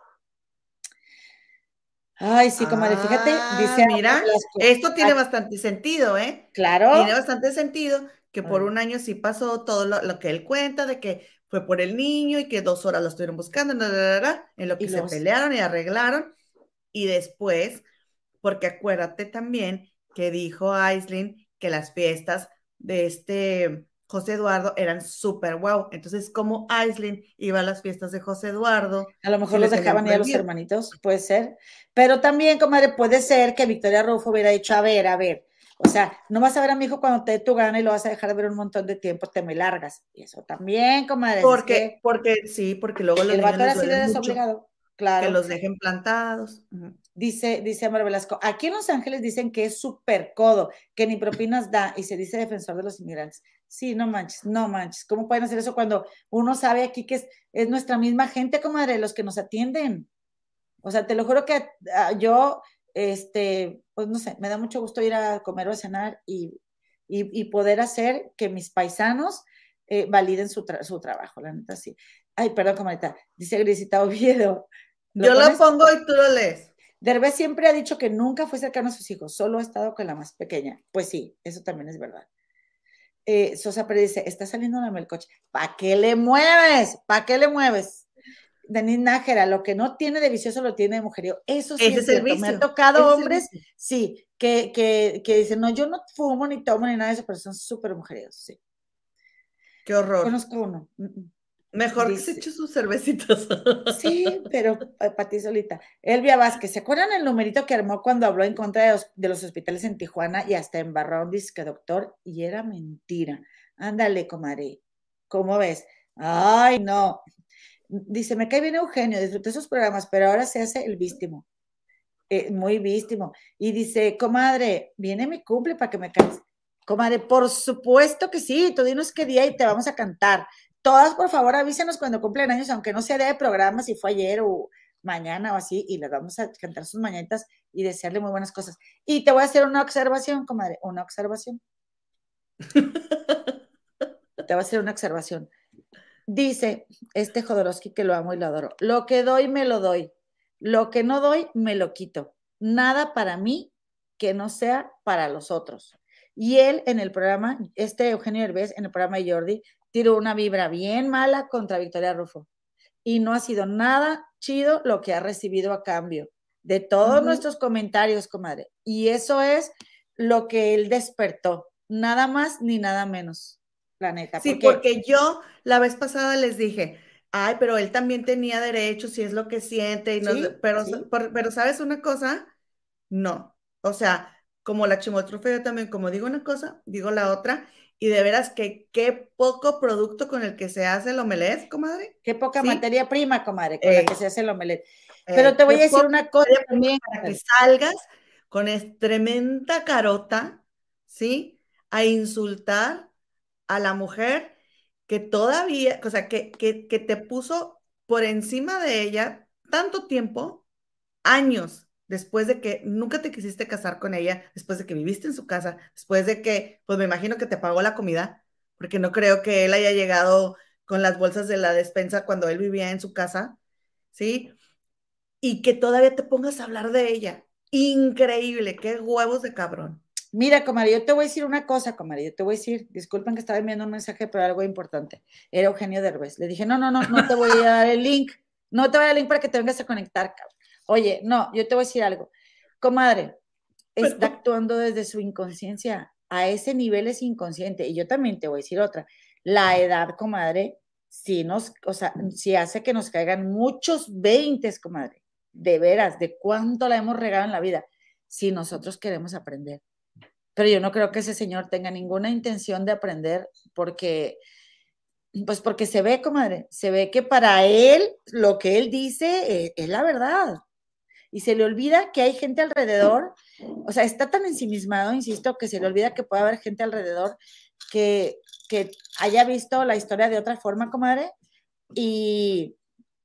Ay, sí, comadre, fíjate, Ah, dice Ana mira, esto tiene bastante sentido, ¿eh? claro, Tiene bastante sentido que por un año sí pasó todo lo, lo que él cuenta de que fue por el niño y que dos horas lo estuvieron buscando, en lo Y que se pelearon y arreglaron. Y después, porque acuérdate también que dijo Aislinn que las fiestas de este José Eduardo eran súper guau. Entonces, como Aislinn iba a las fiestas de José Eduardo, A lo mejor los dejaban ir a los hermanitos, puede ser. Pero también, comadre, puede ser que Victoria Rufo hubiera dicho, a ver, a ver, o sea, no vas a ver a mi hijo cuando te dé tu gana y lo vas a dejar de ver un montón de tiempo, te me largas. Y eso también, comadre. es porque, que porque sí, porque luego los el vato era así de duele mucho desobligado. Claro. que los dejen plantados. Dice, dice Amar Velasco, aquí en Los Ángeles dicen que es súper codo, que ni propinas da y se dice defensor de los inmigrantes. Sí, no manches, no manches. ¿Cómo pueden hacer eso cuando uno sabe aquí que es, es nuestra misma gente, comadre, los que nos atienden? O sea, te lo juro que ah, yo, este, pues no sé, me da mucho gusto ir a comer o a cenar y, y, y poder hacer que mis paisanos eh, validen su, tra- su trabajo, la neta sí. Ay, perdón, comadita. Dice Grisita Oviedo. ¿Lo Yo lo pongo y tú lo lees. Derbez siempre ha dicho que nunca fue cercano a sus hijos, solo ha estado con la más pequeña. Pues sí, eso también es verdad. Eh, Sosa Pérez dice, está saliendo la melcoche. ¿Para qué le mueves? ¿Para qué le mueves? Denis Nájera, lo que no tiene de vicioso lo tiene de mujerío. Eso sí Ese es cierto. Me ha tocado hombres, sí, que, que, que dicen, no, yo no fumo ni tomo ni nada de eso, pero son súper mujeríos, sí. Qué horror. Conozco uno. mm, mm. Mejor que dice- se eche sus cervecitas. Sí, pero para ti solita. Elvia Vázquez, ¿se acuerdan el numerito que armó cuando habló en contra de los, de los hospitales en Tijuana y hasta embarró un disque doctor? Y era mentira. Ándale, comadre. ¿Cómo ves? Ay, no. Dice, me cae bien Eugenio, disfruté sus programas, pero ahora se hace el vístimo. Eh, muy vístimo. Y dice, comadre, viene mi cumple para que me cantes. Comadre, por supuesto que sí, tú dinos qué día y te vamos a cantar. Todas, por favor, avísenos cuando cumplen años, aunque no sea día de programa, si fue ayer o mañana o así, y les vamos a cantar sus mañanitas y desearle muy buenas cosas. Y te voy a hacer una observación, comadre, una observación. Te voy a hacer una observación. Dice este Jodorowsky que lo amo y lo adoro. Lo que doy, me lo doy. Lo que no doy, me lo quito. Nada para mí que no sea para los otros. Y él en el programa, este Eugenio Herbés, en el programa de Jordi, tiró una vibra bien mala contra Victoria Rufo. Y no ha sido nada chido lo que ha recibido a cambio de todos Ujú. nuestros comentarios, comadre. Y eso es lo que él despertó. Nada más ni nada menos, la neta. Sí, porque yo la vez pasada les dije, ay, pero él también tenía derechos y es lo que siente, y no- Sí, pero, sí. por- pero ¿sabes una cosa? No. O sea, como la chimotrufa, yo también, como digo una cosa, digo la otra, y de veras que qué poco producto con el que se hace el omelette, comadre. Qué poca Sí. materia prima, comadre, con la Eh, que se hace el omelette. Eh, Pero te voy a decir una cosa también. para que salgas con es- tremenda carota, ¿sí? A insultar a la mujer que todavía, o sea, que, que, que te puso por encima de ella tanto tiempo, años, después de que nunca te quisiste casar con ella, después de que viviste en su casa, después de que, pues me imagino que te pagó la comida, porque no creo que él haya llegado con las bolsas de la despensa cuando él vivía en su casa, ¿sí? Y que todavía te pongas a hablar de ella. Increíble, qué huevos de cabrón. Mira, comadre, yo te voy a decir una cosa, comadre, yo te voy a decir, disculpen que estaba enviando un mensaje, pero algo importante. Era Eugenio Derbez. Le dije, no, no, no, no te voy a dar el link. No te voy a dar el link para que te vengas a conectar, cabrón. Oye, no, yo te voy a decir algo. Comadre, está actuando desde su inconsciencia. A ese nivel es inconsciente. Y yo también te voy a decir otra. La edad, comadre, sí nos, o sea, sí hace que nos caigan muchos veintes, comadre. De veras, de cuánto la hemos regado en la vida. Si nosotros queremos aprender. Pero yo no creo que ese señor tenga ninguna intención de aprender porque, pues porque se ve, comadre, se ve que para él lo que él dice eh, es la verdad. Y se le olvida que hay gente alrededor, o sea, está tan ensimismado, insisto, que se le olvida que puede haber gente alrededor que, que haya visto la historia de otra forma, comadre, y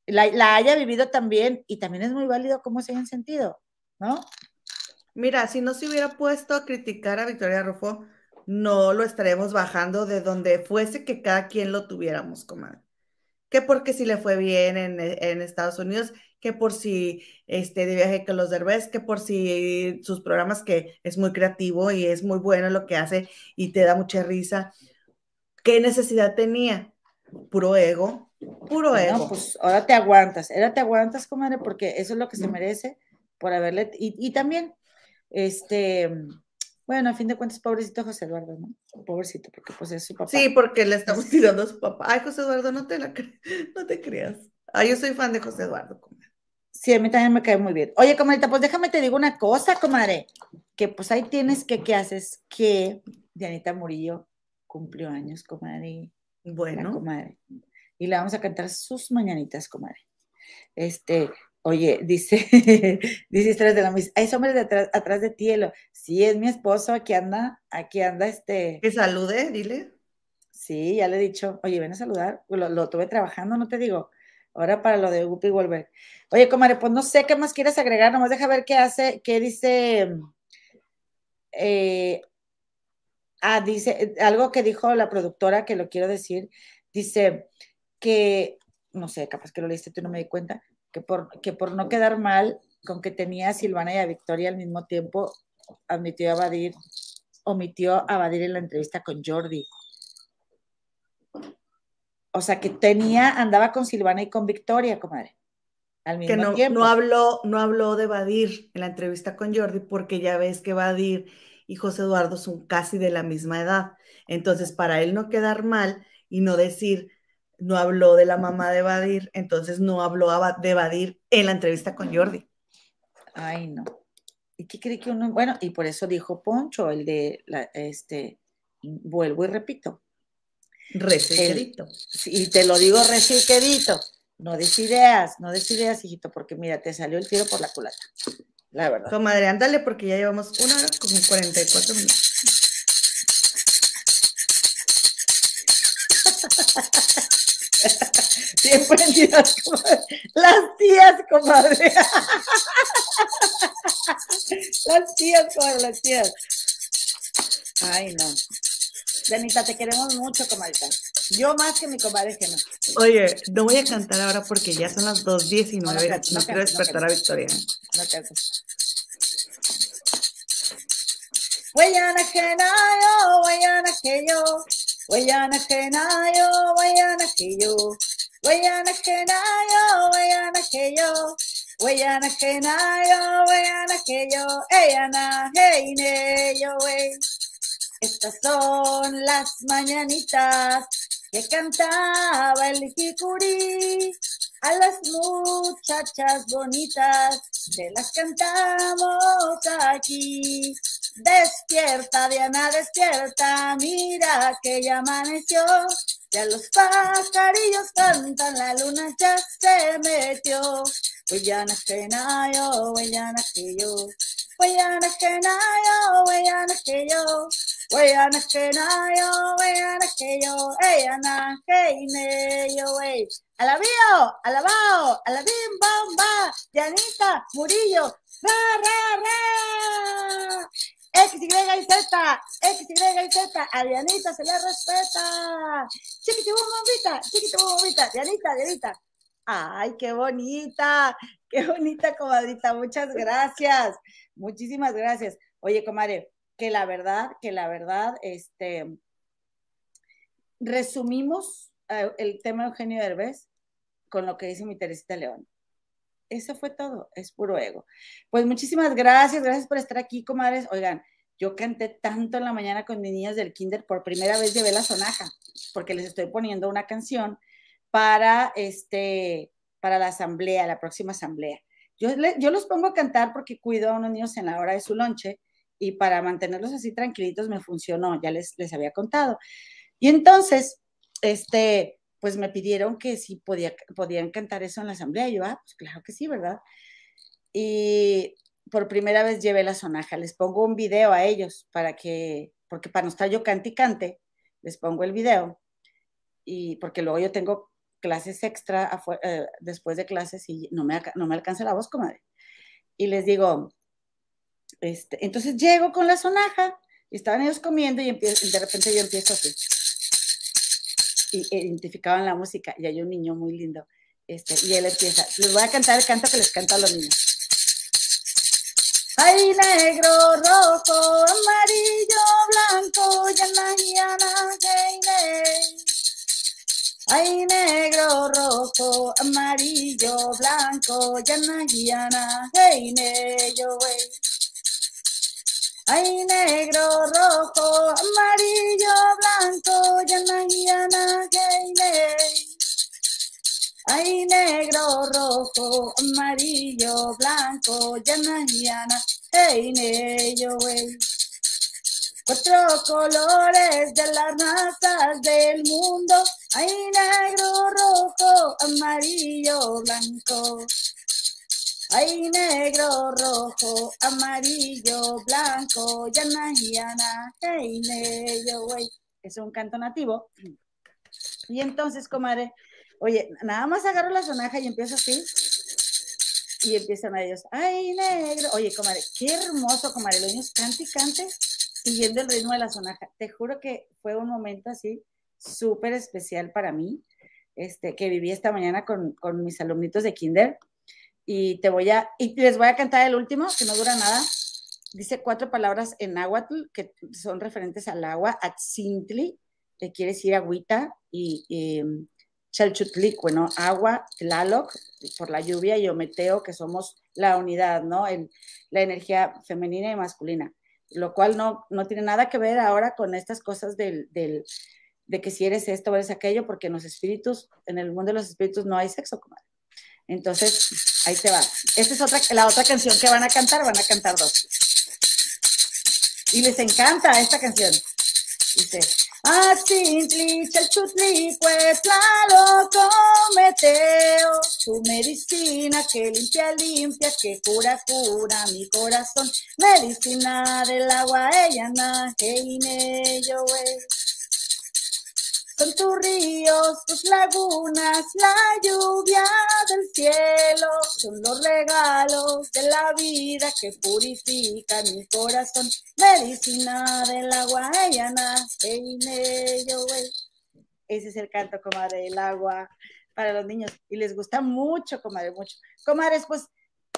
la, la haya vivido también, y también es muy válido cómo se hayan sentido, ¿no? Mira, si no se hubiera puesto a criticar a Victoria Rufo, no lo estaremos bajando de donde fuese que cada quien lo tuviéramos, comadre. Que porque si le fue bien en, en Estados Unidos, que por si este, de viaje con los Derbez, que por si sus programas que es muy creativo y es muy bueno lo que hace y te da mucha risa. ¿Qué necesidad tenía? Puro ego, puro ego. No, pues ahora te aguantas, ahora te aguantas, comadre, porque eso es lo que se merece por haberle, y, y también, este, bueno, a fin de cuentas, pobrecito José Eduardo, ¿no? Pobrecito, porque pues es su papá. Sí, porque le estamos tirando a su papá. Ay, José Eduardo, no te la no te creas. Ay, yo soy fan de José Eduardo, comadre. Sí, a mí también me cae muy bien. Oye, comadrita, pues déjame te digo una cosa, comadre, que pues ahí tienes que, ¿qué haces? Que Dianita Murillo cumplió años, comadre, Bueno, comadre, y le vamos a cantar sus mañanitas, comadre. Este, oye, dice, dice historias de la mis, hay hombres de atrás, atrás de ti, Elo. Sí, es mi esposo, aquí anda, aquí anda este, que salude, dile. sí, ya le he dicho, oye, ven a saludar, lo, lo tuve trabajando, no te digo, ahora para lo de Guppy Wolver. Oye, comadre, pues no sé qué más quieres agregar, nomás deja ver qué hace, qué dice, eh, Ah, dice, algo que dijo la productora que lo quiero decir, dice que, no sé, capaz que lo leíste tú no me di cuenta, que por, que por no quedar mal con que tenía a Silvana y a Victoria al mismo tiempo, admitió evadir, omitió evadir en la entrevista con Jordi. O sea, que tenía, andaba con Silvana y con Victoria, comadre. Al mismo que no, tiempo. no habló, no habló de Badir en la entrevista con Jordi, porque ya ves que Badir y José Eduardo son casi de la misma edad. Entonces, para él no quedar mal y no decir, no habló de la mamá de Badir, entonces no habló de Badir en la entrevista con Jordi. Ay, no. ¿Y qué cree que uno? Bueno, y por eso dijo Poncho, el de, la, este, vuelvo y repito. Reciquedito. Y te lo digo reciquedito. No des ideas, no des ideas, hijito, porque mira, te salió el tiro por la culata. La verdad. Comadre, ándale, porque ya llevamos una hora con 44 minutos. Bien prendidas, comadre. Las tías, comadre. Las tías, comadre, las tías. Ay, no. Janita, te queremos mucho, comadita. Yo más que mi comadre que no. Oye, no voy a cantar ahora porque ya son las 2.19. No, no, no, no quiero despertar a Victoria. No cantes. Wayana que nayo, wayana que yo, wayana que nayo, wayana que yo, wayana que nayo, wayana que yo, wayana que nayo, wayana que yo, eyana, hey, ne, yo, wey. Estas son las mañanitas que cantaba el Jicuri a las muchachas bonitas, se las cantamos aquí. Despierta, Diana, despierta, mira que ya amaneció. Ya los pajarillos cantan, la luna ya se metió. Huellana que nayo, huellana que yo. Huellana que nayo, huellana que yo. Huellana que nayo, huellana que yo. Eyana, hey, ne, yo, wey. Alabío, alabao, alabim, bam, ba. Dianita, Murillo, ra, ra, ra. X, Y y Z, X, Y y Z, a Dianita se le respeta. Chiquiti bombita, chiquiti bombita, Dianita, Dianita. Ay, qué bonita, qué bonita comadrita, muchas gracias, muchísimas gracias. Oye, comadre, que la verdad, que la verdad, este, resumimos uh, el tema de Eugenio Derbez con lo que dice mi Teresita León eso fue todo, es puro ego. Pues muchísimas gracias, gracias por estar aquí, comadres. Oigan, yo canté tanto en la mañana con mis niñas del kinder, por primera vez llevé la sonaja, porque les estoy poniendo una canción para, este, para la asamblea, la próxima asamblea. Yo, yo los pongo a cantar porque cuido a unos niños en la hora de su lonche y para mantenerlos así tranquilitos me funcionó, ya les, les había contado. Y entonces, este, pues me pidieron que si podía, podían cantar eso en la asamblea. Y yo, ah, pues claro que sí, ¿verdad? Y por primera vez llevé la sonaja. Les pongo un video a ellos para que, porque para no estar yo cante y cante, les pongo el video. Y porque luego yo tengo clases extra eh, después de clases y no me, no me alcanza la voz, comadre. Y les digo, este, entonces llego con la sonaja estaban ellos comiendo y, de repente yo empiezo así y identificaban la música y hay un niño muy lindo. Este, y él empieza, les voy a cantar el canto que les canta a los niños. Ay, negro, rojo, amarillo, blanco, yana, yana, hey, Ay, negro, rojo, amarillo, blanco, yana, yana, hey, yo, wey. Ay, negro, rojo, amarillo, blanco, yana, yana, hey, Ay, negro, rojo, amarillo, blanco, yana, yana, hey, yo, wey. Cuatro colores de las razas del mundo. Ay, negro, rojo, amarillo, blanco. Ay, negro, rojo, amarillo, blanco, yana, yana, hey, yo, wey. Es un canto nativo. Y entonces, comadre, oye, nada más agarro la sonaja y empiezo así. Y empiezan a ellos, ay, negro. Oye, comadre, qué hermoso, comadre. Los niños cante y cante siguiendo el ritmo de la sonaja. Te juro que fue un momento así súper especial para mí, este, que viví esta mañana con, con mis alumnitos de kinder. Y te voy a, y les voy a cantar el último, que no dura nada. Dice cuatro palabras en náhuatl que son referentes al agua, atzintli, que quiere decir agüita, y, y bueno, agua, tlaloc, por la lluvia, y ometeo, que somos la unidad, ¿no? En la energía femenina y masculina, lo cual no, no tiene nada que ver ahora con estas cosas del, del, de que si eres esto o eres aquello, porque en los espíritus, en el mundo de los espíritus no hay sexo, comadre. Entonces, ahí te va. Esta es otra, la otra canción que van a cantar, van a cantar dos. Y les encanta esta canción. Dice, chalchutli, pues claro, cometeo, tu medicina que limpia, limpia, que cura, cura mi corazón, medicina del agua, ella na, hey, yo, son tus ríos, tus lagunas, la lluvia del cielo, son los regalos de la vida que purifican mi corazón. Medicina del agua, ella nace y Ese es el canto, comadre, del agua para los niños. Y les gusta mucho, comadre, mucho. Comadres, pues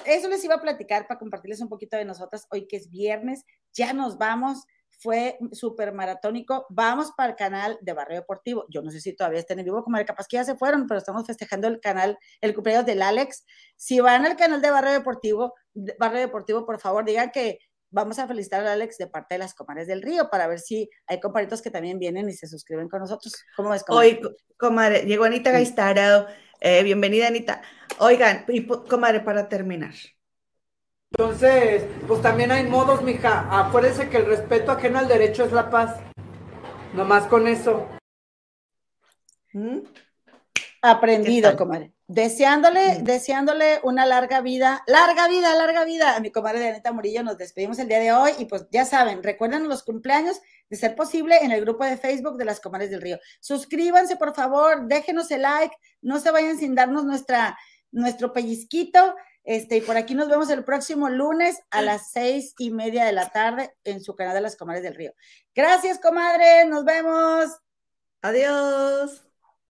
eso les iba a platicar para compartirles un poquito de nosotras hoy que es viernes. Ya nos vamos fue súper maratónico. Vamos para el canal de Barrio Deportivo. Yo no sé si todavía están en vivo, como capaz que ya se fueron, pero estamos festejando el canal, el cumpleaños del Alex. Si van al canal de Barrio Deportivo, Barrio Deportivo, por favor, digan que vamos a felicitar al Alex de parte de las Comares del Río para ver si hay comparitos que también vienen y se suscriben con nosotros. ¿Cómo ves, comadre? Hoy, comadre, llegó Anita Gaistaro. Eh, bienvenida, Anita. Oigan, y comadre, para terminar. Entonces, pues también hay modos, mija. Acuérdense que el respeto ajeno al derecho es la paz. Nomás con eso. ¿Mm? Aprendido, comadre. Deseándole, mm. deseándole una larga vida, larga vida, larga vida a mi comadre de Anita Murillo. Nos despedimos el día de hoy y pues ya saben, recuerden los cumpleaños de ser posible en el grupo de Facebook de las Comadres del Río. Suscríbanse, por favor, déjenos el like, no se vayan sin darnos nuestra, nuestro pellizquito este, y por aquí nos vemos el próximo lunes a las seis y media de la tarde en su canal de las Comadres del Río. Gracias, comadre. Nos vemos. Adiós.